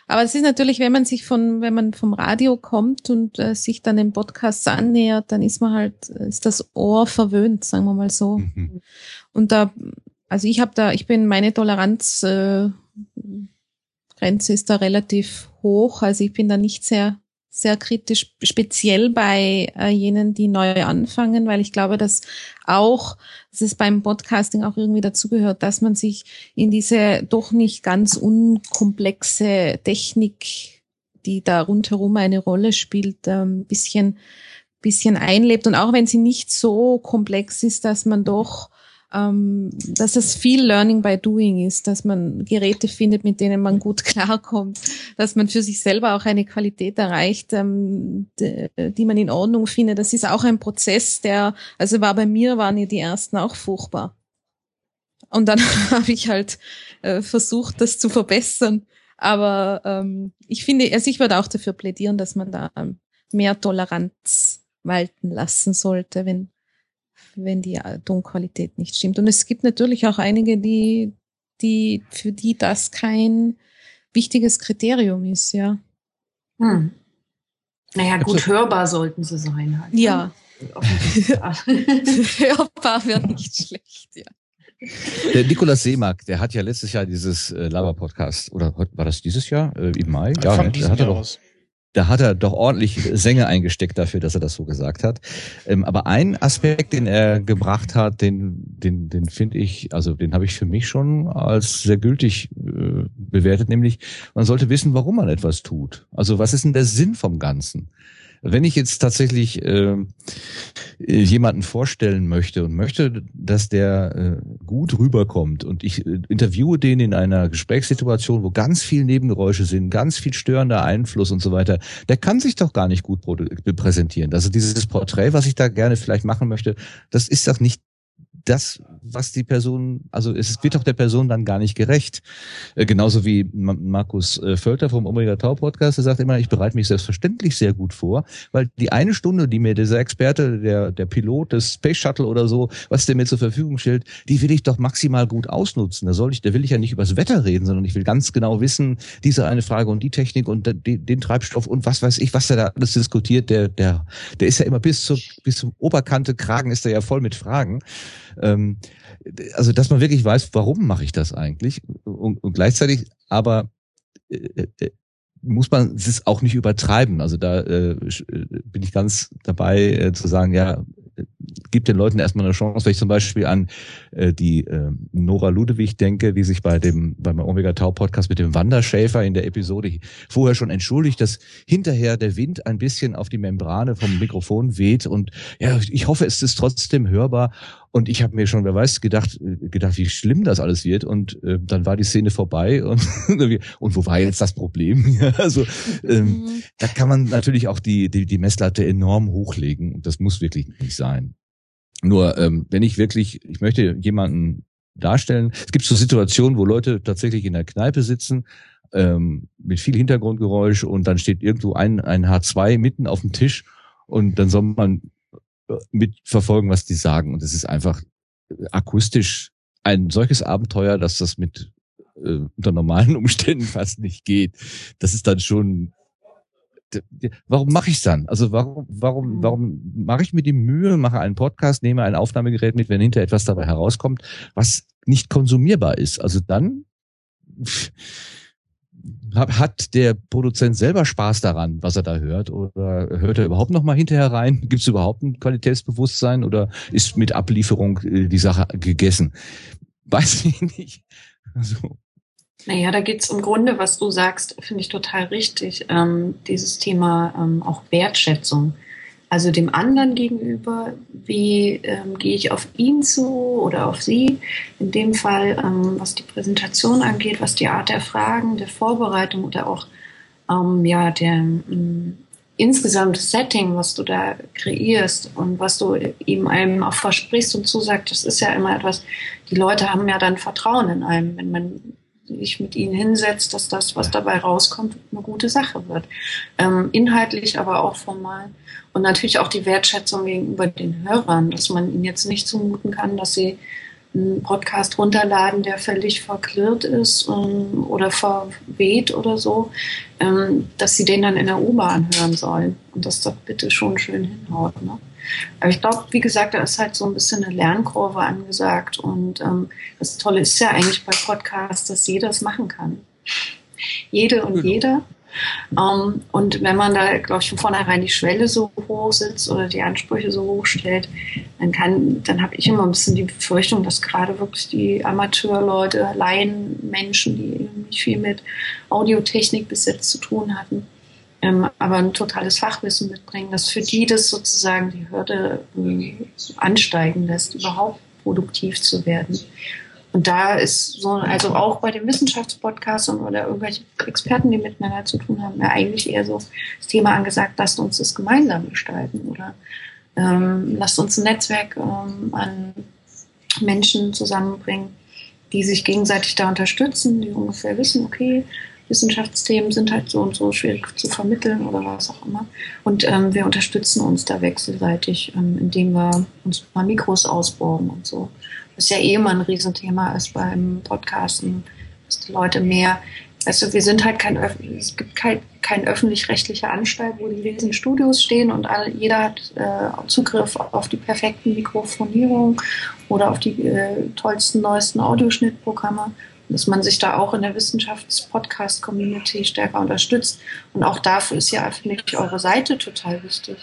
Aber es ist natürlich, wenn man sich von, wenn man vom Radio kommt und äh, sich dann dem Podcast annähert, dann ist man halt, ist das Ohr verwöhnt, sagen wir mal so. Mhm. Und da, also ich habe da, ich bin meine Toleranzgrenze äh, ist da relativ hoch. Also ich bin da nicht sehr, sehr kritisch, speziell bei äh, jenen, die neu anfangen, weil ich glaube, dass auch, dass es beim Podcasting auch irgendwie dazugehört, dass man sich in diese doch nicht ganz unkomplexe Technik, die da rundherum eine Rolle spielt, ein bisschen, bisschen einlebt. Und auch wenn sie nicht so komplex ist, dass man doch ähm, dass es viel Learning by Doing ist, dass man Geräte findet, mit denen man gut klarkommt, dass man für sich selber auch eine Qualität erreicht, ähm, die, die man in Ordnung findet. Das ist auch ein Prozess, der, also war bei mir, waren ja die ersten auch furchtbar. Und dann habe ich halt äh, versucht, das zu verbessern. Aber ähm, ich finde, also ich würde auch dafür plädieren, dass man da ähm, mehr Toleranz walten lassen sollte, wenn wenn die Tonqualität nicht stimmt. Und es gibt natürlich auch einige, die, die, für die das kein wichtiges Kriterium ist, ja. Hm. Naja, gut hörbar sollten sie sein halt. Ne? Ja. hörbar wäre nicht schlecht, ja. Der Nikolaus Seemark, der hat ja letztes Jahr dieses äh, Lava-Podcast, oder war das dieses Jahr, äh, im Mai? Ja, ne? der hatte doch, da hat er doch ordentlich Sänger eingesteckt dafür, dass er das so gesagt hat. Ähm, aber ein Aspekt, den er gebracht hat, den, den, den finde ich, also den habe ich für mich schon als sehr gültig äh, bewertet, nämlich man sollte wissen, warum man etwas tut. Also was ist denn der Sinn vom Ganzen? Wenn ich jetzt tatsächlich äh, jemanden vorstellen möchte und möchte, dass der äh, gut rüberkommt und ich äh, interviewe den in einer Gesprächssituation, wo ganz viel Nebengeräusche sind, ganz viel störender Einfluss und so weiter, der kann sich doch gar nicht gut präsentieren. Also dieses Porträt, was ich da gerne vielleicht machen möchte, das ist doch nicht das, was die Person, also es wird doch der Person dann gar nicht gerecht. Äh, genauso wie Markus äh, Völter vom Omega Tau Podcast, der sagt immer, ich bereite mich selbstverständlich sehr gut vor, weil die eine Stunde, die mir dieser Experte, der, der Pilot des Space Shuttle oder so, was der mir zur Verfügung stellt, die will ich doch maximal gut ausnutzen. Da soll ich, da will ich ja nicht übers Wetter reden, sondern ich will ganz genau wissen, diese eine Frage und die Technik und den, den Treibstoff und was weiß ich, was der da alles diskutiert, der, der, der ist ja immer bis zur, bis zum Oberkante Kragen ist er ja voll mit Fragen. Ähm, also, dass man wirklich weiß, warum mache ich das eigentlich? Und, und gleichzeitig aber äh, äh, muss man es auch nicht übertreiben. Also da äh, äh, bin ich ganz dabei äh, zu sagen, ja, gibt den Leuten erstmal eine Chance, wenn ich zum Beispiel an äh, die äh, Nora Ludewig denke, die sich bei dem beim Omega Tau Podcast mit dem Wanderschäfer in der Episode vorher schon entschuldigt, dass hinterher der Wind ein bisschen auf die Membrane vom Mikrofon weht und ja, ich hoffe, es ist trotzdem hörbar und ich habe mir schon, wer weiß, gedacht, gedacht, wie schlimm das alles wird. Und äh, dann war die Szene vorbei und, und wo war jetzt das Problem? also ähm, mhm. da kann man natürlich auch die, die, die Messlatte enorm hochlegen. Und das muss wirklich nicht sein. Nur ähm, wenn ich wirklich, ich möchte jemanden darstellen. Es gibt so Situationen, wo Leute tatsächlich in der Kneipe sitzen ähm, mit viel Hintergrundgeräusch und dann steht irgendwo ein, ein H2 mitten auf dem Tisch und dann soll man mitverfolgen, was die sagen. Und es ist einfach akustisch ein solches Abenteuer, dass das mit äh, unter normalen Umständen fast nicht geht. Das ist dann schon warum mache ich dann? Also warum, warum, warum mache ich mir die Mühe, mache einen Podcast, nehme ein Aufnahmegerät mit, wenn hinter etwas dabei herauskommt, was nicht konsumierbar ist? Also dann hat der Produzent selber Spaß daran, was er da hört? Oder hört er überhaupt noch mal hinterher rein? Gibt es überhaupt ein Qualitätsbewusstsein oder ist mit Ablieferung äh, die Sache gegessen? Weiß ich nicht. Also, Naja, da geht's im Grunde, was du sagst, finde ich total richtig. Ähm, dieses Thema ähm, auch Wertschätzung. Also dem anderen gegenüber, wie ähm, gehe ich auf ihn zu oder auf sie? In dem Fall, ähm, was die Präsentation angeht, was die Art der Fragen, der Vorbereitung oder auch ähm, ja der ähm, insgesamt Setting, was du da kreierst und was du ihm einem auch versprichst und zusagst, das ist ja immer etwas, die Leute haben ja dann Vertrauen in einem, wenn man sich mit ihnen hinsetzt, dass das, was dabei rauskommt, eine gute Sache wird. Ähm, inhaltlich, aber auch formal. Und natürlich auch die Wertschätzung gegenüber den Hörern, dass man ihnen jetzt nicht zumuten kann, dass sie einen Podcast runterladen, der völlig verklirrt ist ähm, oder verweht oder so, ähm, dass sie den dann in der U-Bahn hören sollen und das doch bitte schon schön hinhaut. Ne? Aber ich glaube, wie gesagt, da ist halt so ein bisschen eine Lernkurve angesagt und ähm, das Tolle ist ja eigentlich bei Podcasts, dass jeder es machen kann. Jede und genau. jeder. Ähm, und wenn man da, glaube ich, von vornherein die Schwelle so hoch sitzt oder die Ansprüche so hoch stellt, dann kann, dann habe ich immer ein bisschen die Befürchtung, dass gerade wirklich die Amateurleute, Laienmenschen, die nicht viel mit Audiotechnik bis jetzt zu tun hatten, ähm, aber ein totales Fachwissen mitbringen, dass für die das sozusagen die Hürde äh, ansteigen lässt, überhaupt produktiv zu werden. Und da ist so, also auch bei den Wissenschaftspodcasts oder irgendwelche Experten, die miteinander zu tun haben, ja eigentlich eher so das Thema angesagt, lasst uns das gemeinsam gestalten oder ähm, lasst uns ein Netzwerk ähm, an Menschen zusammenbringen, die sich gegenseitig da unterstützen, die ungefähr wissen, okay, Wissenschaftsthemen sind halt so und so schwierig zu vermitteln oder was auch immer. Und ähm, wir unterstützen uns da wechselseitig, ähm, indem wir uns mal Mikros ausbauen und so was ja eh immer ein Riesenthema ist beim Podcasten, dass die Leute mehr, also wir sind halt kein, es gibt kein, kein öffentlich-rechtlicher Anstalt, wo die riesen Studios stehen und alle, jeder hat äh, Zugriff auf die perfekten Mikrofonierungen oder auf die äh, tollsten, neuesten Audioschnittprogramme dass man sich da auch in der Wissenschafts-Podcast-Community stärker unterstützt. Und auch dafür ist ja, finde ich, eure Seite total wichtig.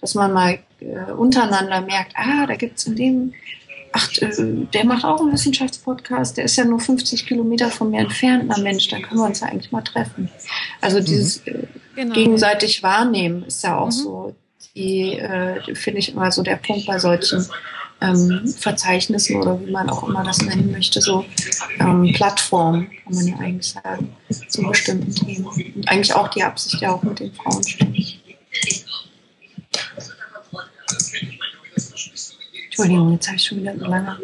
Dass man mal äh, untereinander merkt, ah, da gibt es in dem ach, äh, der macht auch einen Wissenschaftspodcast, der ist ja nur 50 Kilometer von mir entfernt, na Mensch, dann können wir uns ja eigentlich mal treffen. Also mhm. dieses äh, genau. gegenseitig wahrnehmen ist ja auch mhm. so, die äh, finde ich immer so der Punkt bei solchen ähm, Verzeichnissen oder wie man auch immer das nennen möchte, so ähm, Plattformen, kann man ja eigentlich sagen, zu bestimmten Themen. Und eigentlich auch die Absicht ja auch mit den Frauen stimmt. Entschuldigung, jetzt habe ich schon wieder so lange.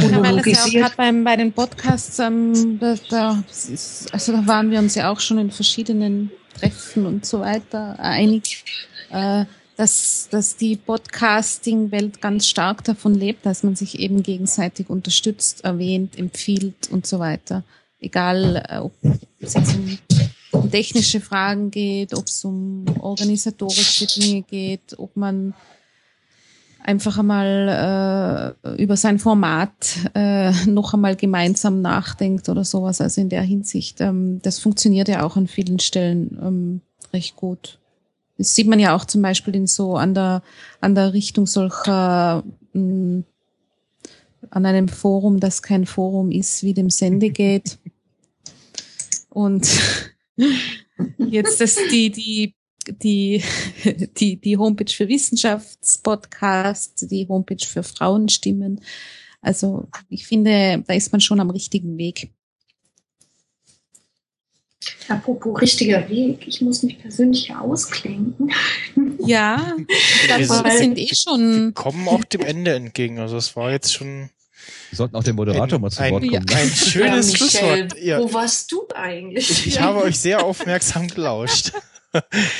Ja, weil das ja auch gerade beim, bei den Podcasts, ähm, da, da, ist, also da waren wir uns ja auch schon in verschiedenen Treffen und so weiter einig, äh, dass, dass die Podcasting-Welt ganz stark davon lebt, dass man sich eben gegenseitig unterstützt, erwähnt, empfiehlt und so weiter. Egal, äh, ob es jetzt um, um technische Fragen geht, ob es um organisatorische Dinge geht, ob man einfach einmal äh, über sein Format äh, noch einmal gemeinsam nachdenkt oder sowas. Also in der Hinsicht, ähm, das funktioniert ja auch an vielen Stellen ähm, recht gut. Das sieht man ja auch zum Beispiel in so an der an der Richtung solcher mh, mm, an einem Forum, das kein Forum ist, wie dem Sendegate. Und jetzt das die die die, die, die Homepage für Wissenschaftspodcasts, die Homepage für Frauenstimmen. Also ich finde, da ist man schon am richtigen Weg. Apropos richtiger Weg, ich muss mich persönlich ausklinken. Ja, das wir sind eh schon. Wir kommen auch dem Ende entgegen. Also es war jetzt schon. Wir sollten auch den Moderator ein, mal zu Wort kommen. Ein, ein schönes ja, Schlusswort. Ja. Wo warst du eigentlich? Ich, ich habe euch sehr aufmerksam gelauscht.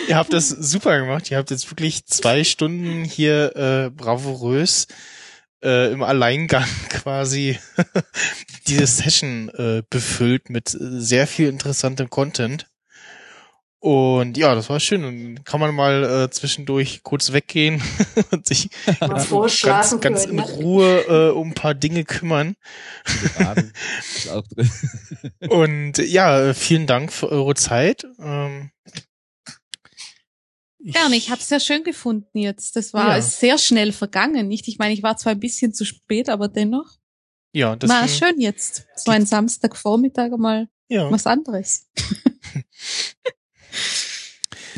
ihr habt das super gemacht. Ihr habt jetzt wirklich zwei Stunden hier äh, bravourös äh, im Alleingang quasi diese Session äh, befüllt mit sehr viel interessantem Content. Und ja, das war schön. Und kann man mal äh, zwischendurch kurz weggehen und sich ganz, ganz in Ruhe äh, um ein paar Dinge kümmern. und ja, vielen Dank für eure Zeit. Ähm, Gerne, ich habe es sehr schön gefunden jetzt. Das war ja. sehr schnell vergangen, nicht? Ich meine, ich war zwar ein bisschen zu spät, aber dennoch. Ja, das war schön jetzt. So ein Samstagvormittag mal ja. was anderes.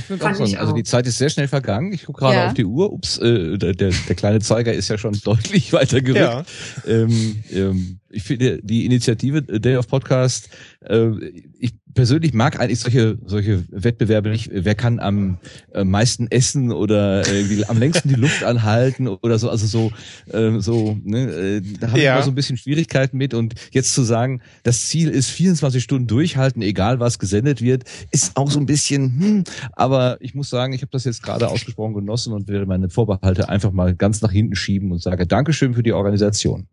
Ich finde auch so. Also die Zeit ist sehr schnell vergangen. Ich gucke gerade ja. auf die Uhr. Ups, äh, der, der, der kleine Zeiger ist ja schon deutlich weiter gerückt. Ja. Ähm, ähm, ich finde die Initiative Day of Podcast, äh, ich persönlich mag eigentlich solche solche Wettbewerbe nicht. Wer kann am äh, meisten essen oder äh, am längsten die Luft anhalten oder so. Also so äh, so. Ne, äh, da habe ja. ich immer so ein bisschen Schwierigkeiten mit. Und jetzt zu sagen, das Ziel ist 24 Stunden durchhalten, egal was gesendet wird, ist auch so ein bisschen. Hm, aber ich muss sagen, ich habe das jetzt gerade ausgesprochen genossen und werde meine Vorbehalte einfach mal ganz nach hinten schieben und sage Dankeschön für die Organisation.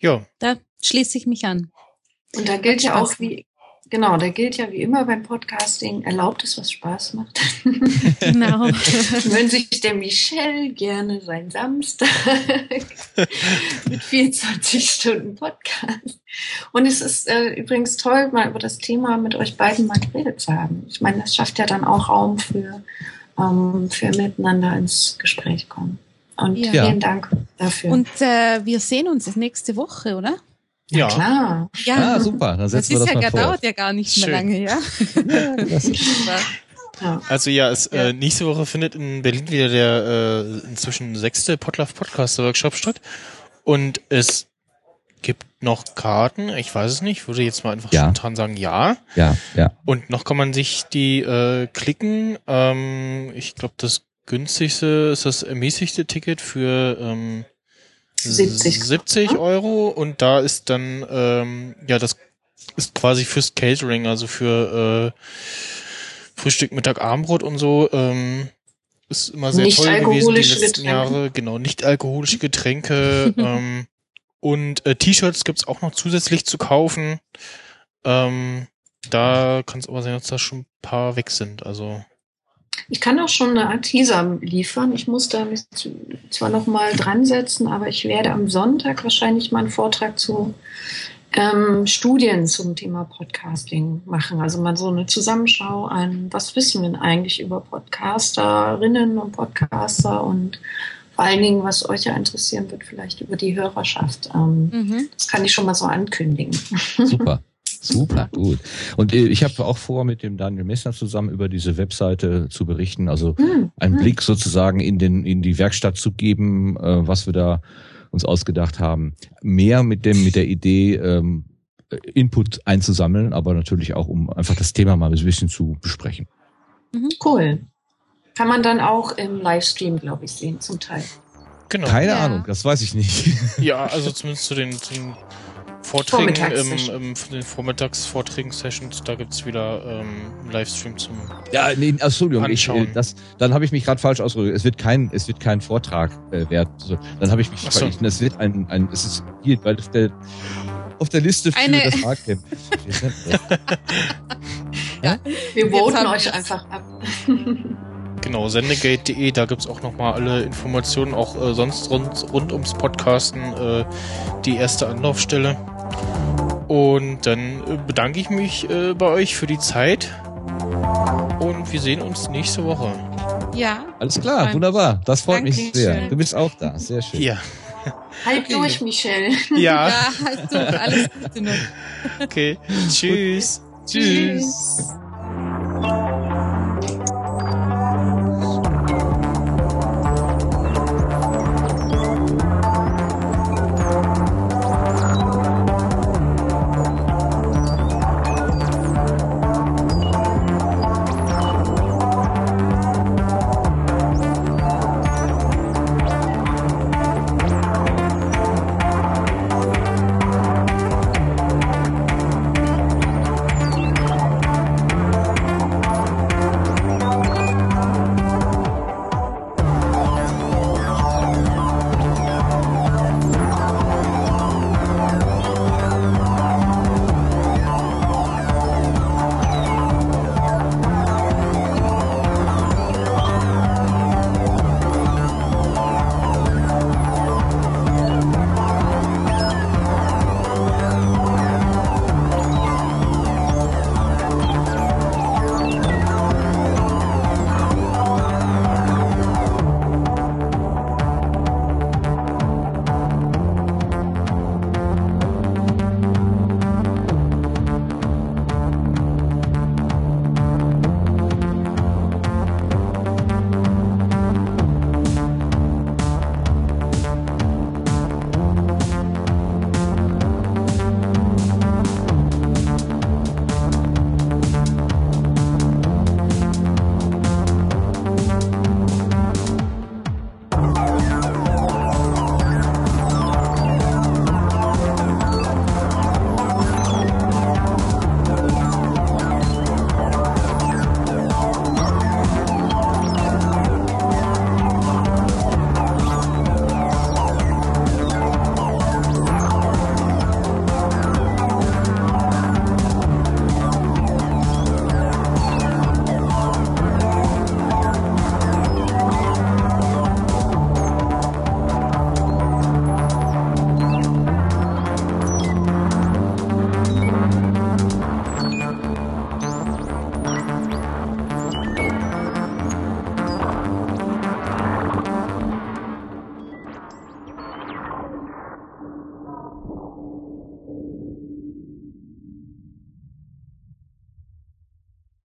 Ja. Da schließe ich mich an. Und da gilt ja auch wie, genau, da gilt ja wie immer beim Podcasting, erlaubt es, was Spaß macht. Genau. Wenn sich der Michel gerne sein Samstag mit 24 Stunden Podcast. Und es ist äh, übrigens toll, mal über das Thema mit euch beiden mal geredet zu haben. Ich meine, das schafft ja dann auch Raum für, ähm, für miteinander ins Gespräch kommen. Und ja. vielen Dank dafür. Und äh, wir sehen uns nächste Woche, oder? Ja, klar. Ja, ah, super. Dann setzen das, wir das ja, mal dauert ja gar nicht Schön. mehr lange, ja. ja das ist super. Also ja, es, ja. Äh, nächste Woche findet in Berlin wieder der äh, inzwischen sechste Podlove Podcast Workshop statt. Und es gibt noch Karten. Ich weiß es nicht. Würde jetzt mal einfach ja. spontan sagen, ja. Ja, ja. Und noch kann man sich die äh, klicken. Ähm, ich glaube, das günstigste ist das ermäßigte Ticket für ähm, 70, 70 Euro und da ist dann ähm, ja das ist quasi fürs Catering, also für äh, Frühstück, Mittag, Abendbrot und so. Ähm, ist immer sehr nicht toll gewesen die letzten Getränke. Jahre. Genau, nicht alkoholische Getränke. ähm, und äh, T-Shirts gibt's auch noch zusätzlich zu kaufen. Ähm, da kann es aber sein, dass da schon ein paar weg sind. Also ich kann auch schon eine Art Teaser liefern. Ich muss da mich zwar noch mal dran setzen, aber ich werde am Sonntag wahrscheinlich mal einen Vortrag zu ähm, Studien zum Thema Podcasting machen. Also mal so eine Zusammenschau an, was wissen wir denn eigentlich über Podcasterinnen und Podcaster und vor allen Dingen, was euch ja interessieren wird, vielleicht über die Hörerschaft. Ähm, mhm. Das kann ich schon mal so ankündigen. Super. Super, gut. Und äh, ich habe auch vor, mit dem Daniel Messner zusammen über diese Webseite zu berichten, also hm, einen hm. Blick sozusagen in den in die Werkstatt zu geben, äh, was wir da uns ausgedacht haben. Mehr mit dem mit der Idee ähm, Input einzusammeln, aber natürlich auch um einfach das Thema mal ein bisschen zu besprechen. Mhm, cool. Kann man dann auch im Livestream, glaube ich, sehen, zum Teil. Genau. Keine ja. Ahnung, das weiß ich nicht. Ja, also zumindest zu den, zu den Vorträgen, im, im, von den Vormittagsvorträgen, Sessions, da gibt's wieder ähm, Livestream zum Ja, nee, Entschuldigung, ich, äh, das, dann habe ich mich gerade falsch ausgedrückt. Es wird kein, es wird kein Vortrag äh, wert. Also, dann habe ich mich, so. ich, es wird ein, ein, es ist hier, weil auf der, auf der Liste für Eine das Hardcamp. ja? Wir voten euch einfach ab. Genau, sendegate.de, da gibt's auch nochmal alle Informationen, auch äh, sonst rund, rund ums Podcasten, äh, die erste Anlaufstelle. Und dann äh, bedanke ich mich äh, bei euch für die Zeit. Und wir sehen uns nächste Woche. Ja. Alles klar, wunderbar. Das freut Danke, mich sehr. Du bist auch da. Sehr schön. Ja. Halt okay. durch, Michelle. Ja. ja, halt durch. Alles Gute noch. Okay. Tschüss. Tschüss. Tschüss.